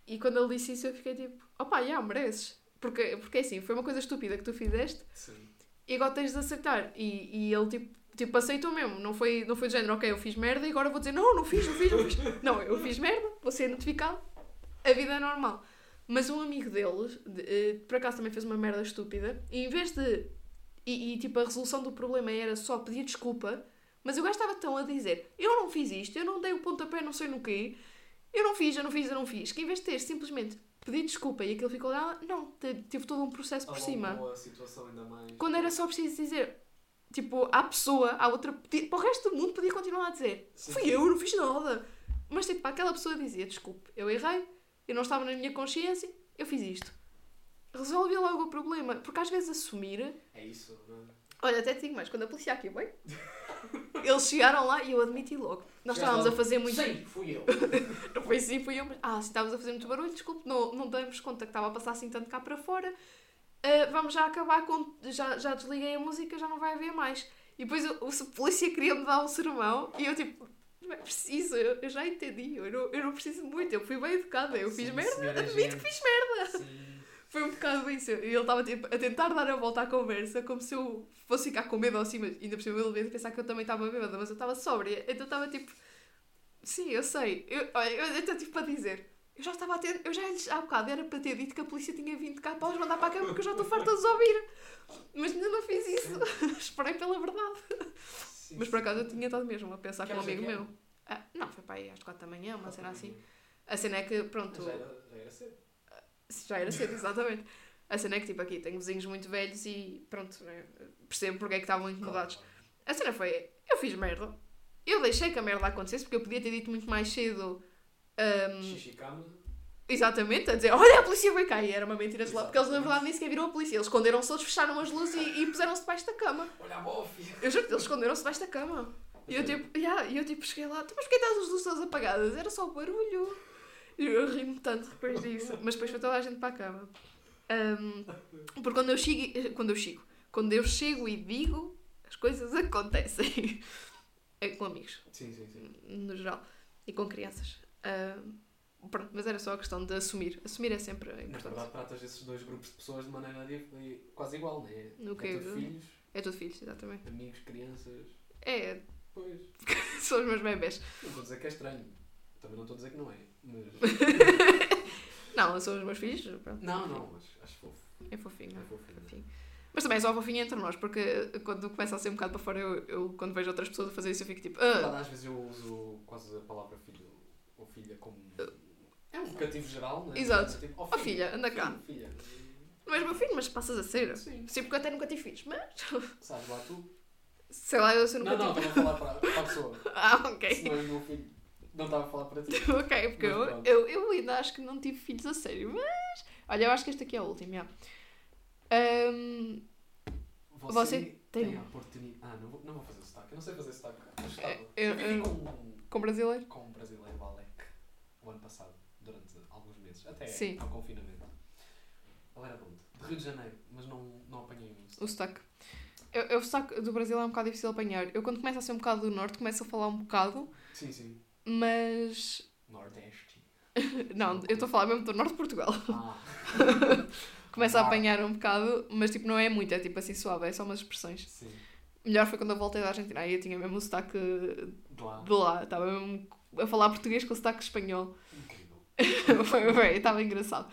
E quando ele disse isso, eu fiquei tipo, opá, já, mereces. Porque, porque assim, foi uma coisa estúpida que tu fizeste Sim. e agora tens de aceitar. E, e ele, tipo, tipo, aceitou mesmo. Não foi, não foi do género, ok, eu fiz merda e agora vou dizer, não, não fiz, não fiz, não fiz. não, eu fiz merda, vou ser notificado. A vida é normal. Mas um amigo deles, de, eh, por acaso também fez uma merda estúpida, e em vez de. E, e, tipo, a resolução do problema era só pedir desculpa, mas o gajo estava tão a dizer: Eu não fiz isto, eu não dei o pontapé, não sei no quê, eu não fiz, eu não fiz, eu não fiz. Que em vez de ter simplesmente pedido desculpa e aquilo ficou lá, não, te- tive todo um processo por cima. Quando era só preciso dizer, tipo, à pessoa, à outra, para o resto do mundo podia continuar a dizer, Sim. fui eu, não fiz nada. Mas tipo, aquela pessoa dizia, desculpe, eu errei, eu não estava na minha consciência, eu fiz isto. Resolvia logo o problema, porque às vezes assumir, É isso, não é? olha, até te digo mais, quando a polícia aqui veio, eles chegaram lá e eu admiti logo. Nós estávamos a fazer muito. Sim, fui eu. Não foi assim, fui eu, mas. Ah, sim, estávamos a fazer muito barulho, desculpe, não, não damos conta que estava a passar assim tanto cá para fora. Ah, vamos já acabar com. Já, já desliguei a música, já não vai haver mais. E depois o, o polícia queria-me dar um sermão e eu tipo. Não é preciso, eu, eu já entendi, eu não, eu não preciso muito, eu fui bem educada, eu fiz Sim, merda, senhora admito que fiz merda. Sim. Foi um bocado isso. E ele estava tipo, a tentar dar a volta à conversa, como se eu fosse ficar com medo assim, mas ainda por cima ele veio pensar que eu também estava bêbada, mas eu estava sóbria. Então estava tipo, sim, eu sei. Eu, olha, eu estou tipo a dizer, eu já estava a ter, eu já lhes há bocado era para ter dito que a polícia tinha vindo cá para os mandar para a cama porque eu já estou farta de os ouvir. Mas ainda não fiz isso. Esperei pela verdade. Sim, Mas por acaso eu tinha estado mesmo a pensar Que com um amigo meu. Ah, não, foi para aí às quatro da manhã, uma cena assim. A cena é que, pronto, Já era, já era cedo. Já era cedo, exatamente. A cena é que, tipo, aqui tenho vizinhos muito velhos e, pronto, né, percebo porque é que estavam incomodados. A cena foi, eu fiz merda, Eu deixei que a merda acontecesse porque eu podia ter dito muito mais cedo. cama. exatamente, a dizer: Olha, a polícia vai cá. E era uma mentira de lá, porque eles na verdade nem sequer viram a polícia. Eles esconderam-se todos, fecharam as luzes e, e puseram-se debaixo da cama. Olha a. Eu juro que eles esconderam-se debaixo da cama. E eu tipo, yeah, eu tipo cheguei lá, "Então, mas porquê estás as luzes todas apagadas? Era só o barulho. Eu ri-me tanto depois disso. Mas depois foi toda a gente para a cama. Ahm, porque quando eu chego, quando eu chego, quando eu chego e digo, as coisas acontecem. É com amigos, Sim, sim, sim. no geral. E com crianças. Ahm, pronto, mas era só a questão de assumir. Assumir é sempre Na importante. verdade, tratas esses dois grupos de pessoas de maneira quase igual, não é? No é quê? tudo filhos, É tudo filhos, exatamente. amigos, crianças. É, Pois. são os meus bebés. Não estou a dizer que é estranho. Também não estou a dizer que não é. Mas. Não, são os meus filhos, pronto. Não, não, mas acho fofo. É fofinho. É fofinho. Fofinho. Mas também é só fofinho entre nós, porque quando começa a ser um bocado para fora, eu, eu quando vejo outras pessoas a fazer isso, eu fico tipo. "Ah." Às vezes eu uso quase a palavra filho ou filha como. É um vocativo geral, não é? Exato. Tipo, Ó filha, anda cá. Filho, filha. Não és meu filho, mas passas a ser. Sim. Sim, porque eu até nunca tive filhos, mas. Sabes lá tu? Sei lá, eu, se eu Não, nunca não, tive. estava a falar para, para a pessoa. Ah, ok. Se não és meu filho, não estava a falar para ti. ok, porque Mas eu, pronto. eu, eu ainda acho que não tive filhos a sério, mas. Olha, eu acho que este aqui é o último, já. Ahm, Você tem tem um. a oportunidade. Ah, não vou, não vou fazer sotaque. Eu não sei fazer sotaque. Eu É, eu- Eu com, com brasileiro? com um brasileiro, Alec, o ano passado, durante alguns meses. Até Sim. ao confinamento. Ele era bom. De Rio de Janeiro, mas não, não apanhei muito. O sotaque. Eu, eu, o sotaque do Brasil é um bocado difícil de apanhar. Eu, quando começo a ser um bocado do norte, começo a falar um bocado, Sim, sim. Mas. Nordeste. Não, eu estou a falar mesmo do norte de Portugal. Ah. Começo a apanhar um bocado, mas tipo, não é muito, é tipo assim suave, é só umas expressões. Sim. Melhor foi quando eu voltei da Argentina, aí eu tinha mesmo o sotaque De lá. de lá, estava mesmo a falar português com o sotaque espanhol. Incrível. foi, foi, estava engraçado.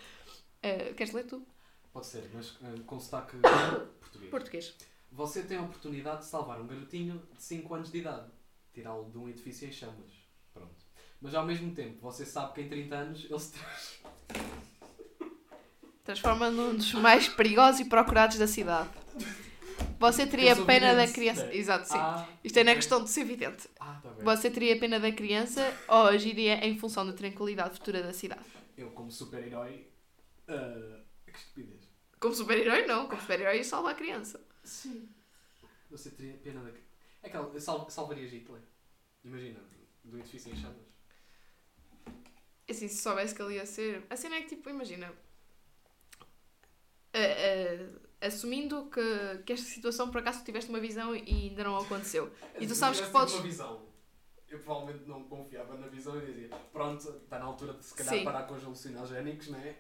Eh, queres ler tu? Pode ser, mas eh, com sotaque português. Português. Você tem a oportunidade de salvar um garotinho de 5 anos de idade, tirá-lo de um edifício em chamas. Mas ao mesmo tempo, você sabe que em 30 anos ele se traz. Transforma num dos mais perigosos e procurados da cidade. Você teria pena da criança. né? Exato, sim. Ah, Isto é na questão de ser vidente. Ah, tá. Você teria pena da criança ou agiria em função da tranquilidade futura da cidade? Eu, como super-herói. ah, que estupidez. Como super-herói, não. Como super-herói, salva a criança. Sim. Você teria pena da. É aquela. Sal, salvaria Hitler. Imagina, do edifício em chamas. Assim, se soubesse que ele ia ser. A cena é que, tipo, imagina. a- a- assumindo que, que esta situação por acaso tu tiveste uma visão e ainda não aconteceu. E tu sabes que podes- uma visão. Eu provavelmente não confiava na visão e dizia: Pronto, está na altura de se calhar Sim. parar com os alucinogénicos, não é?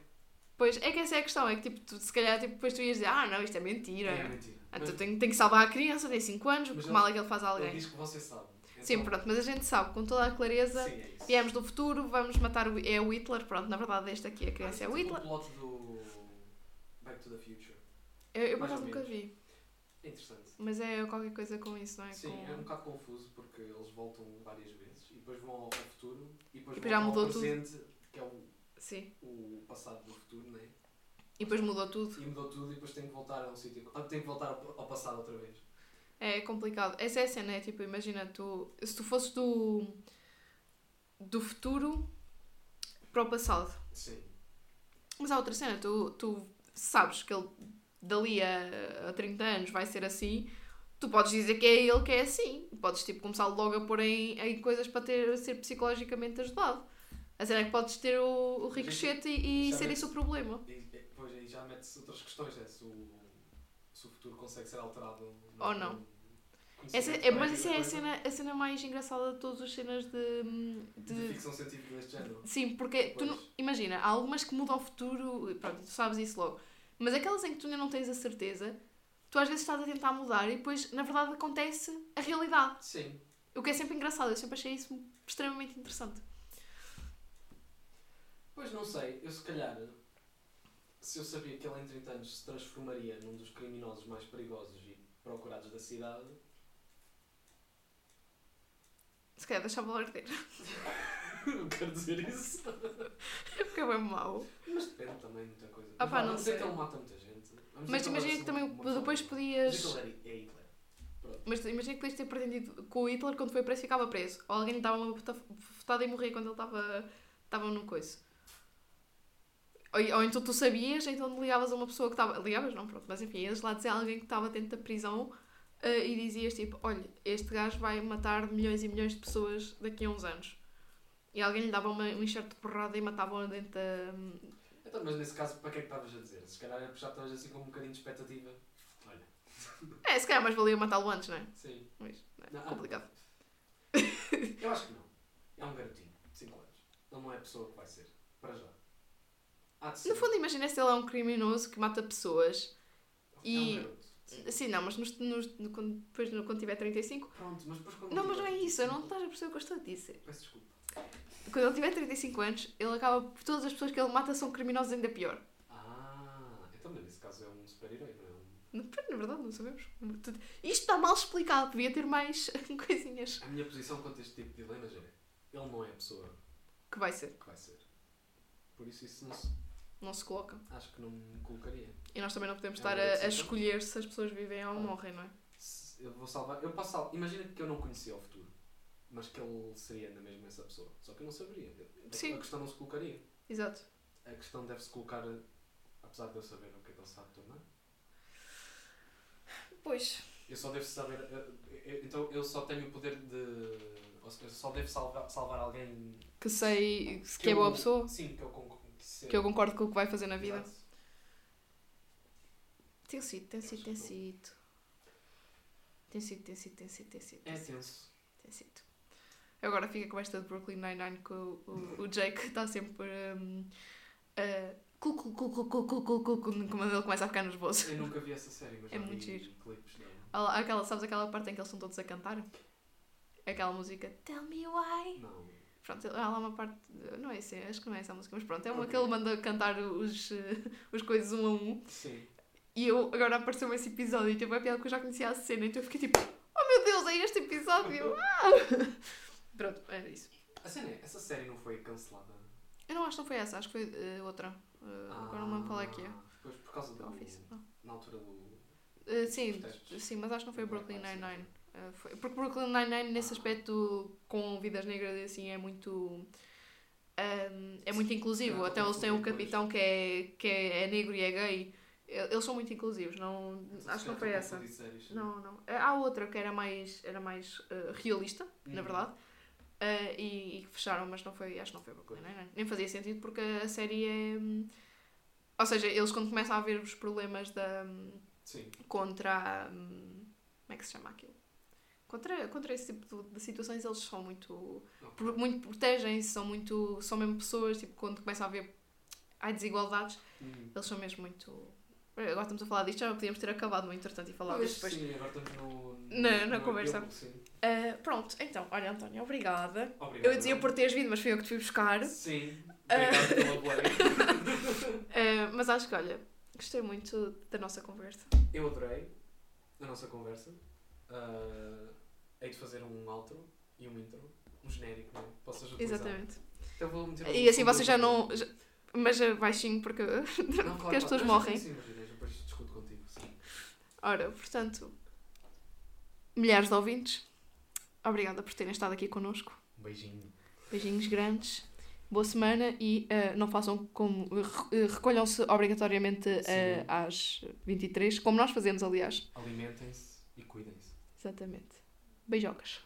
Pois é que essa é a questão, é que tipo, tu, se calhar tipo, depois tu ias dizer, ah não, isto é mentira. É mentira. Ah, Mas tem, tem que salvar a criança, tem 5 anos, que ele- mal é que ele faz a ele alguém. diz que você sabe. Sim, Então, pronto, mas a gente sabe com toda a clareza, Sim, é isso. viemos do futuro, vamos matar o, é o Hitler, pronto, na verdade este aqui, a criança é o Tipo Hitler. O plot do Back to the Future. Eu, eu por acaso nunca vi, É interessante. mas é qualquer coisa com isso, não é? Sim, com... é um bocado confuso porque eles voltam várias vezes e depois vão ao futuro e depois, E depois mudou ao tudo. presente, que é o, Sim, o passado do futuro, não é? e depois mudou tudo. E mudou tudo e depois tem que voltar a um sítio. ah, Tem que voltar ao passado outra vez. É complicado. Essa é a cena, é tipo, imagina, tu, se tu fosses do, do futuro para o passado, Sim. Mas há outra cena, tu, tu sabes que ele dali a, a 30 anos vai ser assim, tu podes dizer que é ele que é assim. Podes tipo, começar logo a pôr em, em coisas para ter, ser psicologicamente ajudado. A cena é que podes ter o, o ricochete e, e ser esse o problema. E, depois aí já mete-se outras questões, é se o, se o futuro consegue ser alterado Ou não. no Essa, conhecimento é, mas isso é a cena, a cena mais engraçada de todas as cenas de. de de... ficção científica deste género. Sim, porque tu Pois. não, imagina, há algumas que mudam o futuro, pronto, tu sabes isso logo. Mas aquelas em que tu ainda não tens a certeza, tu às vezes estás a tentar mudar e depois, na verdade, acontece a realidade. Sim. O que é sempre engraçado, eu sempre achei isso extremamente interessante. Pois não sei, eu se calhar, se eu sabia que ele em 30 anos se transformaria num dos criminosos mais perigosos e procurados da cidade, Se calhar deixava o arder, não quero dizer isso. porque é bem mau. Mas depende também de muita coisa. Ah pá, não vamos dizer sei. que ele mata muita gente. Vamos Mas dizer que ele imagina é que também uma pessoa depois podias. Vamos dizer que ele é é Hitler. Pronto. Mas imagina que podias ter pretendido com o Hitler quando foi preso ficava preso. Ou alguém lhe dava uma bofetada e morria quando ele estava estava no coiso. Ou, ou então tu sabias, então ligavas a uma pessoa que estava. Ligavas, não, pronto, mas enfim, ias lá dizer a alguém que estava dentro da prisão uh, e dizias tipo: Olha, este gajo vai matar milhões e milhões de pessoas daqui a uns anos. E alguém lhe dava uma, um enxerto de porrada e matava-o dentro da. Então, mas nesse caso, para que é que estavas a dizer? Se calhar já estavas assim com um bocadinho de expectativa. Olha. É, se calhar mais valia matá-lo antes, não é? Sim. Mas, é Não, ah, complicado. Eu acho que não. É um garotinho, de 5 anos. Ele não é a pessoa que vai ser. Para já. Há de ser. No fundo, imagina se ele é um criminoso que mata pessoas. É e- um garoto. Sim. Não, mas nos, nos- no- quando, depois no- quando tiver 35. Pronto, mas depois quando. Não, mas não é isso, eu não 35, estás a perceber o que eu estou a dizer. Peço desculpa. Quando ele tiver 35 anos, ele acaba por todas as pessoas que ele mata são criminosos ainda pior. Ah, então, nesse caso é um super-herói, não é? Um... Não, Na verdade, não sabemos. Isto está mal explicado, devia ter mais coisinhas. A minha posição quanto a este tipo de dilemas é: ele não é a pessoa Que vai ser. que vai ser. Por isso, isso não se- Não se coloca. acho que não me colocaria. E nós também não podemos É estar a, a escolher se as pessoas vivem ou Claro. morrem, não é? Eu vou salvar. Eu posso salvar. Imagina que eu não conhecia o futuro, mas que ele seria na mesma essa pessoa. Só que eu não saberia. A- Sim. A questão não se colocaria. Exato. A questão deve-se colocar, apesar de eu saber o que é que ele sabe tornar. Pois. Eu só devo saber. Então eu só tenho o poder de. Ou seja, só devo salvar, salvar alguém. Que sei que, é eu- boa pessoa. Sim, que eu concordo. Sim. que eu concordo com o que vai fazer na vida. Exato. Tem sido, tem sido, tem sido. Tem sido, tem sido, tem sido, tem sido. É tenso. Tem sido. Agora fica com esta de Brooklyn Nine-Nine com o, o, o Jake está sempre. Um, uh, como ele começa a ficar nervoso. Eu nunca vi essa série, mas é muito giro. clipes. Aquela, sabes aquela parte em que eles estão todos a cantar? Aquela música Tell Me Why. Não. Pronto, há lá uma parte. Não é esse, acho que não é essa a música, mas pronto, é uma Ok. que ele manda cantar os, os coisas um a um. Sim. E eu agora apareceu-me esse episódio e teve a piada que eu já conhecia a cena, então eu fiquei tipo, oh meu Deus, é este episódio! Ah! Pronto, era isso. A cena é, essa série não foi cancelada. Eu não acho que não foi essa, acho que foi eh, outra. Eh, agora não me lembro qual é que é. Pois por causa do. Office. Na altura do. Eh, sim, sim, mas acho que não foi Não Brooklyn. Nine-Nine. Eh, foi- porque Brooklyn Nine-Nine, nesse aspecto, com vidas negras, assim, é muito. ehm, é muito inclusivo. calhar Até eles têm um capitão que é, que é, é negro e é gay. Eles são muito inclusivos. Não, acho que não foi essa. Não, não. Eh, Há outra que era mais, era mais eh, realista, na Uhum. verdade. Eh, e, e fecharam, mas não foi, acho que não foi Brooklyn Nine-Nine. Nem fazia sentido porque a série é. hum, Ou seja, eles quando começam a ver os problemas da, hum, Sim. contra. hum, Como é que se chama aquilo? Contra, contra esse tipo de, situações, eles são muito. pro- muito protegem-se, são muito. são mesmo pessoas, tipo, quando começam a ver. há desigualdades, Uhum. eles são mesmo muito. Agora estamos a falar disto, já podíamos ter acabado no entretanto e Pois, disto depois. Sim, agora estamos no. Na- na no conversa. Uh, pronto, então, olha, António, obrigada. Obrigado. Eu ia dizer por teres vindo, mas fui eu que te fui buscar. Sim. Ah. Obrigado pela boleia. Uh, mas acho que, olha, gostei muito da nossa conversa. Eu adorei a nossa conversa. Ah, hei de fazer um outro e um intro. Um genérico, não é? Possas utilizar. Exatamente. Então vou meter E assim vocês já não. já- mas uh, baixinho, porque. Não, claro, porque as pessoas claro. morrem. Sim, sim, mas depois discuto contigo. Sim. Ora, portanto, milhares de ouvintes, obrigada por terem estado aqui connosco. Um beijinho. Beijinhos grandes. Boa semana e uh, não façam como. re- recolham-se obrigatoriamente uh, às 23, como nós fazemos, aliás. Alimentem-se e cuidem-se. Exatamente. Beijocas.